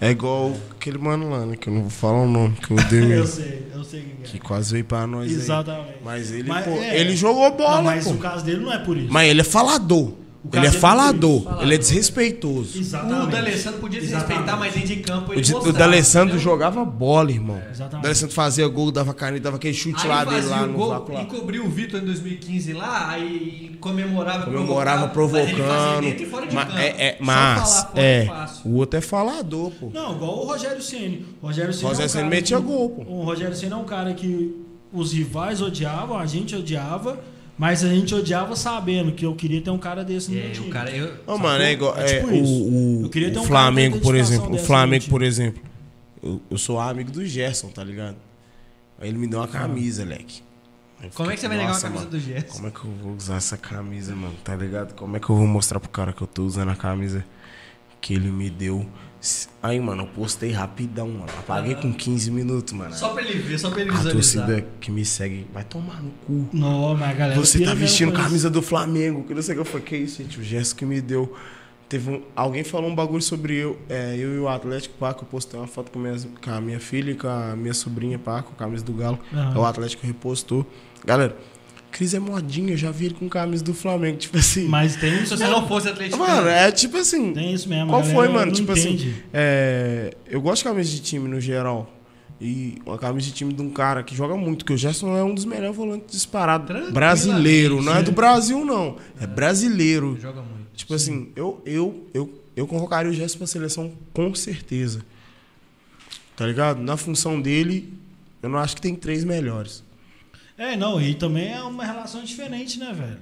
Speaker 2: É,
Speaker 3: É igual aquele mano lá, né? Que eu não vou falar o nome, que [LAUGHS] eu odeio
Speaker 2: eu
Speaker 3: ele.
Speaker 2: sei, eu sei quem
Speaker 3: Que
Speaker 2: é.
Speaker 3: quase veio pra nós aí.
Speaker 2: Exatamente.
Speaker 3: Mas ele,
Speaker 2: Mas,
Speaker 3: pô,
Speaker 2: é.
Speaker 3: ele jogou bola,
Speaker 2: Não, mas
Speaker 3: pô.
Speaker 2: o caso dele não é por isso.
Speaker 3: Mas ele é falador.
Speaker 2: O
Speaker 3: Ele é falador.
Speaker 2: é
Speaker 3: Ele é desrespeitoso.
Speaker 2: Exatamente.
Speaker 1: O D'Alessandro podia se
Speaker 2: Exatamente.
Speaker 1: respeitar, mas dentro de campo
Speaker 3: O,
Speaker 1: ele
Speaker 3: o D'Alessandro jogava bola, irmão. O
Speaker 2: Exatamente.
Speaker 3: D'Alessandro fazia gol, dava caneta, dava aquele chute
Speaker 1: Aí
Speaker 3: lá dele lá
Speaker 1: o
Speaker 3: no
Speaker 1: gol
Speaker 3: vácuo lá.
Speaker 1: e cobriu o Vitor em 2015 lá, aí comemorava,
Speaker 3: Comemorava
Speaker 1: provocava, mas ele fazia
Speaker 3: provocando.
Speaker 1: dentro e fora de
Speaker 3: Ma-
Speaker 1: campo.
Speaker 3: é, é, mas, é,
Speaker 1: fácil.
Speaker 3: o outro é falador, pô.
Speaker 2: Não, igual o Rogério Ceni. O Rogério Ceni
Speaker 3: Rogério
Speaker 2: é um
Speaker 3: metia gol, pô.
Speaker 2: O Rogério Ceni é um cara que os rivais odiavam, a gente odiava, mas a gente odiava sabendo que eu queria ter um cara desse no meu
Speaker 1: É,
Speaker 2: time.
Speaker 1: o cara, eu,
Speaker 3: Não, mano, é igual.
Speaker 2: É
Speaker 3: É,
Speaker 2: tipo isso.
Speaker 3: o, o,
Speaker 2: Eu queria ter
Speaker 3: o
Speaker 2: um
Speaker 3: Flamengo, por exemplo. O Flamengo, por exemplo. Eu, eu sou amigo do Gerson, tá ligado? Aí ele me deu uma camisa, leque.
Speaker 1: Como é que você vai negar uma
Speaker 3: "Nossa,
Speaker 1: camisa
Speaker 3: mano,
Speaker 1: do Gerson?
Speaker 3: Como é que eu vou usar essa camisa, mano? Tá ligado? Como é que eu vou mostrar pro cara que eu tô usando a camisa que ele me deu? Aí, mano, eu postei rapidão, mano. Apaguei com 15 minutos, mano.
Speaker 1: Só pra ele ver, só pra ele
Speaker 3: A
Speaker 1: visualizar.
Speaker 3: torcida que me segue vai tomar no cu.
Speaker 2: Não, mas a galera.
Speaker 3: Você tá vestindo camisa do Flamengo, que não sei o que eu falei, que isso, gente? O gesto que me deu. Teve um, alguém falou um bagulho sobre eu, é, eu e o Atlético Paco. Eu postei uma foto com, com a minha filha e com a minha sobrinha Paco, a camisa do Galo. O Atlético repostou. Galera, Cris é modinha, eu já vi ele com camisa do Flamengo. Tipo assim.
Speaker 2: Mas tem
Speaker 1: Se
Speaker 2: isso.
Speaker 1: você não fosse atleticano,
Speaker 3: Mano, é tipo assim.
Speaker 2: Tem isso mesmo.
Speaker 3: Qual foi, mano? Tipo
Speaker 2: entende.
Speaker 3: assim, é, eu gosto de camisa de time no geral. E uma camisa de time de um cara que joga muito, que o Gerson é um dos melhores volantes disparados. Brasileiro, não é do
Speaker 2: sim.
Speaker 3: Brasil, não. É brasileiro.
Speaker 1: joga muito.
Speaker 3: Tipo assim, eu, eu, eu, eu convocaria o Gerson pra seleção com certeza. Tá ligado? Na função dele, eu não acho que tem três melhores.
Speaker 2: É, não, e também é uma relação diferente, né, velho?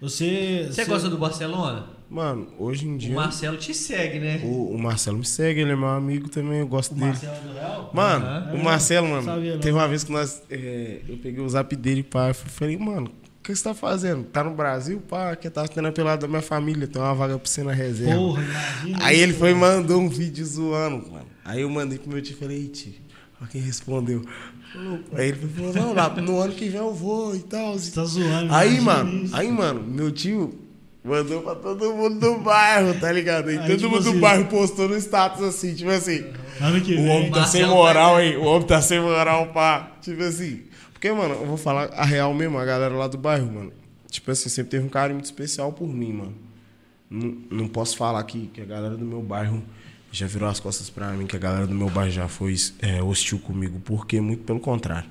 Speaker 2: Você.
Speaker 1: Você gosta do Barcelona?
Speaker 3: Mano, hoje em
Speaker 1: O
Speaker 3: dia.
Speaker 1: Marcelo te segue, né?
Speaker 3: O, o Marcelo me segue, ele é meu amigo também, eu gosto
Speaker 2: O
Speaker 3: dele.
Speaker 2: Marcelo do Real?
Speaker 3: Mano,
Speaker 1: Aham.
Speaker 3: o Marcelo, mano,
Speaker 2: Sabia
Speaker 3: teve uma vez que nós. é, eu peguei o zap dele, pá, eu falei, mano, o que você tá fazendo? Tá no Brasil, pá, que tá tendo a pelada da minha família, tem uma vaga pra você na reserva.
Speaker 2: Porra, imagina.
Speaker 3: Aí ele foi e mandou um vídeo zoando, mano. Aí eu mandei pro meu tio e falei, "Ei, tio, olha quem respondeu. Aí ele falou, não, lá, no ano que vem eu vou e tal.
Speaker 2: Você tá zoando.
Speaker 3: Aí, mano,
Speaker 2: isso.
Speaker 3: aí, mano, meu tio mandou pra todo mundo do bairro, tá ligado? E
Speaker 2: Aí,
Speaker 3: todo
Speaker 2: tipo
Speaker 3: mundo
Speaker 2: assim-
Speaker 3: do bairro postou no status assim, tipo assim.
Speaker 2: Ano que
Speaker 3: O
Speaker 2: vem.
Speaker 3: homem tá sem moral aí, o homem tá sem moral, pá. Tipo assim. Porque, mano, eu vou falar a real mesmo, a galera lá do bairro, mano. tipo assim, sempre teve um carinho muito especial por mim, mano. Não, não posso falar que, que a galera do meu bairro já virou as costas pra mim, que a galera do meu bairro já foi é, hostil comigo, porque muito pelo contrário.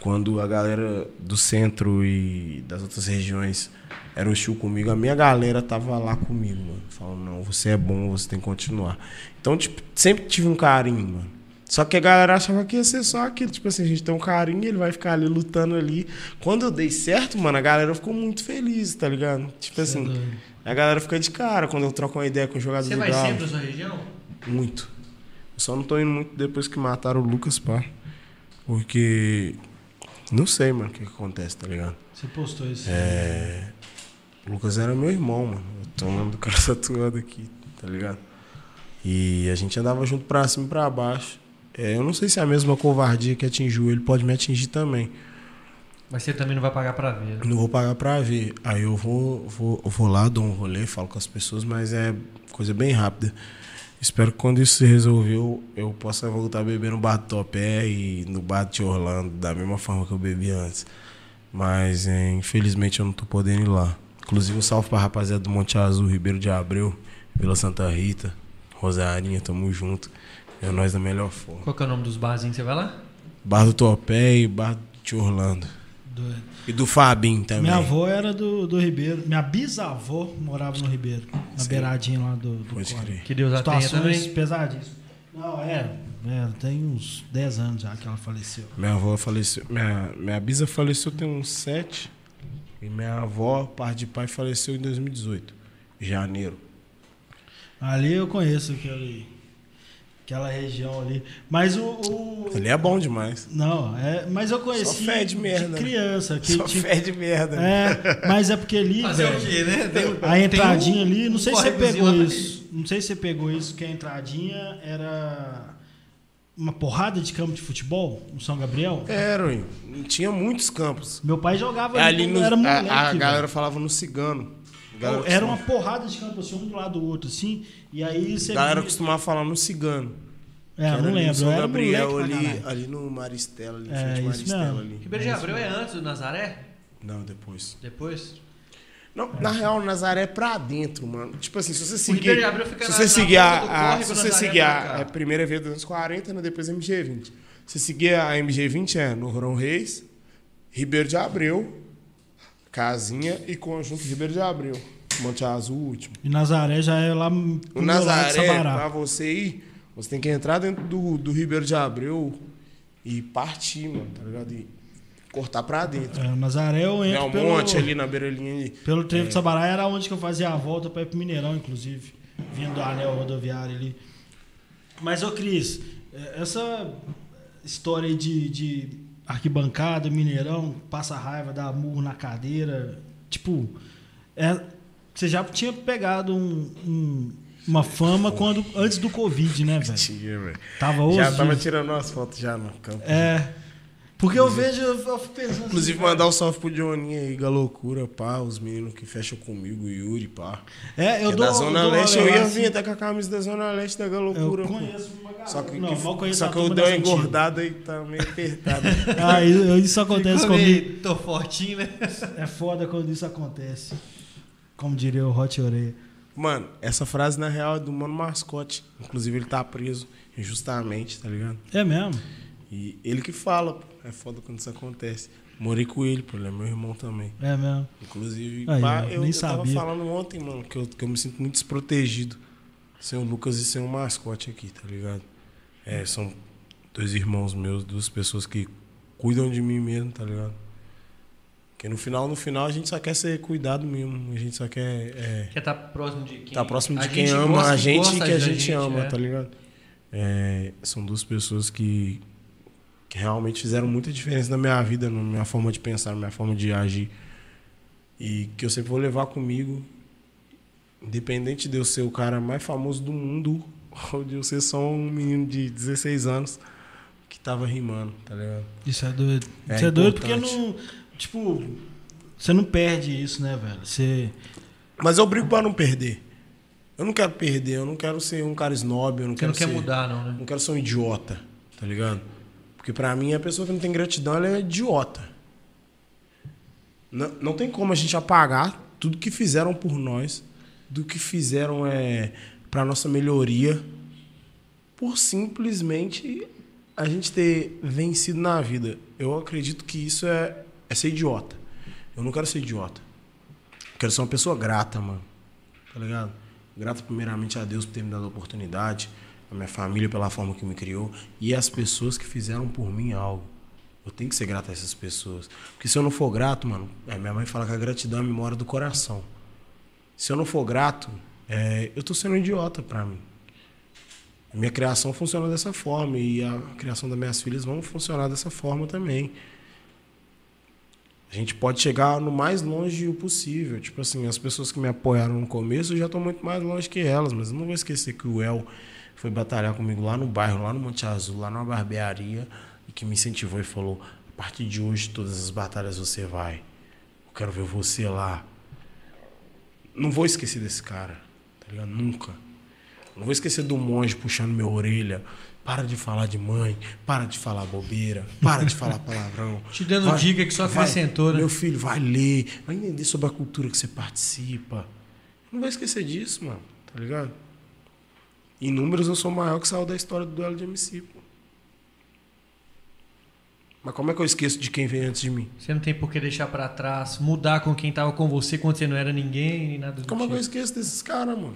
Speaker 3: Quando a galera do centro e das outras regiões era hostil comigo, a minha galera tava lá comigo, mano. Falando, não, você é bom, você tem que continuar. Então, tipo, sempre tive um carinho, mano. Só que a galera achava que ia ser só aquilo. Tipo assim, a gente tem um carinho, ele vai ficar ali lutando ali. Quando eu dei certo, mano, a galera ficou muito feliz, tá ligado? Tipo
Speaker 2: Cê é
Speaker 3: assim,
Speaker 2: doido.
Speaker 3: A galera fica de cara quando eu troco uma ideia com o jogador
Speaker 1: Você vai sempre na sua região?
Speaker 3: Muito. Eu só não tô indo muito depois que mataram o Lucas, pá. Porque. Não sei, mano, o que, que acontece, tá ligado?
Speaker 2: Você postou isso.
Speaker 3: É. O Lucas era meu irmão, mano. Eu tô falando do cara [LAUGHS] tatuado aqui, tá ligado? E a gente andava junto pra cima e pra baixo. É, eu não sei se é a mesma covardia que atingiu ele pode me atingir também.
Speaker 1: Mas você também não vai pagar pra ver. né?
Speaker 3: Não vou pagar pra ver. Aí eu vou, vou, vou lá, dou um rolê, falo com as pessoas, mas é coisa bem rápida. Espero que quando isso se resolveu, eu possa voltar a beber no bar do Topé e no bar de Orlando, da mesma forma que eu bebi antes. Mas é, infelizmente eu não tô podendo ir lá. Inclusive um salve pra rapaziada do Monte Azul, Ribeiro de Abreu, Vila Santa Rita, Rosarinha, tamo junto. É nós da melhor forma.
Speaker 1: Qual que é o nome dos barzinhos que você vai lá?
Speaker 3: Bar do Topé e bar de Orlando.
Speaker 2: Doido.
Speaker 3: E do Fabinho também.
Speaker 2: Minha avó era do, do Ribeiro. Minha bisavó morava no Ribeiro. Na
Speaker 3: Sim.
Speaker 2: beiradinha lá do, do.
Speaker 1: Que Deus a tenha
Speaker 2: Situações
Speaker 1: também.
Speaker 2: pesadíssimas. Não, é, é. Tem uns 10 anos já que ela faleceu.
Speaker 3: Minha avó faleceu. Minha, minha bisa faleceu tem uns sete. E minha avó, parte de pai, faleceu em 2018. Janeiro.
Speaker 2: Ali eu conheço aquele, aquela região ali. Mas o. o-
Speaker 3: Ele é bom demais.
Speaker 2: Não, é, mas eu conheci
Speaker 3: Só fede merda, né?
Speaker 2: criança. Que,
Speaker 3: Só
Speaker 2: tipo,
Speaker 3: fede merda. né?
Speaker 2: é, mas é porque ali.
Speaker 1: Fazer
Speaker 2: velho,
Speaker 1: o quê, né? Tem um-
Speaker 2: A entradinha
Speaker 1: um-
Speaker 2: ali, não
Speaker 1: um
Speaker 2: sei se você pegou isso. Não sei se você pegou isso, que a entradinha era uma porrada de campo de futebol no São Gabriel.
Speaker 3: Era, ué. tinha muitos campos.
Speaker 2: Meu pai jogava
Speaker 3: É ali no,
Speaker 2: era
Speaker 3: a,
Speaker 2: moleque.
Speaker 3: a
Speaker 2: velho.
Speaker 3: galera falava no cigano. A galera
Speaker 2: Era uma porrada de campo assim, um do lado do outro, assim. E aí você.
Speaker 3: A galera
Speaker 2: via-
Speaker 3: costumava falar no cigano.
Speaker 2: É, não lembro.
Speaker 3: São
Speaker 2: era
Speaker 3: Gabriel, ali, ali no Maristela, ali
Speaker 2: É,
Speaker 3: frente ao
Speaker 2: isso
Speaker 3: Maristela
Speaker 2: mesmo.
Speaker 3: ali.
Speaker 1: Ribeiro de Abreu é antes do Nazaré?
Speaker 3: Não, depois.
Speaker 1: Depois?
Speaker 3: Não, na real, Nazaré é pra dentro, mano. Tipo assim, se você seguir.
Speaker 1: Ribeiro de Abreu fica
Speaker 3: se
Speaker 1: na-
Speaker 3: você
Speaker 1: na
Speaker 3: seguir
Speaker 1: ponta
Speaker 3: a,
Speaker 1: do
Speaker 3: a-
Speaker 1: córrego,
Speaker 3: se você seguir a, a primeira é V240, né, depois MG20. Se seguir a MG20 é no Rorão Reis, Ribeiro de Abreu, Casinha e Conjunto Ribeiro de Abreu. Monte Azul, último.
Speaker 2: E Nazaré já é lá
Speaker 3: O Nazaré, pra você ir, você tem que entrar dentro do, do Ribeiro de Abreu e partir, mano, tá ligado? E cortar pra dentro.
Speaker 2: É, o Nazaré eu
Speaker 3: É
Speaker 2: entro
Speaker 3: um
Speaker 2: pelo,
Speaker 3: monte ali na beirinha ali.
Speaker 2: pelo trevo de Sabará, era onde que eu fazia a volta pra ir pro Mineirão, inclusive. Vindo do anel rodoviário ali. Mas, ô Cris, é, essa história aí de, de arquibancada, Mineirão, passa raiva, dá murro na cadeira, tipo, é, você já tinha pegado um- um- uma fama quando, antes do Covid, né, velho?
Speaker 3: Tinha, velho.
Speaker 2: Tava
Speaker 3: Já
Speaker 2: ouvindo.
Speaker 3: tava tirando umas fotos já no campo.
Speaker 2: É. Porque eu vejo, eu fico pensando.
Speaker 3: Inclusive,
Speaker 2: assim,
Speaker 3: mandar um salve pro Johnny aí, Galocura, pá, os meninos que fecham comigo, Yuri, pá.
Speaker 2: É, eu
Speaker 3: é
Speaker 2: dou
Speaker 3: da Zona
Speaker 2: dou
Speaker 3: Leste, eu ia
Speaker 2: assim,
Speaker 3: vir até com a camisa da Zona Leste da Galocura.
Speaker 2: Eu
Speaker 3: pô.
Speaker 2: conheço uma galera.
Speaker 3: Só que,
Speaker 2: não,
Speaker 3: que-
Speaker 2: mal conheço
Speaker 3: só que eu dei uma engordada e tá meio apertada. [LAUGHS]
Speaker 2: Ah, isso, acontece comigo.
Speaker 1: meio- Tô fortinho, né?
Speaker 2: É foda quando isso acontece. Como diria o Hot Oreia.
Speaker 3: Mano, essa frase na real é do Mano Mascote. Inclusive, ele tá preso injustamente, tá ligado?
Speaker 2: É mesmo?
Speaker 3: E ele que fala, pô. É foda quando isso acontece. Morei com ele, pô. Ele é meu irmão também.
Speaker 2: É mesmo.
Speaker 3: Inclusive,
Speaker 2: Aí,
Speaker 3: pá, eu,
Speaker 2: nem
Speaker 3: eu tava
Speaker 2: sabia.
Speaker 3: falando ontem, mano, que eu, que eu me sinto muito desprotegido sem o Lucas e sem o mascote aqui, tá ligado? É, são dois irmãos meus, duas pessoas que cuidam de mim mesmo, tá ligado? Porque no final, no final, a gente só quer ser cuidado mesmo. A gente só quer é,
Speaker 1: Quer estar próximo de quem?
Speaker 3: tá próximo de
Speaker 1: a
Speaker 3: quem ama
Speaker 1: gosta,
Speaker 3: a gente e que a gente, ama,
Speaker 1: é.
Speaker 3: tá ligado? É, são duas pessoas que, que realmente fizeram muita diferença na minha vida, na minha forma de pensar, na minha forma de agir. E que eu sempre vou levar comigo, independente de eu ser o cara mais famoso do mundo [LAUGHS] ou de eu ser só um menino de 16 anos que tava rimando, tá ligado?
Speaker 2: Isso é doido.
Speaker 3: É
Speaker 2: isso é doido porque
Speaker 3: importante.
Speaker 2: não. Tipo, você não perde isso, né, velho? Você.
Speaker 3: Mas eu brigo pra não perder. Eu não quero perder, eu não quero ser um cara snob, eu não
Speaker 1: Você
Speaker 3: quero
Speaker 1: não quer
Speaker 3: ser...
Speaker 1: mudar, não, né?
Speaker 3: Não quero ser um idiota, tá ligado? Porque pra mim a pessoa que não tem gratidão ela é idiota. Não, não tem como a gente apagar tudo que fizeram por nós, do que fizeram é, para nossa melhoria, por simplesmente a gente ter vencido na vida. Eu acredito que isso é, é ser idiota. Eu não quero ser idiota. Eu quero ser uma pessoa grata, mano. Tá ligado? Grata primeiramente a Deus por ter me dado a oportunidade, a minha família pela forma que me criou e as pessoas que fizeram por mim algo. Eu tenho que ser grato a essas pessoas. Porque se eu não for grato, mano, é, minha mãe fala que a gratidão é a memória do coração. Se eu não for grato, é, eu tô sendo um idiota pra mim. Minha criação funciona dessa forma e a criação das minhas filhas vão funcionar dessa forma também. A gente pode chegar no mais longe possível. Tipo assim, as pessoas que me apoiaram no começo, eu já estou muito mais longe que elas, mas eu não vou esquecer que o El foi batalhar comigo lá no bairro, lá no Monte Azul, lá numa barbearia, e que me incentivou e falou: a partir de hoje, todas as batalhas você vai. Eu quero ver você lá. Não vou esquecer desse cara, tá ligado? Nunca. Não vou esquecer do monge puxando minha orelha. Para de falar de mãe, para de falar bobeira, para de falar palavrão. [LAUGHS]
Speaker 1: Te dando
Speaker 3: Vai-
Speaker 1: dica que só acrescentou, né?
Speaker 3: Meu filho, vai ler, vai entender sobre a cultura que você participa. Não vai esquecer disso, mano, tá ligado? Em números eu sou o maior que saiu da história do duelo de MC, pô. Mas como é que eu esqueço de quem veio antes de mim?
Speaker 1: Você não tem por que deixar pra trás, mudar com quem tava com você quando você não era ninguém, nem nada do
Speaker 3: Como é que eu
Speaker 1: tipo.
Speaker 3: esqueço desses caras, mano?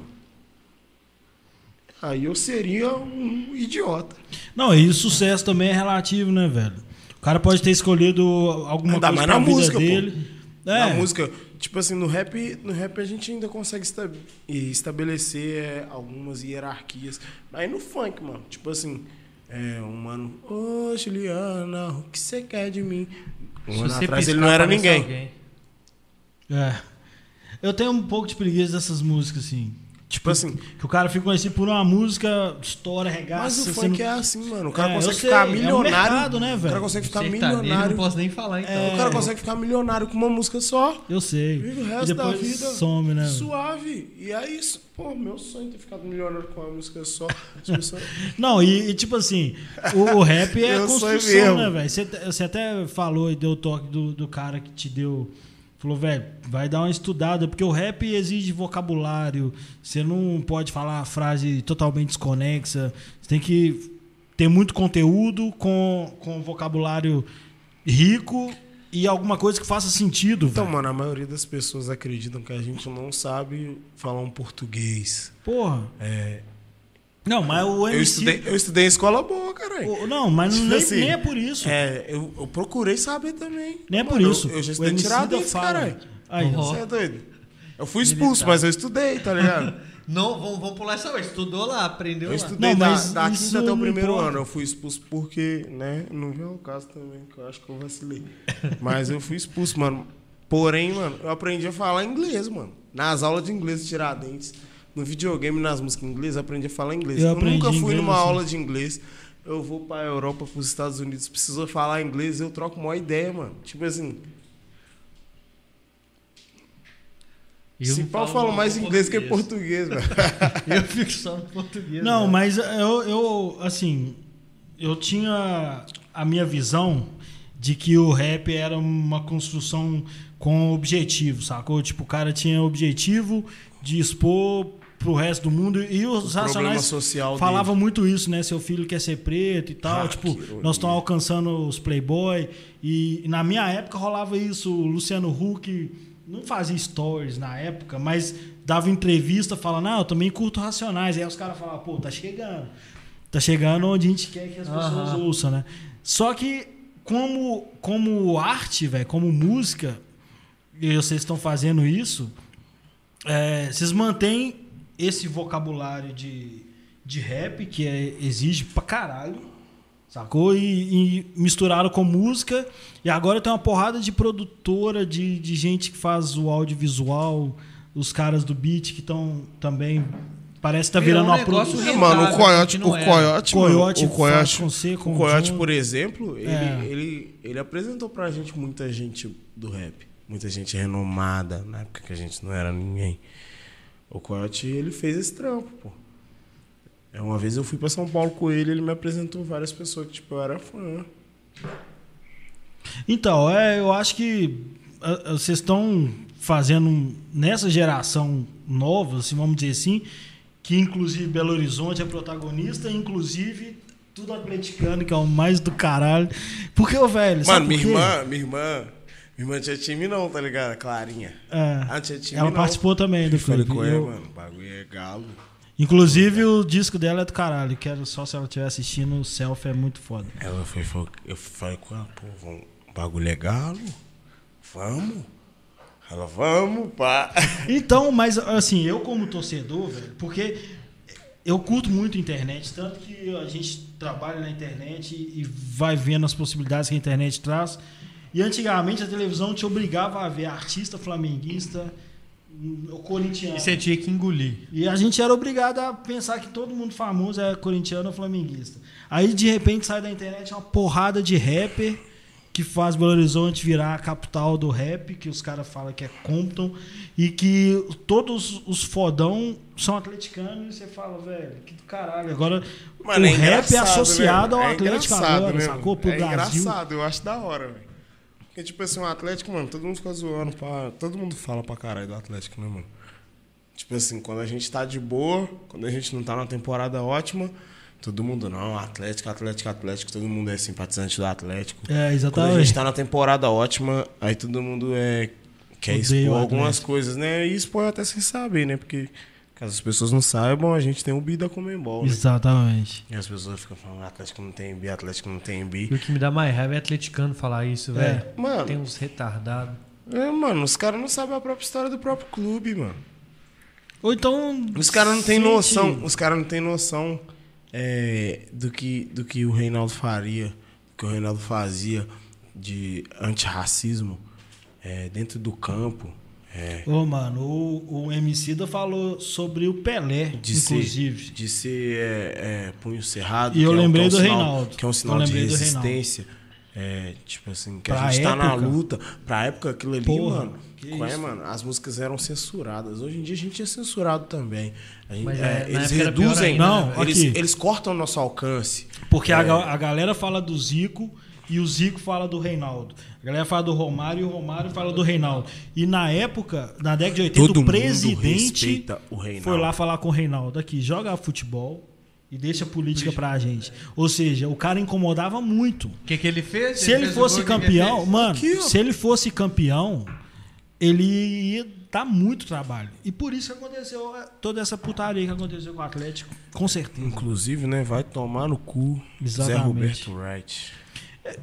Speaker 3: Aí eu seria um idiota.
Speaker 2: Não, e o sucesso também é relativo, né, velho? O cara pode ter escolhido alguma
Speaker 3: Ainda
Speaker 2: coisa
Speaker 3: mais
Speaker 2: pra
Speaker 3: na
Speaker 2: vida
Speaker 3: música, pô.
Speaker 2: dele. É,
Speaker 3: Na música, tipo assim, no rap, no rap a gente ainda consegue esta- estabelecer é, algumas hierarquias. Aí no funk, mano, tipo assim, é, um mano, ô Juliana, o que você quer de mim? Um ano
Speaker 1: você
Speaker 3: atrás ele não era ninguém.
Speaker 1: alguém.
Speaker 2: É. Eu tenho um pouco de preguiça dessas músicas, assim.
Speaker 3: Tipo assim,
Speaker 2: Que o cara fica conhecido por uma música, história, regaça.
Speaker 3: mas o funk
Speaker 2: não-
Speaker 3: é assim, mano. O cara
Speaker 2: É,
Speaker 3: consegue
Speaker 2: sei,
Speaker 3: ficar
Speaker 2: é um
Speaker 3: milionário.
Speaker 2: mercado, né,
Speaker 3: o
Speaker 2: velho?
Speaker 3: cara consegue ficar
Speaker 1: Sertanejo,
Speaker 3: milionário.
Speaker 1: não posso nem falar, então.
Speaker 2: É.
Speaker 3: O cara consegue ficar milionário com uma música só.
Speaker 2: Eu sei.
Speaker 3: Vive o
Speaker 2: e
Speaker 3: resto da
Speaker 2: depois
Speaker 3: vida
Speaker 2: some, né?
Speaker 3: suave. E é isso. Pô, meu sonho é ter ficado milionário com uma música só. [LAUGHS]
Speaker 2: Não, e, e tipo assim, o, o rap é [LAUGHS] construção, né, velho? Você, você até falou e deu o toque do, do cara que te deu. Falou, velho, vai dar uma estudada, porque o rap exige vocabulário. Você não pode falar a frase totalmente desconexa. Você tem que ter muito conteúdo com, com vocabulário rico e alguma coisa que faça sentido,
Speaker 3: Então,
Speaker 2: velho.
Speaker 3: mano, a maioria das pessoas acreditam que a gente não sabe falar um português.
Speaker 2: Porra.
Speaker 3: É,
Speaker 2: Não, mas o
Speaker 3: eu,
Speaker 2: MC.
Speaker 3: estudei, eu estudei em escola boa, caralho.
Speaker 2: Não, mas
Speaker 3: Tipo
Speaker 2: nem,
Speaker 3: assim,
Speaker 2: nem é por isso.
Speaker 3: É, eu, eu procurei saber também.
Speaker 2: Nem é por
Speaker 3: Mano,
Speaker 2: isso.
Speaker 3: Eu, eu já estudei tiradentes,
Speaker 2: fala.
Speaker 3: caralho.
Speaker 2: Aí, ó.
Speaker 1: Ó.
Speaker 3: Você é doido? Eu fui expulso,
Speaker 1: Militar.
Speaker 3: mas eu estudei, tá ligado? [LAUGHS]
Speaker 1: Não, vamos, vamos pular essa vez. Estudou lá, aprendeu
Speaker 3: Eu
Speaker 1: lá.
Speaker 3: estudei
Speaker 2: Não,
Speaker 3: da,
Speaker 2: mas
Speaker 3: da
Speaker 2: isso
Speaker 3: quinta até o primeiro
Speaker 2: importa.
Speaker 3: ano. Eu fui expulso porque, né? Não veio o caso também, que eu acho que eu vacilei. [LAUGHS] Mas eu fui expulso, mano. Porém, mano, eu aprendi a falar inglês, mano. Nas aulas de inglês de Tiradentes, no videogame, nas músicas em inglês, aprendi a falar inglês.
Speaker 2: Eu
Speaker 3: Eu,
Speaker 2: aprendi
Speaker 3: nunca fui
Speaker 2: inglês,
Speaker 3: numa
Speaker 2: assim.
Speaker 3: aula de inglês. Eu vou pra Europa, pros Estados Unidos, preciso falar inglês, eu troco uma ideia, mano. Tipo assim,
Speaker 1: Eu
Speaker 3: se pau
Speaker 1: falo
Speaker 3: falo mais inglês que português, velho. [LAUGHS]
Speaker 1: Eu fico só no português.
Speaker 2: Não,
Speaker 1: né?
Speaker 2: mas eu, eu, assim, eu tinha a minha visão de que o rap era uma construção com objetivo, sacou? Tipo, o cara tinha objetivo de expor pro resto do mundo e os
Speaker 3: problema
Speaker 2: Racionais
Speaker 3: social
Speaker 2: falavam muito isso, né? Seu filho quer ser preto e tal.
Speaker 3: Ah,
Speaker 2: tipo, nós estamos alcançando os playboy e na minha época rolava isso. O Luciano Huck não fazia stories na época, mas dava entrevista falando, não, eu também curto Racionais. Aí os caras falavam, pô, tá chegando. Tá chegando onde a gente quer que as pessoas
Speaker 1: Aham.
Speaker 2: ouçam, né? Só que como, como arte, velho, como música, e vocês estão fazendo isso, é, vocês mantêm esse vocabulário de, de rap que é, exige pra caralho, sacou? E, e misturaram com música. E agora tem uma porrada de produtora, de, de gente que faz o audiovisual, os caras do beat que estão também. Parece que tá
Speaker 1: Virou
Speaker 2: virando
Speaker 1: um
Speaker 2: uma produção.
Speaker 3: É, mano, o Coyote,
Speaker 1: que não
Speaker 3: o
Speaker 1: era.
Speaker 3: Coyote, mano,
Speaker 2: Coyote
Speaker 3: o Coyote,
Speaker 2: com C, com
Speaker 3: o Coyote, por exemplo, ele,
Speaker 2: É.
Speaker 3: ele, ele apresentou pra gente muita gente do rap, muita gente renomada, na época que a gente não era ninguém. O Coyote, ele fez esse trampo, pô. É, Uma vez eu fui pra São Paulo com ele, ele me apresentou várias pessoas que, tipo, eu era fã.
Speaker 2: Então, é, eu acho que a- a- vocês estão fazendo nessa geração nova, assim, vamos dizer assim, que inclusive Belo Horizonte é protagonista, inclusive tudo atleticano, que é o mais do caralho. Porque, ô, velho, sabe
Speaker 3: Mano, minha
Speaker 2: por quê?
Speaker 3: irmã, minha irmã, irmã tinha time não, tá ligado? Clarinha.
Speaker 2: É,
Speaker 3: Ah, tinha time
Speaker 2: ela
Speaker 3: não.
Speaker 2: participou também do
Speaker 3: Eu falei
Speaker 2: clube.
Speaker 3: com ela,
Speaker 2: Eu-
Speaker 3: mano, o bagulho é galo.
Speaker 2: Inclusive, o disco dela é do caralho. Quero só se ela estiver assistindo, o selfie é muito foda.
Speaker 3: Ela foi, eu falei com ela, pô, vamos, o bagulho é galo? Vamos? Ela, vamos, pá. [LAUGHS]
Speaker 2: Então, mas assim, eu como torcedor, velho, porque eu curto muito a internet, tanto que a gente trabalha na internet e vai vendo as possibilidades que a internet traz. E antigamente a televisão te obrigava a ver artista flamenguista, o corintiano.
Speaker 1: E você tinha que engolir.
Speaker 2: E a gente era obrigado a pensar que todo mundo famoso é corintiano ou flamenguista. Aí de repente sai da internet uma porrada de rapper que faz Belo Horizonte virar a capital do rap, que os caras falam que é Compton, e que todos os fodão são atleticanos, e você fala, velho, que do caralho. Agora
Speaker 3: Mano,
Speaker 2: o
Speaker 3: é
Speaker 2: rap é associado
Speaker 3: né?
Speaker 2: ao
Speaker 3: É
Speaker 2: Atlético agora,
Speaker 3: né,
Speaker 2: sacou? Pro
Speaker 3: é
Speaker 2: Brasil.
Speaker 3: engraçado, eu acho da hora, velho. Porque, tipo assim, o Atlético, mano, todo mundo fica zoando, pá, todo mundo fala pra caralho do Atlético, né, mano? Tipo assim, quando a gente tá de boa, quando a gente não tá numa temporada ótima, todo mundo, não, Atlético, Atlético, Atlético, todo mundo é simpatizante do Atlético.
Speaker 2: É,
Speaker 3: Quando a
Speaker 2: exatamente.
Speaker 3: gente tá na temporada ótima, aí todo mundo é, quer
Speaker 2: Odeia o
Speaker 3: expor algumas coisas, né? E expor até sem saber, né? Porque, caso as pessoas não saibam, a gente tem o bi da Comembol, né?
Speaker 2: Exatamente.
Speaker 3: E as pessoas ficam falando, Atlético não tem bi, Atlético não tem bi.
Speaker 1: E o que me dá mais raiva é atleticano falar isso,
Speaker 2: É.
Speaker 1: velho.
Speaker 3: Mano,
Speaker 1: Tem uns retardados.
Speaker 3: é, mano, os caras não sabem a própria história do próprio clube, mano.
Speaker 2: Ou então.
Speaker 3: Os caras não têm noção, os caras não têm noção é, do, que, do que o Reinaldo faria, do que o Reinaldo fazia de antirracismo é, dentro do campo. É,
Speaker 2: Ô, mano, o, o Emicida falou sobre o Pelé,
Speaker 3: de
Speaker 2: inclusive.
Speaker 3: ser, de ser é, é, punho cerrado.
Speaker 2: E eu
Speaker 3: que é um-
Speaker 2: lembrei
Speaker 3: que é um
Speaker 2: do
Speaker 3: sinal-
Speaker 2: Reinaldo.
Speaker 3: Que é um
Speaker 2: Eu
Speaker 3: sinal de resistência. É, tipo assim, que
Speaker 2: Pra
Speaker 3: a gente tá na
Speaker 2: época.
Speaker 3: luta. Pra época, aquilo ali,
Speaker 2: Porra,
Speaker 3: mano.
Speaker 2: que
Speaker 3: qual é, mano? As músicas eram censuradas. Hoje em dia a gente é censurado também. A gente-
Speaker 1: Mas,
Speaker 3: é,
Speaker 1: é,
Speaker 3: eles
Speaker 1: época
Speaker 3: reduzem.
Speaker 2: ainda, né,
Speaker 3: eles,
Speaker 2: velho? Aqui.
Speaker 3: eles cortam nosso alcance.
Speaker 2: Porque a,
Speaker 3: É.
Speaker 2: a galera fala do Zico e o Zico fala do Reinaldo. A galera fala do Romário e o Romário fala do Reinaldo. E na época, na década de 80,
Speaker 3: Todo
Speaker 2: o
Speaker 3: mundo
Speaker 2: presidente
Speaker 3: respeita o Reinaldo.
Speaker 2: foi lá falar com o Reinaldo aqui, joga futebol e deixa a política pra gente. Ou seja, o cara incomodava muito.
Speaker 1: O que, que ele fez?
Speaker 2: Se ele
Speaker 1: fez o
Speaker 2: fosse
Speaker 1: gol, o que que ele
Speaker 2: campeão, mano,
Speaker 3: Aqui,
Speaker 2: se ele fosse campeão, ele ia dar muito trabalho. E por isso que aconteceu toda essa putaria que aconteceu com o Atlético, com certeza.
Speaker 3: Inclusive, né? Vai tomar no cu Zé
Speaker 2: Exatamente.
Speaker 3: Roberto Wright.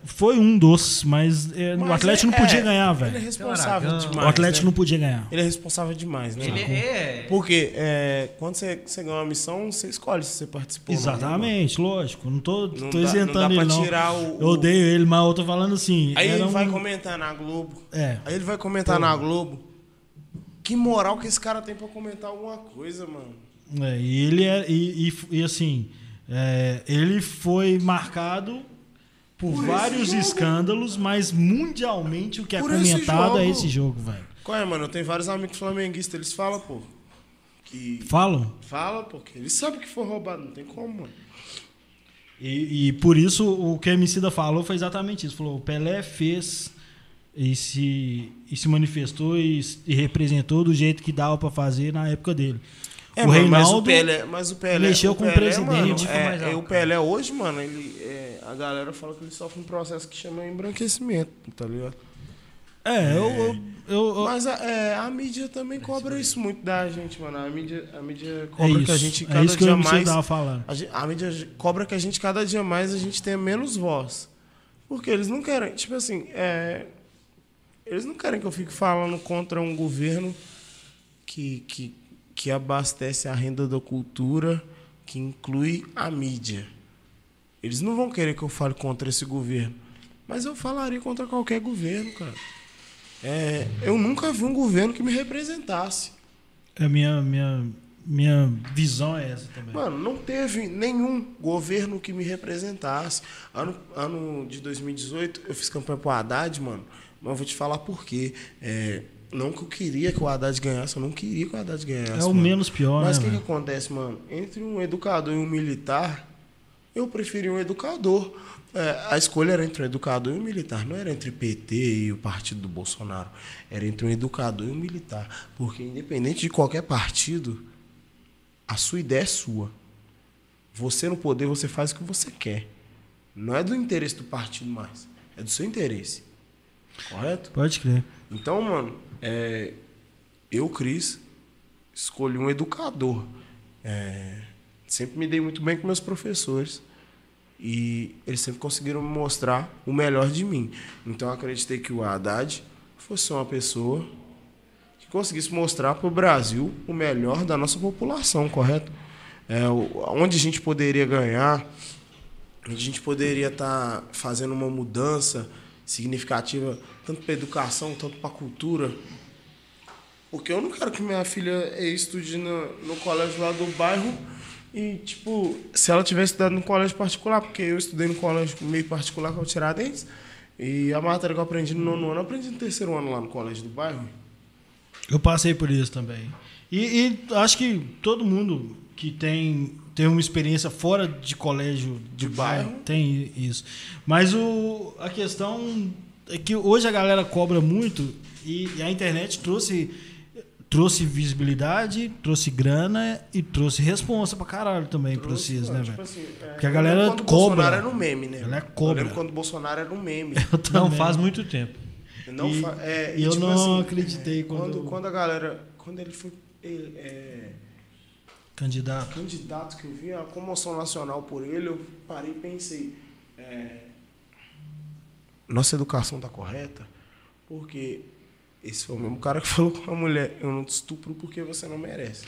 Speaker 2: Foi um dos, mas, é, o
Speaker 3: Mas
Speaker 2: Atlético
Speaker 3: é-
Speaker 2: não podia
Speaker 3: é,
Speaker 2: ganhar,
Speaker 3: Ele é
Speaker 2: velho.
Speaker 3: responsável
Speaker 1: Aragão.
Speaker 3: demais.
Speaker 2: O Atlético
Speaker 3: né?
Speaker 2: não podia ganhar.
Speaker 3: Ele é responsável demais, né?
Speaker 1: Ele é.
Speaker 3: Porque é, quando você, você ganha uma missão, você escolhe se você participou. ou não, né,
Speaker 2: Exatamente, lógico. Não tô,
Speaker 3: Não
Speaker 2: tô
Speaker 3: dá-
Speaker 2: isentando
Speaker 3: não dá
Speaker 2: ele,
Speaker 3: pra
Speaker 2: não.
Speaker 3: tirar o-
Speaker 2: Eu odeio ele, mas eu tô falando assim.
Speaker 3: Aí ele vai
Speaker 2: um-
Speaker 3: comentar na Globo.
Speaker 2: É.
Speaker 3: Aí ele vai comentar na Globo. Que moral que esse cara tem pra comentar alguma coisa, mano.
Speaker 2: É, e ele é. E, e- e, assim, é, ele foi marcado por,
Speaker 3: Por
Speaker 2: vários escândalos, mas mundialmente o que é
Speaker 3: Por esse
Speaker 2: comentado é esse jogo, velho.
Speaker 3: Qual é, mano? Eu tenho vários amigos flamenguistas, eles falam, pô. Que.
Speaker 2: Falam?
Speaker 3: Fala, pô, que eles sabem que foi roubado, não tem como, mano.
Speaker 2: E, e por isso o que a Emicida falou foi exatamente isso. Falou, o Pelé fez e se, e se manifestou e, e representou do jeito que dava pra fazer na época dele.
Speaker 3: É,
Speaker 2: o Reinaldo
Speaker 3: mas o Pelé, mas o Pelé,
Speaker 2: mexeu
Speaker 3: o
Speaker 2: com o
Speaker 3: Pelé,
Speaker 2: presidente.
Speaker 3: Mano,
Speaker 1: Foi
Speaker 3: é,
Speaker 1: mais
Speaker 3: é,
Speaker 1: alto,
Speaker 3: o Pelé hoje, mano, ele, é, a galera fala que ele sofre um processo que chama embranquecimento, tá ligado?
Speaker 2: É, eu, eu, eu- eu-
Speaker 3: Mas a, é, a mídia também cobra isso muito da gente, mano. A mídia, a mídia cobra
Speaker 2: é
Speaker 3: que a
Speaker 2: isso.
Speaker 3: gente
Speaker 2: É
Speaker 3: cada
Speaker 2: isso que
Speaker 3: dia
Speaker 2: eu
Speaker 3: mais.
Speaker 2: tava falando.
Speaker 3: A, gen- a mídia cobra que a gente cada dia mais a gente tenha menos voz. Porque eles não querem, tipo assim, é, eles não querem que eu fique falando contra um governo que, que, que abastece a renda da cultura, que inclui a mídia. Eles não vão querer que eu fale contra esse governo. Mas eu falaria contra qualquer governo, cara. É, eu nunca vi um governo que me representasse.
Speaker 2: A minha, minha, minha visão é essa também.
Speaker 3: Mano, não teve nenhum governo que me representasse. Ano, ano de 2018, eu fiz campanha pro Haddad, mano. Mas eu vou te falar por quê. É, não que eu queria que o Haddad ganhasse, eu não queria que o Haddad ganhasse.
Speaker 2: é o
Speaker 3: mano.
Speaker 2: menos pior,
Speaker 3: Mas o
Speaker 2: né?
Speaker 3: que, que acontece, mano? Entre um educador e um militar, eu preferi um educador. É, a escolha era entre um educador e um militar, não era entre PT e o partido do Bolsonaro. Era entre um educador e um militar. Porque, independente de qualquer partido, a sua ideia é sua. Você no poder, você faz o que você quer. Não é do interesse do partido mais. É do seu interesse. Correto?
Speaker 2: Pode crer.
Speaker 3: Então, mano, é, eu, Cris, escolhi um educador. É, sempre me dei muito bem com meus professores. E eles sempre conseguiram me mostrar o melhor de mim. Então, acreditei que o Haddad fosse uma pessoa que conseguisse mostrar para o Brasil o melhor da nossa população, correto? É, onde a gente poderia ganhar, onde a gente poderia estar fazendo uma mudança significativa, tanto para educação, tanto para cultura. Porque eu não quero que minha filha eh, estude no, no colégio lá do bairro e, tipo, se ela tivesse estudado no colégio particular, porque eu estudei no colégio meio particular com o Tiradentes, e a matéria que eu aprendi no nono ano, eu aprendi no terceiro ano lá no colégio do bairro.
Speaker 2: Eu passei por isso também. E, e acho que todo mundo que tem, tem uma experiência fora de colégio de,
Speaker 3: De
Speaker 2: bairro,
Speaker 3: bairro.
Speaker 2: tem isso. Mas o, a questão é que hoje a galera cobra muito e, e a internet trouxe, trouxe visibilidade, trouxe grana e trouxe responsa pra caralho também pra
Speaker 3: Trouxe,
Speaker 2: vocês, né,
Speaker 3: mano,
Speaker 2: velho?
Speaker 3: tipo assim, é,
Speaker 2: Porque a
Speaker 3: eu
Speaker 2: galera
Speaker 3: quando o
Speaker 2: cobra.
Speaker 3: Bolsonaro era um meme, né?
Speaker 2: Ela é
Speaker 3: Eu
Speaker 2: cobra.
Speaker 3: lembro quando o Bolsonaro era um meme. [LAUGHS]
Speaker 2: Eu
Speaker 1: Não faz muito tempo.
Speaker 3: Não
Speaker 2: E-
Speaker 3: fa- é,
Speaker 2: e eu
Speaker 3: tipo
Speaker 2: não acreditei
Speaker 3: quando...
Speaker 2: quando-
Speaker 3: quando a galera. Quando ele foi ele, é,
Speaker 2: Candidato.
Speaker 3: candidato que eu vi, a comoção nacional por ele, eu parei e pensei. é, nossa educação tá correta? Porque esse foi o mesmo cara que [LAUGHS] falou com a mulher: eu não te estupro porque você não merece.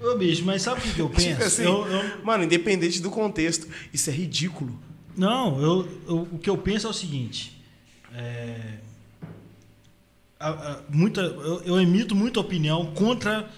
Speaker 2: Ô, bicho, mas sabe o que, que eu [LAUGHS] penso?
Speaker 3: Tipo assim,
Speaker 2: Eu- eu,
Speaker 3: Mano, independente do contexto, isso é ridículo.
Speaker 2: Não, eu, eu- o que eu penso é o seguinte. é, a- a- muita, eu, eu emito muita opinião contra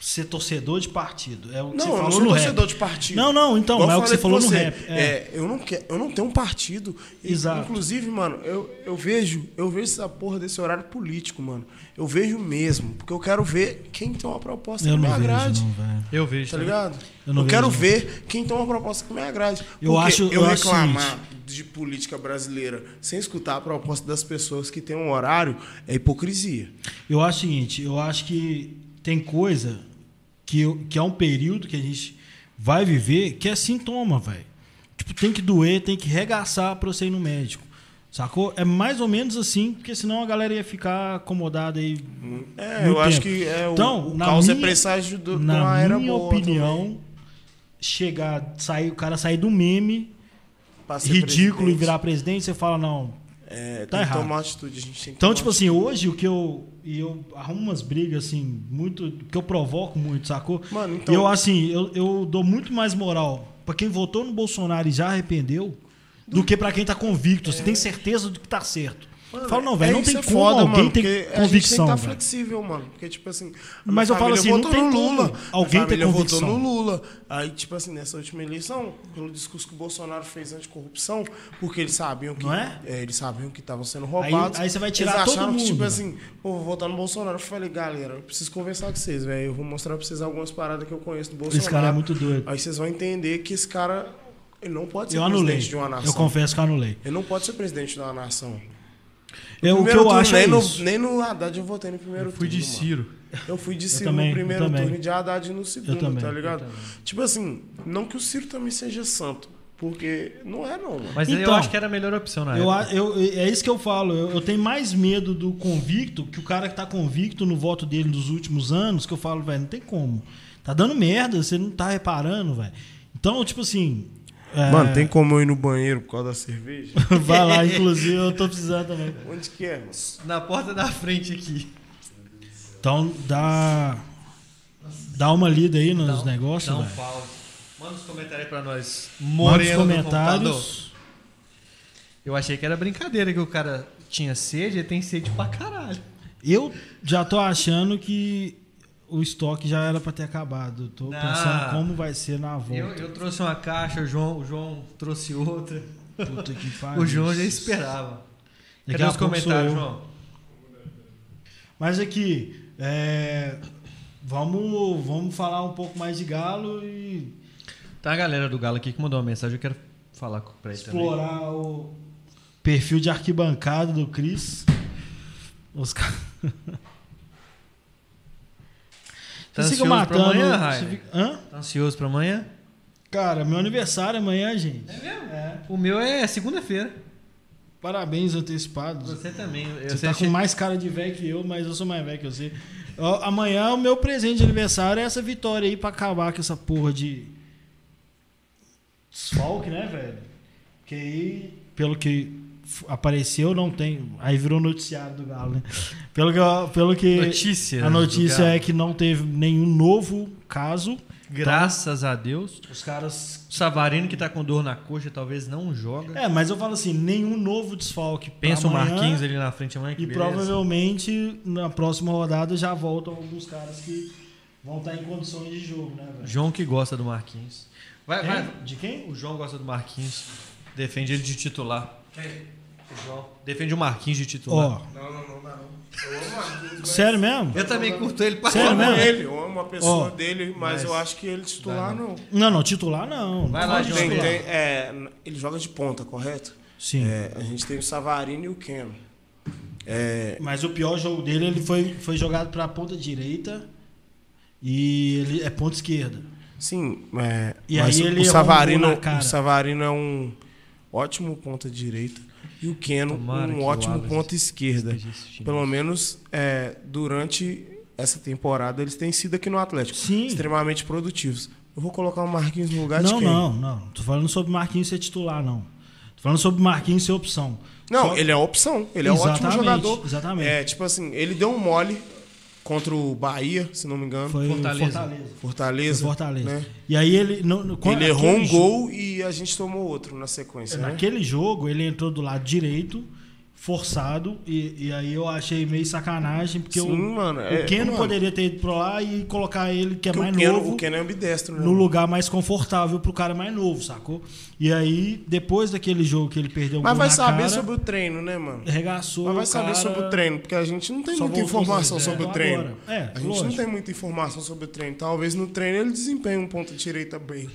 Speaker 2: ser torcedor de partido. É o que
Speaker 3: Não,
Speaker 2: você
Speaker 3: eu
Speaker 2: falou
Speaker 3: não sou
Speaker 2: no
Speaker 3: torcedor
Speaker 2: rap.
Speaker 3: de partido.
Speaker 2: Não, não, então,
Speaker 3: Igual
Speaker 2: é
Speaker 3: eu
Speaker 2: o que você falou
Speaker 3: pra
Speaker 2: no
Speaker 3: você,
Speaker 2: rap. É.
Speaker 3: é, eu, não quero, eu não tenho um partido.
Speaker 2: Exato.
Speaker 3: Inclusive, mano, eu, eu vejo eu vejo essa porra desse horário político, mano. Eu vejo mesmo. Porque eu quero ver quem tem uma proposta
Speaker 2: Eu
Speaker 3: que me
Speaker 2: não
Speaker 3: agrade.
Speaker 2: vejo, não.
Speaker 1: Eu vejo.
Speaker 3: Tá
Speaker 1: também.
Speaker 3: ligado?
Speaker 2: Eu
Speaker 3: Eu,
Speaker 2: não
Speaker 3: quero
Speaker 2: vejo, não.
Speaker 3: ver quem tem uma proposta que me agrade.
Speaker 2: Eu
Speaker 3: Porque
Speaker 2: acho-
Speaker 3: eu,
Speaker 2: eu acho
Speaker 3: reclamar de política brasileira sem escutar a proposta das pessoas que têm um horário é hipocrisia.
Speaker 2: Eu acho o seguinte, eu acho que tem coisa que, que é um período que a gente vai viver que é sintoma, velho. Tipo, tem que doer, tem que regaçar pra você ir no médico. Sacou? É mais ou menos assim, porque senão a galera ia ficar acomodada aí.
Speaker 3: É, eu acho
Speaker 2: tempo.
Speaker 3: que é, o,
Speaker 2: Então,
Speaker 3: o
Speaker 2: na
Speaker 3: é
Speaker 2: minha-
Speaker 3: presságio do,
Speaker 2: Na
Speaker 3: uma era
Speaker 2: minha opinião,
Speaker 3: também.
Speaker 2: chegar, sair, o cara sair do meme ridículo e
Speaker 3: presidente.
Speaker 2: virar presidente, você fala, não.
Speaker 3: É,
Speaker 2: Tá
Speaker 3: tem
Speaker 2: errado.
Speaker 3: que tomar atitude, a gente tem que
Speaker 2: Então, tipo assim, hoje o que eu. E eu arrumo umas brigas, assim, muito. que eu provoco muito, sacou?
Speaker 3: Mano, então-
Speaker 2: eu, assim, eu, eu dou muito mais moral pra quem votou no Bolsonaro e já arrependeu do que pra quem tá convicto. Você tem certeza do que tá certo.
Speaker 3: Mano,
Speaker 2: Fala, não, velho,
Speaker 3: é
Speaker 2: não tem
Speaker 3: é
Speaker 2: como
Speaker 3: foda,
Speaker 2: alguém
Speaker 3: mano,
Speaker 2: ter
Speaker 3: porque A gente tem
Speaker 2: convicção.
Speaker 3: que tá flexível, mano. Porque, tipo assim.
Speaker 2: Mas eu falo assim, não tem
Speaker 3: no
Speaker 2: como
Speaker 3: Lula.
Speaker 2: alguém
Speaker 3: família
Speaker 2: convicção.
Speaker 3: votou no Lula. Aí, tipo assim, nessa última eleição, pelo discurso que o Bolsonaro fez anticorrupção, porque eles sabiam que.
Speaker 2: Não é?
Speaker 3: eles sabiam que estavam sendo
Speaker 2: Aí-
Speaker 3: roubados.
Speaker 2: aí você vai tirar
Speaker 3: eles
Speaker 2: todo
Speaker 3: acharam que,
Speaker 2: mundo.
Speaker 3: tipo assim, pô, vou votar no Bolsonaro. Eu falei, galera, eu preciso conversar com vocês, velho. Eu vou mostrar pra vocês algumas paradas que eu conheço do Bolsonaro.
Speaker 2: Esse cara é muito doido.
Speaker 3: Aí vocês vão entender que esse cara. Ele não pode ser
Speaker 2: Eu anulei.
Speaker 3: presidente de uma nação.
Speaker 2: Eu confesso que eu anulei.
Speaker 3: Ele não pode ser presidente de uma nação.
Speaker 2: É, o que eu
Speaker 3: turno,
Speaker 2: acho
Speaker 3: nem
Speaker 2: é
Speaker 3: no,
Speaker 2: isso.
Speaker 3: Nem no Haddad eu votei no primeiro
Speaker 1: Eu fui
Speaker 3: turno.
Speaker 1: de
Speaker 3: mano.
Speaker 1: Ciro.
Speaker 3: Eu fui de Ciro
Speaker 2: também,
Speaker 3: no primeiro turno e de Haddad no segundo,
Speaker 2: também,
Speaker 3: tá ligado? Tipo assim, não que o Ciro também seja santo, porque não é não, mano.
Speaker 1: Mas
Speaker 2: Então,
Speaker 1: eu acho que era a melhor opção na
Speaker 2: Eu,
Speaker 1: época.
Speaker 2: eu- é isso que eu falo. Eu, eu tenho mais medo do convicto, que o cara que tá convicto no voto dele nos últimos anos, que eu falo, velho, não tem como. Tá dando merda, você não tá reparando, velho. Então, tipo assim. É,
Speaker 3: Mano, tem como eu ir no banheiro por causa da cerveja? [LAUGHS]
Speaker 2: Vai lá, inclusive, eu tô precisando também.
Speaker 3: Onde que é, mano?
Speaker 1: Na porta da frente aqui.
Speaker 2: Então, dá. Dá uma lida aí nos
Speaker 1: Dá um-
Speaker 2: negócios,
Speaker 1: Dá um pause. Manda os comentários aí pra nós.
Speaker 2: Manda os
Speaker 1: Moreno do computador.
Speaker 2: comentários.
Speaker 1: Eu achei que era brincadeira que o cara tinha sede, ele tem sede pra caralho.
Speaker 2: Eu já tô achando que o estoque já era pra ter acabado.
Speaker 1: Não.
Speaker 2: pensando como vai ser na volta.
Speaker 1: Eu, eu trouxe uma caixa, o João, o João trouxe outra.
Speaker 2: Puta que [LAUGHS] pariu.
Speaker 1: O João já esperava.
Speaker 2: Daqui
Speaker 1: Cadê os comentários. João?
Speaker 2: Mas aqui, é, vamos, vamos falar um pouco mais de Galo e
Speaker 1: Tá a galera do Galo aqui que mandou uma mensagem, eu quero falar pra ele também.
Speaker 2: Explorar o perfil de arquibancada do Cris. Os caras. [LAUGHS]
Speaker 1: Tá ansioso pra
Speaker 2: matando.
Speaker 1: amanhã,
Speaker 2: você
Speaker 1: Rainer?
Speaker 2: fica- Hã?
Speaker 1: Tá ansioso pra amanhã?
Speaker 2: Cara, meu aniversário é amanhã, gente.
Speaker 1: mesmo?
Speaker 2: É.
Speaker 1: O meu é segunda-feira.
Speaker 2: Parabéns antecipados.
Speaker 1: Você também. Eu
Speaker 2: Você tá com mais cara de velho que eu, mas eu sou mais velho que você. Amanhã o meu presente de aniversário é essa vitória aí pra acabar com essa porra de desfalque, né, velho? Que aí, pelo que apareceu, não tem. Aí virou noticiário do Galo, né? Pelo que, eu- pelo que
Speaker 1: Notícia.
Speaker 2: a notícia é que não teve nenhum novo caso.
Speaker 1: Graças a Deus.
Speaker 2: Os caras.
Speaker 1: O Savarino que tá com dor na coxa talvez não joga.
Speaker 2: É, mas eu falo assim, nenhum novo desfalque.
Speaker 1: Pensa o. Marquinhos ali na frente amanhã. Que
Speaker 2: E
Speaker 1: beleza.
Speaker 2: provavelmente na próxima rodada já voltam alguns caras que vão estar em condições de jogo, né, velho?
Speaker 1: João que gosta do Marquinhos. Vai, vai.
Speaker 2: Quem? De quem?
Speaker 1: O João gosta do Marquinhos. Defende ele de titular. João. Defende o Marquinhos de titular.
Speaker 2: Ó,
Speaker 3: Não, não, não, não. Eu amo o Marquinhos, mas-
Speaker 2: sério mesmo?
Speaker 1: Eu também curto ele pra
Speaker 2: Sério mesmo?
Speaker 3: ele, eu amo a pessoa
Speaker 2: Ó,
Speaker 3: dele, mas,
Speaker 1: mas-
Speaker 3: eu acho que ele titular não.
Speaker 2: Não, não, titular não.
Speaker 1: Vai lá.
Speaker 3: Tem, tem, é, ele joga de ponta, correto?
Speaker 2: Sim.
Speaker 3: É, a gente tem o Savarino e o Keno. É,
Speaker 2: Mas o pior jogo dele, ele foi, foi jogado pra ponta direita e ele é ponta esquerda.
Speaker 3: sim, é,
Speaker 2: E
Speaker 3: mas
Speaker 2: aí
Speaker 3: o-
Speaker 2: ele
Speaker 3: o
Speaker 2: errou um
Speaker 3: Savarino, o Savarino é um ótimo ponta direita e o Keno
Speaker 1: Tomara
Speaker 3: um
Speaker 1: o
Speaker 3: ótimo ponta esquerda. Pelo menos é, durante essa temporada eles têm sido aqui no Atlético
Speaker 2: Sim.
Speaker 3: extremamente produtivos. Eu vou colocar o Marquinhos no lugar de
Speaker 2: Não,
Speaker 3: quem?
Speaker 2: não, não. Tô falando sobre Marquinhos ser titular, não. Tô falando sobre Marquinhos ser opção.
Speaker 3: Não,
Speaker 2: Só-
Speaker 3: ele é opção. Ele é um ótimo jogador.
Speaker 2: exatamente.
Speaker 3: É, tipo assim, ele deu um mole contra o Bahia, se não me engano.
Speaker 2: Foi
Speaker 1: Fortaleza.
Speaker 2: Fortaleza.
Speaker 3: Fortaleza.
Speaker 2: Foi Fortaleza.
Speaker 3: né?
Speaker 2: E aí ele. No, no, quando-
Speaker 3: Ele errou um gol e a gente tomou outro na sequência, né?
Speaker 2: Naquele jogo, ele entrou do lado direito, forçado, e, e aí eu achei meio sacanagem, porque
Speaker 3: Sim,
Speaker 2: o,
Speaker 3: mano.
Speaker 2: o
Speaker 3: é-
Speaker 2: Keno
Speaker 3: mano,
Speaker 2: poderia ter ido pra lá e colocar ele, que é
Speaker 3: porque
Speaker 2: mais
Speaker 3: o
Speaker 2: novo,
Speaker 3: o Keno é ambidestro, né?
Speaker 2: no lugar mais confortável pro cara mais novo, sacou? E aí, depois daquele jogo que ele perdeu o
Speaker 3: Mas vai
Speaker 2: na
Speaker 3: saber
Speaker 2: cara,
Speaker 3: sobre o treino, né, mano?
Speaker 2: arregaçou
Speaker 3: Mas vai saber sobre o treino, porque a gente não tem muita informação sobre o treino.
Speaker 2: É,
Speaker 3: a gente
Speaker 2: lógico.
Speaker 3: não tem muita informação sobre o treino. Talvez no treino ele desempenhe um ponta direita bem.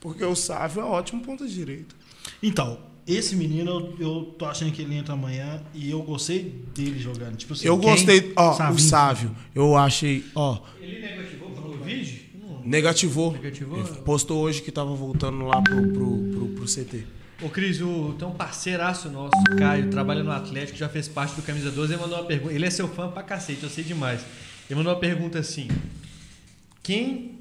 Speaker 3: Porque o Sávio é ótimo ponta direita.
Speaker 2: Então, esse menino, eu, eu tô achando que ele entra amanhã e eu gostei dele jogando. Tipo assim,
Speaker 3: Eu
Speaker 2: quem?
Speaker 3: gostei, ó, o. Sávio. Eu achei, ó,
Speaker 1: Ele negativou vídeo? Não.
Speaker 3: negativou.
Speaker 1: Negativou?
Speaker 3: Ele postou hoje que tava voltando lá pro, pro, pro, pro CT.
Speaker 1: Ô, Cris, o, tem um parceiraço nosso, Caio, trabalha no Atlético, já fez parte do Camisa 12. Ele mandou uma pergunta. Ele é seu fã pra cacete, eu sei demais. Ele mandou uma pergunta assim: Quem.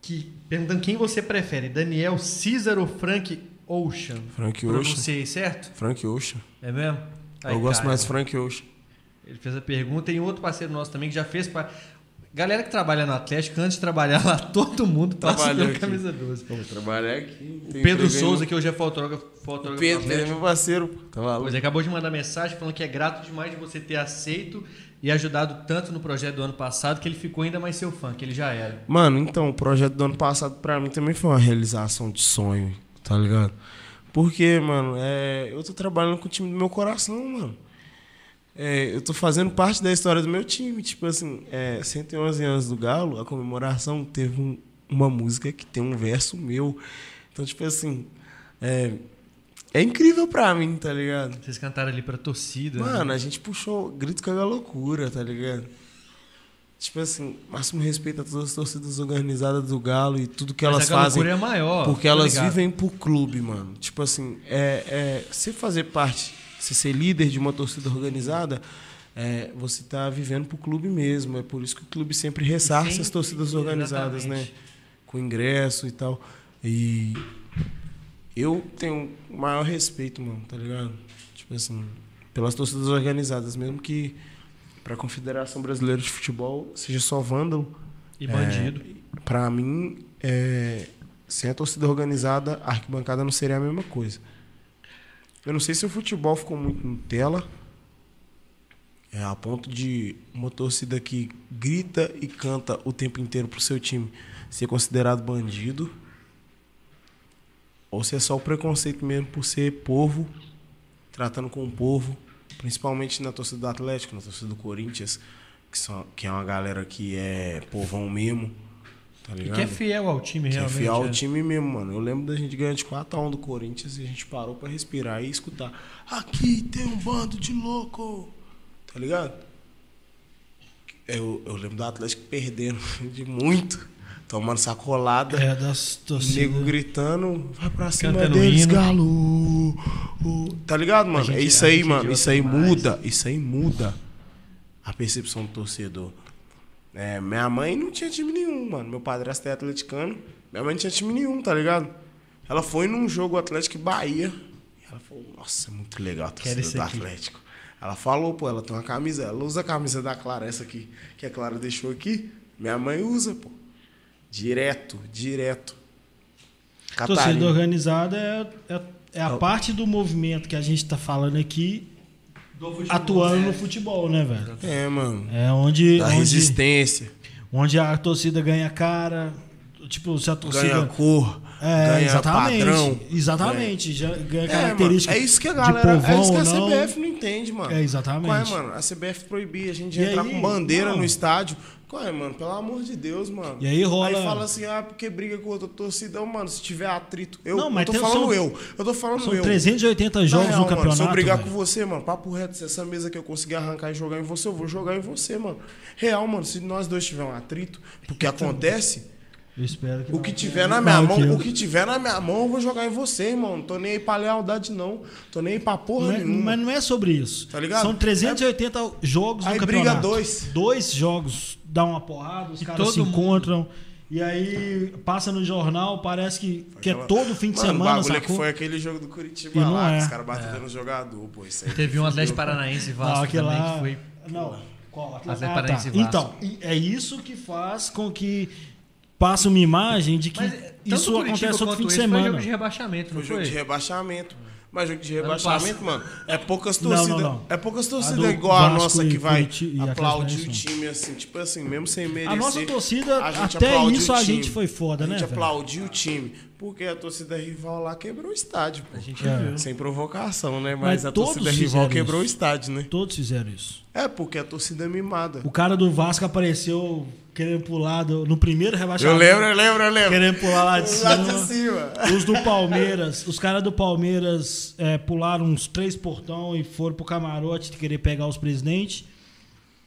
Speaker 1: Que, perguntando quem você prefere, Daniel Císar ou Frank Ocean?
Speaker 3: Frank Ocean.
Speaker 1: Pronunciei certo?
Speaker 3: Frank Ocean.
Speaker 1: É mesmo? Aí,
Speaker 3: eu gosto
Speaker 1: Caio,
Speaker 3: mais de Frank Ocean.
Speaker 1: Ele fez a pergunta e outro parceiro nosso também que já fez. Pa... Galera que trabalha no Atlético, antes de trabalhar lá, [LAUGHS] todo mundo passa
Speaker 3: Trabalhou
Speaker 1: pelo
Speaker 3: aqui.
Speaker 1: Camisa 12.
Speaker 3: Vamos trabalhar aqui.
Speaker 1: O Pedro Souza, que hoje é fotógrafo, fotógrafo do
Speaker 3: Pedro, ele é meu parceiro. Tá maluco?
Speaker 1: Pois acabou de mandar mensagem falando que é grato demais de você ter aceito e ajudado tanto no projeto do ano passado que ele ficou ainda mais seu fã, que ele já era.
Speaker 3: Mano, então, o projeto do ano passado pra mim também foi uma realização de sonho, tá ligado? Porque, mano, é, eu tô trabalhando com o time do meu coração, mano. É, eu tô fazendo parte da história do meu time. Tipo assim, é, 111 anos do Galo, a comemoração teve um- uma música que tem um verso meu. Então, tipo assim, é, é incrível pra mim, tá ligado?
Speaker 1: Vocês cantaram ali pra torcida. né?
Speaker 3: Mano, a gente puxou grito com a loucura, tá ligado? Tipo assim, máximo respeito a todas as torcidas organizadas do Galo e tudo que
Speaker 1: Mas
Speaker 3: elas
Speaker 1: a
Speaker 3: fazem.
Speaker 1: loucura é maior.
Speaker 3: Porque
Speaker 1: tô
Speaker 3: elas
Speaker 1: ligado.
Speaker 3: vivem pro clube, mano. Tipo assim, é, é, você fazer parte, você ser líder de uma torcida organizada, é, você tá vivendo pro clube mesmo. É por isso que o clube sempre ressarce
Speaker 1: Sempre,
Speaker 3: as torcidas organizadas, né?
Speaker 1: exatamente.
Speaker 3: Com ingresso e tal. E eu tenho o maior respeito, mano, tá ligado? Tipo assim, pelas torcidas organizadas, mesmo que pra Confederação Brasileira de Futebol seja só vândalo.
Speaker 1: E bandido.
Speaker 3: Pra mim, é, sem a torcida organizada, a arquibancada não seria a mesma coisa. Eu não sei se o futebol ficou muito Nutella, é, a ponto de uma torcida que grita e canta o tempo inteiro pro seu time ser considerado bandido, ou se é só o preconceito mesmo por ser povo, tratando com o povo, principalmente na torcida do Atlético, na torcida do Corinthians, que, são, que é uma galera que é povão mesmo. Tá
Speaker 1: E
Speaker 3: ligado?
Speaker 1: que é fiel ao time,
Speaker 3: Que é
Speaker 1: realmente.
Speaker 3: fiel ao
Speaker 1: é.
Speaker 3: time mesmo, mano. Eu lembro da gente ganhar de 4x1 do Corinthians e a gente parou pra respirar e escutar. Aqui tem um bando de louco. Tá ligado? Eu, eu lembro do Atlético perdendo [LAUGHS] de muito. Tomando sacolada.
Speaker 2: É, das torcidas.
Speaker 3: Nego gritando, vai pra cima
Speaker 1: Cantando
Speaker 3: deles,
Speaker 1: hino.
Speaker 3: galo. Tá ligado, mano?
Speaker 1: gente-
Speaker 3: é isso aí, mano. Isso aí
Speaker 1: demais.
Speaker 3: muda. Isso aí muda a percepção do torcedor. É, minha mãe não tinha time nenhum, mano. Meu padrasto é atleticano. Minha mãe não tinha time nenhum, tá ligado? Ela foi num jogo Atlético e Bahia. E ela falou, nossa, é muito legal a torcida do. Atlético. Ela falou, pô, ela tem uma camisa. Ela usa a camisa da Clara, essa aqui, que a Clara deixou aqui. Minha mãe usa, pô. Direto, direto.
Speaker 2: Torcida
Speaker 3: Catarina.
Speaker 2: organizada é, é, é a parte do movimento que a gente tá falando aqui atuando no futebol, né, velho?
Speaker 3: É, mano.
Speaker 2: É onde,
Speaker 3: Da
Speaker 2: onde,
Speaker 3: resistência.
Speaker 2: onde a torcida ganha cara. Tipo, se a torcida.
Speaker 3: Ganha cor.
Speaker 2: É,
Speaker 3: ganha
Speaker 2: exatamente.
Speaker 3: padrão.
Speaker 2: Exatamente. Já ganha
Speaker 3: É,
Speaker 2: característica.
Speaker 3: mano, é isso que a
Speaker 2: de
Speaker 3: galera. É isso que a
Speaker 2: ou não.
Speaker 3: CBF não entende, mano.
Speaker 2: É, exatamente.
Speaker 3: Qual é, mano? A CBF proibia a gente de
Speaker 2: E
Speaker 3: entrar
Speaker 2: aí,
Speaker 3: com bandeira
Speaker 2: não.
Speaker 3: no estádio. Qual é, mano? Pelo amor de Deus, mano.
Speaker 2: E aí rola-
Speaker 3: Aí fala assim, ah, porque briga com outra torcida. Mano, se tiver atrito. Eu,
Speaker 2: Não, mas
Speaker 3: eu tô falando
Speaker 2: são-
Speaker 3: eu. Eu tô falando
Speaker 2: São
Speaker 3: eu.
Speaker 2: 380 jogos
Speaker 3: real,
Speaker 2: no
Speaker 3: mano,
Speaker 2: campeonato.
Speaker 3: se eu brigar
Speaker 2: velho.
Speaker 3: com você, mano, papo reto, se essa mesa que eu conseguir arrancar e jogar em você, eu vou jogar em você, mano. Real, mano, se nós dois tiver um atrito, porque acontece,
Speaker 2: Eu espero que
Speaker 3: o
Speaker 2: não.
Speaker 3: que tiver na minha
Speaker 2: Não,
Speaker 3: mão,
Speaker 2: que eu-
Speaker 3: o que tiver na minha mão, eu vou jogar em você, irmão. Não tô nem aí pra lealdade, não. Tô nem aí pra porra
Speaker 2: Não é-
Speaker 3: nenhuma.
Speaker 2: mas não é sobre isso.
Speaker 3: Tá ligado?
Speaker 2: São 380 jogos
Speaker 3: Aí
Speaker 2: no
Speaker 3: briga
Speaker 2: campeonato.
Speaker 3: dois.
Speaker 2: Dois jogos dá uma porrada, os
Speaker 1: E
Speaker 2: caras se
Speaker 1: mundo-
Speaker 2: encontram. E aí passa no jornal, parece que, que é
Speaker 3: Aquela-
Speaker 2: todo fim de
Speaker 3: Mano,
Speaker 2: semana,
Speaker 3: o bagulho é
Speaker 2: sacou?
Speaker 3: que foi aquele jogo do Curitiba
Speaker 2: E
Speaker 3: lá,
Speaker 2: é.
Speaker 3: que os caras batendo no jogador, pô. Isso aí
Speaker 1: Teve um. Atlético Paranaense e Vasco
Speaker 2: Não, aquele
Speaker 1: também
Speaker 2: lá...
Speaker 1: que foi.
Speaker 2: Não, qual?
Speaker 1: Atlético
Speaker 2: Ah,
Speaker 1: Paranaense
Speaker 2: tá.
Speaker 1: e Vasco.
Speaker 2: Então, é isso que faz com que passe uma imagem de que
Speaker 1: Mas tanto
Speaker 2: isso acontece todo fim de
Speaker 1: esse Foi
Speaker 2: semana.
Speaker 1: jogo de rebaixamento, não
Speaker 3: Foi jogo
Speaker 1: foi?
Speaker 3: de rebaixamento. Mas jogo de rebaixamento, mano, é poucas
Speaker 2: Não, não,
Speaker 3: torcidas.
Speaker 2: não.
Speaker 3: É poucas
Speaker 2: A
Speaker 3: torcidas igual a
Speaker 2: Vasco
Speaker 3: nossa
Speaker 2: e
Speaker 3: que vai
Speaker 2: e
Speaker 3: aplaudir o time, assim, tipo assim, mesmo sem merecer.
Speaker 2: A nossa torcida,
Speaker 3: a
Speaker 2: até isso
Speaker 3: o
Speaker 2: a gente foi foda,
Speaker 3: a
Speaker 2: né,
Speaker 3: gente
Speaker 2: velho?
Speaker 3: aplaudiu o time. Porque a torcida rival lá quebrou o estádio, pô.
Speaker 1: A gente
Speaker 2: É.
Speaker 1: viu.
Speaker 3: Sem provocação, né? Mas,
Speaker 2: Mas
Speaker 3: a torcida rival quebrou o
Speaker 2: isso.
Speaker 3: estádio, né?
Speaker 2: Todos fizeram isso.
Speaker 3: É, porque a torcida é mimada.
Speaker 2: O cara do Vasco apareceu querendo pular do- no primeiro
Speaker 3: Eu
Speaker 2: rebaixamento.
Speaker 3: lembro, eu lembro, eu lembro.
Speaker 2: Querendo pular lá de
Speaker 3: Lá
Speaker 2: cima.
Speaker 3: de cima.
Speaker 2: Os do Palmeiras, os caras do Palmeiras é, pularam uns três portão e foram pro camarote querer pegar os presidentes.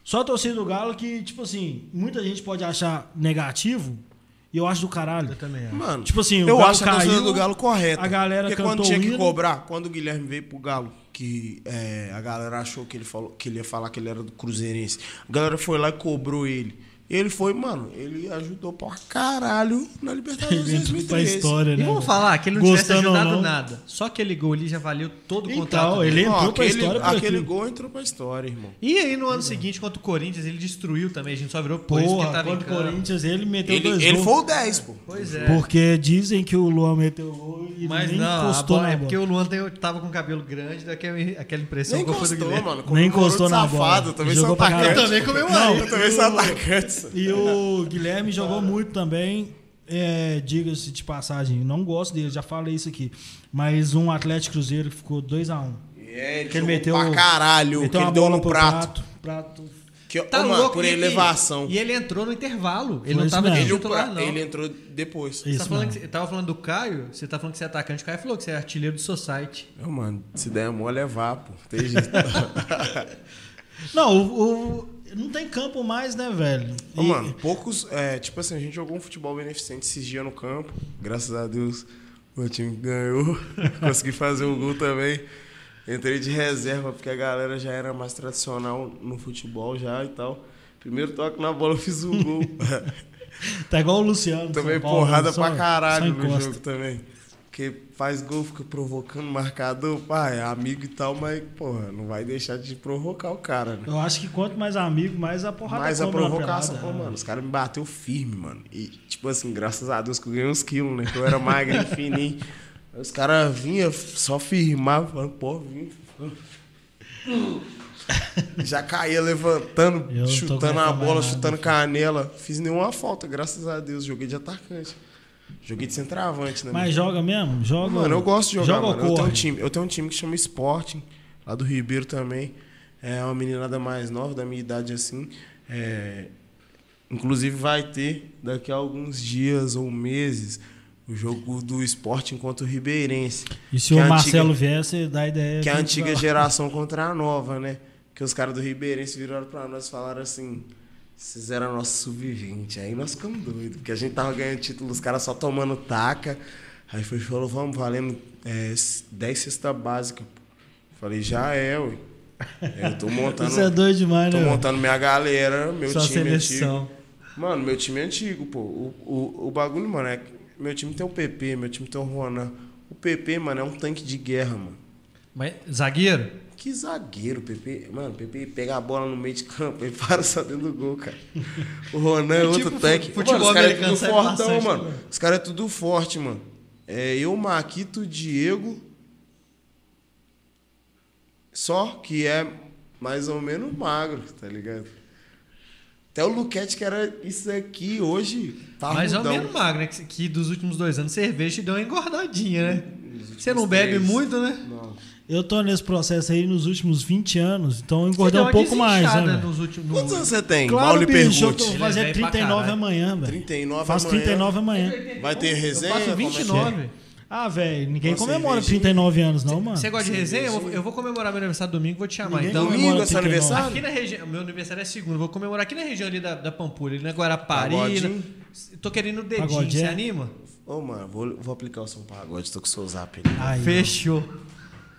Speaker 2: Só a torcida do Galo que, tipo assim, muita gente pode achar negativo e eu acho do caralho.
Speaker 1: Eu também acho.
Speaker 3: Mano,
Speaker 2: Tipo assim, o
Speaker 3: eu acho a torcida do Galo correta.
Speaker 2: a galera
Speaker 3: Porque quando tinha que
Speaker 2: hino.
Speaker 3: cobrar, quando o Guilherme veio pro Galo, que é, a galera achou que ele, falou, que ele ia falar que ele era do Cruzeirense. A galera foi lá e cobrou ele. Ele foi, mano, ele ajudou pra caralho na Libertadores
Speaker 2: Ele entrou pra
Speaker 3: 2013.
Speaker 2: história,
Speaker 1: E
Speaker 2: né?
Speaker 1: vamos
Speaker 2: velho?
Speaker 1: falar que ele não tivesse
Speaker 2: Gostando ou
Speaker 1: ajudado
Speaker 2: não.
Speaker 1: nada. Só aquele gol ali já valeu todo o
Speaker 2: Então,
Speaker 1: contrato.
Speaker 2: ele
Speaker 1: dele.
Speaker 2: Entrou pra
Speaker 3: aquele,
Speaker 2: história
Speaker 3: aquele
Speaker 2: aquilo.
Speaker 3: gol entrou pra história, irmão.
Speaker 1: E aí no ano seguinte, contra o Corinthians, ele destruiu também. A gente só virou por isso
Speaker 2: Porra,
Speaker 1: tava em
Speaker 2: contra o. Corinthians ele meteu
Speaker 3: Ele,
Speaker 2: dois
Speaker 3: ele
Speaker 2: gols.
Speaker 3: foi o 10, pô.
Speaker 1: Pois é.
Speaker 2: Porque dizem que o Luan meteu gol e
Speaker 1: Mas
Speaker 2: nem
Speaker 1: não,
Speaker 2: encostou
Speaker 1: bola,
Speaker 2: na
Speaker 1: é
Speaker 2: bola.
Speaker 1: porque o Luan tem- tava com o cabelo grande, daquela aquela impressão
Speaker 3: Nem
Speaker 1: que foi do
Speaker 3: encostou,
Speaker 1: Guilherme.
Speaker 3: mano.
Speaker 2: Nem encostou
Speaker 3: de
Speaker 2: na
Speaker 3: safado,
Speaker 2: bola.
Speaker 3: Também sou atacante.
Speaker 1: Eu também comemorei.
Speaker 2: Não,
Speaker 3: Eu também sou atacante.
Speaker 2: E o Guilherme jogou muito também. É, Diga-se de passagem, não gosto dele, já falei isso aqui. Mas um Atlético Cruzeiro que ficou 2x1.
Speaker 3: É, ele,
Speaker 2: Que ele meteu.
Speaker 3: pra caralho,
Speaker 2: meteu
Speaker 3: que
Speaker 2: uma
Speaker 3: ele deu no
Speaker 2: pro
Speaker 3: prato.
Speaker 2: prato.
Speaker 3: Que,
Speaker 1: Tá
Speaker 3: mano,
Speaker 1: louco,
Speaker 3: por
Speaker 1: e-
Speaker 3: elevação.
Speaker 1: E ele entrou no intervalo. Ele
Speaker 2: Foi
Speaker 1: não
Speaker 2: isso
Speaker 1: tava de titular, não.
Speaker 3: ele entrou depois.
Speaker 1: Você
Speaker 2: Isso
Speaker 1: tá falando
Speaker 2: mesmo.
Speaker 1: que, você tava falando do Caio, você tá falando que você é atacante. O Caio falou que você é artilheiro do Society.
Speaker 3: Não, mano, se der mole é vá, pô. Tem jeito. [LAUGHS] [LAUGHS]
Speaker 2: Não, o, o- não tem campo mais, né, velho?
Speaker 3: Ô,
Speaker 2: E-
Speaker 3: mano, poucos. É, tipo assim, a gente jogou um futebol beneficente esses dias no campo. Graças a Deus, o time ganhou. [LAUGHS] Consegui fazer o gol também. Entrei de reserva, porque a galera já era mais tradicional no futebol já e tal. Primeiro toque na bola, eu fiz o gol. [LAUGHS]
Speaker 2: Tá igual o Luciano. São Paulo,
Speaker 3: porrada
Speaker 2: só-
Speaker 3: pra caralho no jogo também. Porque faz gol, fica provocando marcador, pá, é amigo e tal, mas, porra, não vai deixar de provocar o cara, né?
Speaker 2: Eu acho que quanto mais amigo, mais a porrada
Speaker 3: Mas a provocação, pô, mano, os caras me bateu firme, mano. E, tipo assim, graças a Deus que eu ganhei uns quilos, né? Que eu era magro, [LAUGHS] fininho. Os caras vinham, só firmavam, falando, pô, vim. Já caía levantando,
Speaker 2: Eu
Speaker 3: chutando a bola,
Speaker 2: mais
Speaker 3: chutando canela. Fiz nenhuma falta, graças a Deus. Joguei de atacante. Joguei de centroavante, né?
Speaker 2: Mas joga mesmo? Joga.
Speaker 3: Mano, eu gosto de jogar,
Speaker 2: joga
Speaker 3: mano. Eu tenho, um time, eu tenho um time que chama Sporting, lá do Ribeiro também. É uma meninada mais nova, da minha idade assim. É, Inclusive vai ter daqui a alguns dias ou meses o jogo do esporte enquanto o Ribeirense.
Speaker 2: E se o Marcelo
Speaker 3: antiga-
Speaker 2: vier, você dá ideia.
Speaker 3: Que é a antiga geração contra a nova, né? Que os caras do Ribeirense viraram pra nós e falaram assim: vocês eram nosso sub-20. Aí nós ficamos doidos, porque a gente tava ganhando título, os caras só tomando taca. Aí foi falou: vamos, valendo é, 10 cesta básica. Falei: já é, ué. Eu tô montando.
Speaker 2: Isso é doido demais,
Speaker 3: Tô
Speaker 2: né? velho?
Speaker 3: montando minha galera, meu
Speaker 1: Sua
Speaker 3: time
Speaker 1: seleção.
Speaker 3: antigo. Mano, meu time é antigo, pô. O, o, o bagulho, mano, é. que Meu time tem o PP, meu time tem o Ronan. O PP, mano, é um tanque de guerra, mano.
Speaker 1: Mas, zagueiro?
Speaker 3: Que zagueiro, PP. Mano, PP pega a bola no meio de campo e para só dentro do gol, cara. O Ronan é outro
Speaker 1: Tipo,
Speaker 3: tanque.
Speaker 1: futebol
Speaker 3: mano, os caras é tudo fortão,
Speaker 1: bastante,
Speaker 3: mano.
Speaker 1: né?
Speaker 3: Os caras é tudo forte, mano. É eu, Maquito, Diego. Só que é mais ou menos magro, tá ligado? Até o Luquete, que era isso aqui, hoje tá
Speaker 1: Mais ou
Speaker 3: rudão.
Speaker 1: menos magro, né? Que, que dos últimos dois anos cerveja te deu uma engordadinha, né? Você não bebe
Speaker 3: três.
Speaker 1: muito, né?
Speaker 3: Não.
Speaker 2: Eu tô nesse processo aí nos últimos 20 anos, então engordei um pouco mais, né?
Speaker 1: nos últimos.
Speaker 3: Quantos
Speaker 1: no-
Speaker 3: anos você tem?
Speaker 2: Claro,
Speaker 3: Mal lhe
Speaker 2: bicho, eu tô
Speaker 1: Ele é
Speaker 2: fazendo
Speaker 1: velho pra
Speaker 2: 39
Speaker 1: caralho.
Speaker 2: amanhã, velho.
Speaker 3: 39
Speaker 2: Faço
Speaker 3: amanhã.
Speaker 2: 39 amanhã.
Speaker 3: Vai ter resenha?
Speaker 1: Eu faço
Speaker 3: Como é que é?
Speaker 1: 29.
Speaker 2: Ah, velho, ninguém
Speaker 3: Uma
Speaker 2: comemora
Speaker 3: cervejinha.
Speaker 2: 39 anos, não, mano.
Speaker 1: Você gosta de resenha? Eu vou, eu vou comemorar meu aniversário domingo, vou te chamar.
Speaker 2: Ninguém
Speaker 1: então,
Speaker 3: Domingo é seu
Speaker 2: 39.
Speaker 3: aniversário?
Speaker 1: aqui na região. Meu aniversário é segundo, vou comemorar aqui na região ali da, da Pampulha, ali na Guarapari.
Speaker 3: Pagodinho?
Speaker 1: Tô querendo o dedinho.
Speaker 2: Pagodinho?
Speaker 1: Você anima?
Speaker 3: Ô, mano, vou, vou aplicar o som pagode, tô com o seu zap ali.
Speaker 2: Aí.
Speaker 1: Fechou.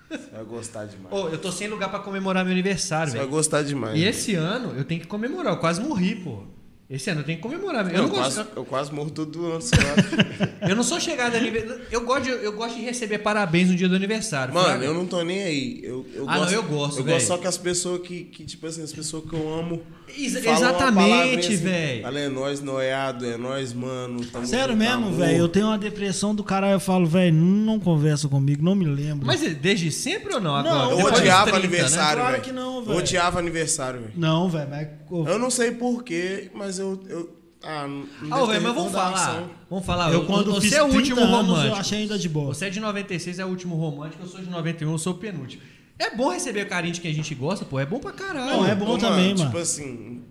Speaker 3: Você vai gostar demais.
Speaker 1: Ô, eu tô sem lugar pra comemorar meu aniversário,
Speaker 3: Você vai gostar demais.
Speaker 1: E esse ano eu tenho que comemorar. Eu quase morri, pô. Esse ano eu tenho que comemorar. Eu
Speaker 3: eu,
Speaker 1: não,
Speaker 3: quase,
Speaker 1: gosto,
Speaker 3: eu quase morro todo ano, sei lá. [LAUGHS]
Speaker 1: eu não sou chegado a aniversário. Eu gosto, de, eu gosto de receber parabéns no dia do aniversário.
Speaker 3: Mano,
Speaker 1: fraga.
Speaker 3: eu não tô nem aí. Eu, eu
Speaker 1: Ah, não,
Speaker 3: gosto,
Speaker 1: eu gosto,
Speaker 3: Eu
Speaker 1: velho.
Speaker 3: gosto só que as pessoas que, que, tipo assim, as pessoas que eu amo. Uma
Speaker 1: exatamente,
Speaker 3: assim,
Speaker 1: velho.
Speaker 3: Fala, é nóis, noiado, é nóis, mano. tamo
Speaker 2: Sério
Speaker 3: junto,
Speaker 2: mesmo, velho. Eu tenho uma depressão do caralho. Eu falo, velho, não conversa comigo, não me lembro.
Speaker 1: Mas é desde sempre ou não?
Speaker 2: Não,
Speaker 1: Agora?
Speaker 3: Eu
Speaker 1: Depois dos
Speaker 3: odiava
Speaker 1: 30,
Speaker 3: aniversário,
Speaker 2: Claro
Speaker 3: velho.
Speaker 2: que não,
Speaker 3: Eu
Speaker 2: velho.
Speaker 3: odiava aniversário, velho.
Speaker 2: Não, velho, mas.
Speaker 3: Eu não sei porquê, mas eu. eu ah, não
Speaker 1: Né? Ah, velho, mas vamos falar. Vamos falar.
Speaker 2: Eu, quando
Speaker 1: você é o
Speaker 2: 30
Speaker 1: último
Speaker 2: anos,
Speaker 1: romântico.
Speaker 2: eu achei ainda de boa.
Speaker 1: Você é de 96, é o último romântico. Eu sou de 91, eu sou o penúltimo. É bom receber o carinho de quem a gente gosta, pô. É bom pra caralho.
Speaker 2: Não, é bom também, mano.
Speaker 3: Tipo assim,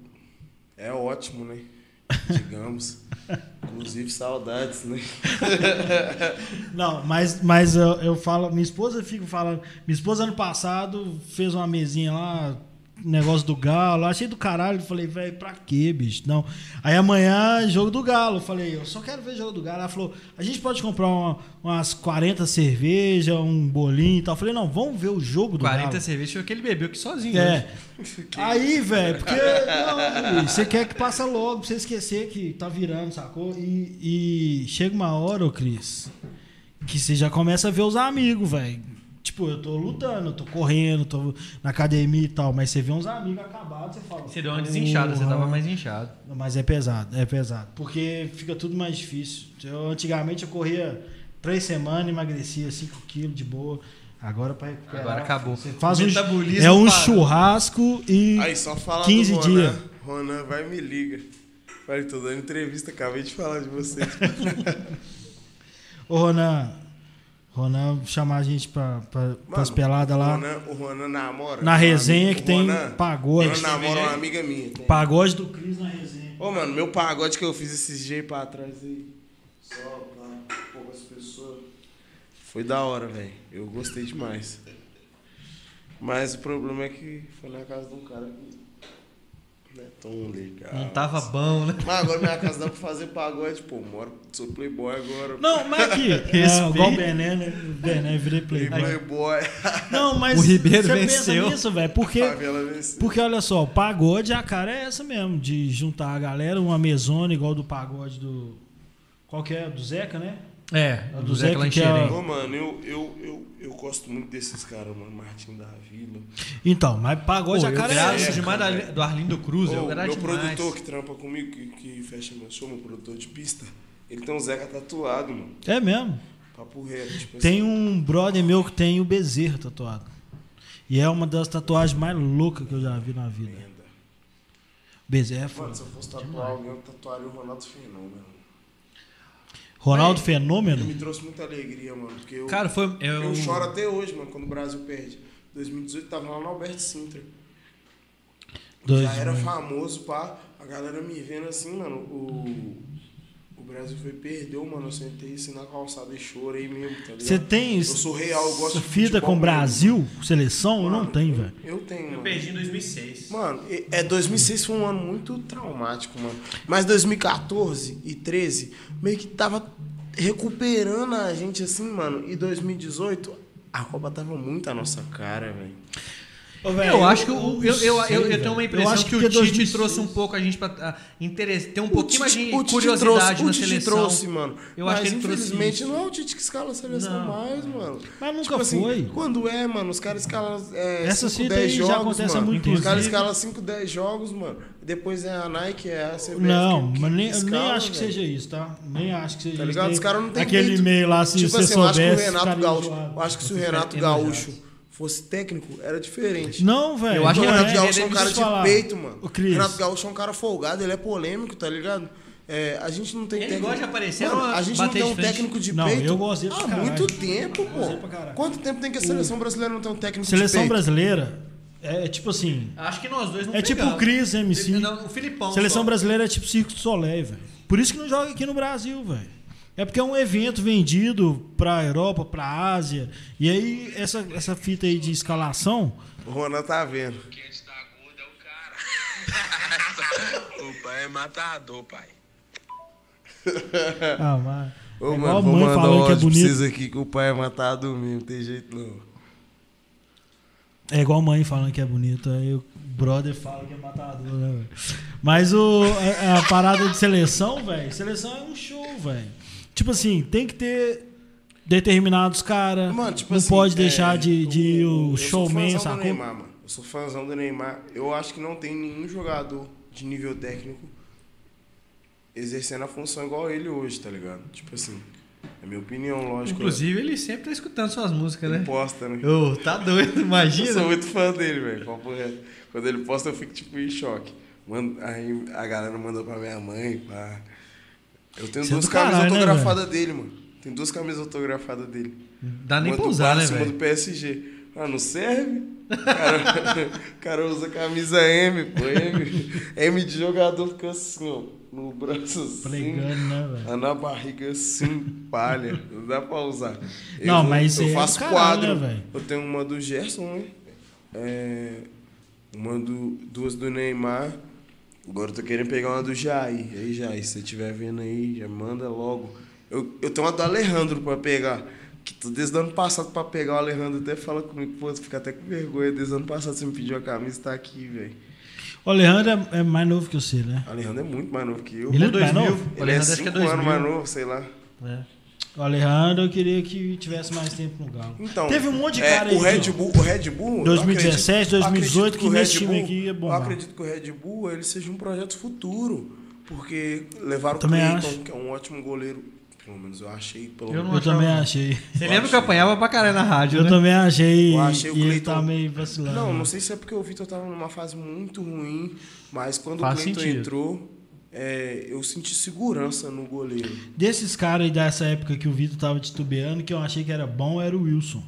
Speaker 3: é ótimo, né? Digamos. [LAUGHS] Inclusive, saudades, né? [LAUGHS]
Speaker 2: Não, mas, mas eu, eu falo, minha esposa fica falando. Minha esposa ano passado fez uma mesinha lá, negócio do Galo, achei do caralho. Falei, velho, pra quê, bicho? Não. Aí amanhã, jogo do Galo. Falei, eu só quero ver jogo do Galo. Ela falou, a gente pode comprar uma- umas 40 cervejas, um bolinho e tal. Falei, não, vamos ver o jogo do
Speaker 1: 40
Speaker 2: Galo.
Speaker 1: cervejas foi aquele bebeu aqui sozinho. né?
Speaker 2: É. [LAUGHS] Aí, velho, porque não, você quer que passa logo pra você esquecer que tá virando, sacou? E, e chega uma hora, ô Cris, que você já começa a ver os amigos, velho. Tipo, eu tô lutando, eu tô correndo, tô na academia e tal, mas você vê uns amigos acabados, você fala.
Speaker 1: Você deu uma desinchada, você tava mais inchado.
Speaker 2: Mas é pesado, é pesado. Porque fica tudo mais difícil. Eu, antigamente eu corria três semanas, emagrecia 5 quilos de boa. Agora pra recuperar.
Speaker 1: Agora acabou.
Speaker 2: Você faz um, é um
Speaker 1: parou.
Speaker 2: churrasco e.
Speaker 3: Aí só fala
Speaker 2: 15
Speaker 3: do Ronan.
Speaker 2: dias.
Speaker 3: Ronan, vai me liga. Falei, tô dando entrevista, acabei de falar de você. [LAUGHS]
Speaker 2: Ô, Ronan, Ronan chamar a gente pra, pra, pras
Speaker 3: Mano,
Speaker 2: peladas
Speaker 3: o
Speaker 2: lá.
Speaker 3: Ronan, o Ronan namora.
Speaker 2: Na resenha
Speaker 3: amiga-
Speaker 2: que tem
Speaker 3: Ronan,
Speaker 2: pagode.
Speaker 3: O Ronan namora uma amiga minha. tem.
Speaker 2: Pagode do Cris na resenha.
Speaker 3: Ô, mano, meu pagode que eu fiz esses dias pra trás aí. Só pra poucas pessoas. Foi da hora, velho. Eu gostei demais. Mas o problema é que foi na casa de um cara que não é tão legal.
Speaker 1: Não tava bom, né?
Speaker 3: Mas agora minha casa dá pra fazer pagode, pô. Moro, sou playboy agora.
Speaker 2: Não, mas aqui, [LAUGHS] é, igual o Bené, né? O Bené, virei
Speaker 3: Play-
Speaker 2: playboy.
Speaker 3: Playboy.
Speaker 2: Não, mas
Speaker 1: O Ribeiro
Speaker 2: você
Speaker 1: venceu.
Speaker 2: pensa nisso, velho, porque,
Speaker 3: Favela venceu.
Speaker 2: porque olha só, o pagode, a cara é essa mesmo, de juntar a galera, uma mesona igual do pagode do... Qual que é? Do Zeca, né?
Speaker 1: É,
Speaker 2: A
Speaker 1: do
Speaker 2: do
Speaker 1: Zé Lancheirinho.
Speaker 2: quer-
Speaker 3: Ô, mano, eu, eu, eu, eu gosto muito desses caras, mano. Martim da Vila.
Speaker 2: Então, mas a
Speaker 1: eu
Speaker 2: cara é
Speaker 1: gravo
Speaker 2: essa.
Speaker 1: demais da- do Arlindo Cruz, eu
Speaker 3: Ô,
Speaker 1: gravo
Speaker 3: meu
Speaker 1: demais.
Speaker 3: produtor que trampa comigo, que, que fecha meu show, meu produtor de pista, ele tem um Zeca tatuado, mano.
Speaker 2: É mesmo.
Speaker 3: Papo reto. Tipo
Speaker 2: Tem
Speaker 3: assim,
Speaker 2: um brother meu que tem o Bezerra tatuado. E é uma das tatuagens mais loucas que eu já vi na vida.
Speaker 3: lenda.
Speaker 2: Bezerra é foda.
Speaker 3: Mano, se eu fosse tatuar alguém, eu tatuaria o Ronaldo Fenômeno.
Speaker 2: Ronaldo
Speaker 3: Ele
Speaker 2: Fenômeno?
Speaker 3: me trouxe muita alegria, mano. Porque eu,
Speaker 1: Cara, foi. Eu,
Speaker 3: eu choro até hoje, mano, quando o Brasil perde. 2018 tava lá no Alberto Sintra.
Speaker 2: Dois,
Speaker 3: Já era
Speaker 2: mano.
Speaker 3: famoso, pá. A galera me vendo assim, mano, o, o Brasil foi perdeu, mano. Eu sentei assim na calçada e chorei mesmo, tá ligado?
Speaker 2: Você tem
Speaker 3: Eu sou real, eu gosto de
Speaker 2: fita
Speaker 3: futebol
Speaker 2: com
Speaker 3: mesmo.
Speaker 2: seleção? Seleção? Eu não
Speaker 3: Mano,
Speaker 2: tenho, velho.
Speaker 3: Eu tenho,
Speaker 1: Eu
Speaker 3: mano.
Speaker 1: perdi em 2006.
Speaker 3: Mano, e- é 2006 foi um ano muito traumático, mano. Mas 2014 e 13 meio que tava recuperando a gente assim, mano. E 2018 a Copa tava muito à nossa cara, velho.
Speaker 2: Ô, velho,
Speaker 1: Eu acho que o- eu, eu, eu, eu,
Speaker 2: sei,
Speaker 1: tenho uma
Speaker 2: Eu
Speaker 1: impressão
Speaker 2: acho
Speaker 1: que, o
Speaker 2: porque
Speaker 1: Tite
Speaker 2: 2006
Speaker 1: trouxe um pouco a gente pra ah, interesse, ter um
Speaker 3: O
Speaker 1: pouquinho mais de
Speaker 3: o
Speaker 1: curiosidade
Speaker 3: trouxe,
Speaker 1: na
Speaker 3: o Tite
Speaker 1: seleção.
Speaker 3: trouxe, mano.
Speaker 1: Eu acho
Speaker 3: Mas,
Speaker 1: que ele trouxe
Speaker 3: infelizmente não é o Tite que escala a seleção
Speaker 1: Não.
Speaker 3: mais, mano.
Speaker 2: Mas nunca
Speaker 3: Tipo assim,
Speaker 2: foi.
Speaker 3: quando é, mano, os caras escalam é,
Speaker 2: Essa
Speaker 3: 5,
Speaker 2: cita
Speaker 3: 10
Speaker 2: aí já
Speaker 3: jogos,
Speaker 2: acontece
Speaker 3: mano.
Speaker 2: muito
Speaker 3: Os caras escalam 5, 10 jogos, mano. Depois é a Nike, é a CBF.
Speaker 2: Não,
Speaker 3: que-
Speaker 2: mas
Speaker 3: que
Speaker 2: nem, eu nem
Speaker 3: escala,
Speaker 2: acho que
Speaker 3: velho.
Speaker 2: seja isso, tá? Nem acho que seja
Speaker 3: Tá
Speaker 2: isso.
Speaker 3: ligado? Os caras não tem
Speaker 2: Aquele e-mail lá, se
Speaker 3: tipo
Speaker 2: você
Speaker 3: assim, eu acho que o
Speaker 2: soubesse,
Speaker 3: Renato Gaúcho. Eu acho que se o Renato Gaúcho fosse técnico, era diferente.
Speaker 2: Não, velho.
Speaker 1: Eu acho
Speaker 3: o
Speaker 1: que
Speaker 2: não
Speaker 3: Renato
Speaker 1: é,
Speaker 3: Gaúcho é um cara de
Speaker 2: falar.
Speaker 3: peito, mano.
Speaker 2: O
Speaker 3: O. Renato Gaúcho é um cara folgado, ele é polêmico, tá ligado? É, a gente não tem
Speaker 1: Ele
Speaker 3: técnico.
Speaker 1: gosta de aparecer,
Speaker 3: Mano, a gente não tem um
Speaker 1: frente.
Speaker 3: técnico de
Speaker 2: Não,
Speaker 3: peito.
Speaker 2: eu gosto pra
Speaker 3: Há
Speaker 2: caralho.
Speaker 3: muito tempo, pô. Quanto tempo tem que a seleção brasileira não tem um técnico
Speaker 2: Seleção
Speaker 3: de peito?
Speaker 2: brasileira é, é tipo assim.
Speaker 1: Acho que nós dois não
Speaker 2: É tipo
Speaker 1: pegamos.
Speaker 2: o Cris MC.
Speaker 1: Não, o Filipão.
Speaker 2: Seleção
Speaker 1: só.
Speaker 2: brasileira é tipo Circo de Soleil, velho. Por isso que não joga aqui no Brasil, velho. É porque é um evento vendido pra Europa, pra Ásia. E aí, essa, essa fita aí de escalação.
Speaker 3: O Ronan tá vendo.
Speaker 4: é o cara. [LAUGHS] o pai é matador, pai.
Speaker 2: Ah, mas.
Speaker 3: Ô,
Speaker 2: é igual
Speaker 3: mano,
Speaker 2: a
Speaker 3: vou
Speaker 2: mãe
Speaker 3: mandar um
Speaker 2: falando que é
Speaker 3: vocês aqui que o pai é matado mesmo, não tem jeito não.
Speaker 2: É igual a mãe falando que é bonito. Aí o brother fala que é matador, né, velho? Mas o, a, a parada de seleção, velho. Seleção é um show, velho. Tipo assim, tem que ter determinados caras.
Speaker 3: Mano, tipo
Speaker 2: não
Speaker 3: assim,
Speaker 2: pode
Speaker 3: é,
Speaker 2: deixar de, de o,
Speaker 3: eu sou
Speaker 2: showman, sacou?
Speaker 3: Neymar, mano. Eu sou fãzão do Neymar. Eu acho que não tem nenhum jogador de nível técnico exercendo a função igual ele hoje, tá ligado? Tipo assim, é minha opinião, lógico.
Speaker 1: Inclusive, ele sempre tá escutando suas músicas,
Speaker 3: ele
Speaker 1: né?
Speaker 3: posta, né?
Speaker 1: Ô, tá doido,
Speaker 3: Eu
Speaker 1: imagina.
Speaker 3: sou muito fã dele, velho. Quando ele posta, eu fico tipo em choque. Mano, aí a galera mandou pra minha mãe, pá. Eu tenho
Speaker 2: Isso é
Speaker 3: duas
Speaker 2: do
Speaker 3: camisas
Speaker 2: caralho, né,
Speaker 3: autografadas dele, mano. Tem duas camisas autografadas dele.
Speaker 1: Dá nem
Speaker 3: Uma
Speaker 1: pra usar, né,
Speaker 3: Barça uma
Speaker 1: velho?
Speaker 3: do PSG. Ah, não serve? O cara, [LAUGHS] cara usa camisa M, pô. M, M de jogador fica assim, ó. No braço assim.
Speaker 2: Pregando, né, velho?
Speaker 3: ah, Na barriga assim, palha. Não dá pra usar.
Speaker 2: Não, mas
Speaker 3: eu
Speaker 2: é
Speaker 3: faço
Speaker 2: caralho,
Speaker 3: quadro.
Speaker 2: né, velho?
Speaker 3: eu tenho uma do Gerson, né? É, uma do, duas do Neymar. Agora eu tô querendo pegar uma do Jair. E aí, Jair, se você estiver vendo aí, já manda logo. Eu, eu tenho uma do Alejandro pra pegar. Que tô desde o ano passado pra pegar o Alejandro até fala comigo, pô, você fica até com vergonha. Desde o ano passado você me pediu a camisa, tá aqui, velho.
Speaker 2: O Alejandro é, é mais novo que você, né?
Speaker 3: O Alejandro é muito mais novo que eu.
Speaker 2: Ele é
Speaker 1: Ou
Speaker 2: mais
Speaker 1: 2000.
Speaker 2: novo?
Speaker 1: O
Speaker 3: Ele é
Speaker 1: Alejandro acho que é
Speaker 3: 5 anos
Speaker 1: 2000.
Speaker 3: mais novo, sei lá.
Speaker 1: É.
Speaker 2: O Alejandro eu queria que tivesse mais tempo no Galo.
Speaker 3: Então,
Speaker 2: Teve um monte de
Speaker 3: é,
Speaker 2: cara aí.
Speaker 3: o Red
Speaker 2: que-
Speaker 3: Bull, o Red Bull, eu
Speaker 2: 2017,
Speaker 3: acredito- eu
Speaker 2: 2018,
Speaker 3: acredito
Speaker 2: que
Speaker 3: o
Speaker 2: nesse time aqui ia
Speaker 3: Eu
Speaker 2: bombar.
Speaker 3: acredito que o Red Bull ele seja um projeto futuro, porque levaram
Speaker 2: Também
Speaker 3: o
Speaker 2: acho.
Speaker 3: Clayton, que é um ótimo goleiro, pelo menos eu achei, pelo
Speaker 1: Eu não
Speaker 2: Eu
Speaker 1: achava-
Speaker 2: também achei.
Speaker 1: Você lembra que eu apanhava pra caralho na rádio,
Speaker 2: Eu
Speaker 1: né?
Speaker 2: também achei.
Speaker 3: Eu achei o
Speaker 2: e ele
Speaker 3: Cleiton-
Speaker 2: tá meio vacilando.
Speaker 3: Não, não sei se é porque o Vitor tava numa fase muito ruim, mas quando
Speaker 1: Faz
Speaker 3: o Clayton
Speaker 1: sentido.
Speaker 3: entrou, é, eu senti segurança no goleiro.
Speaker 2: Desses caras aí dessa época que o Vitor tava titubeando, que eu achei que era bom, era o Wilson.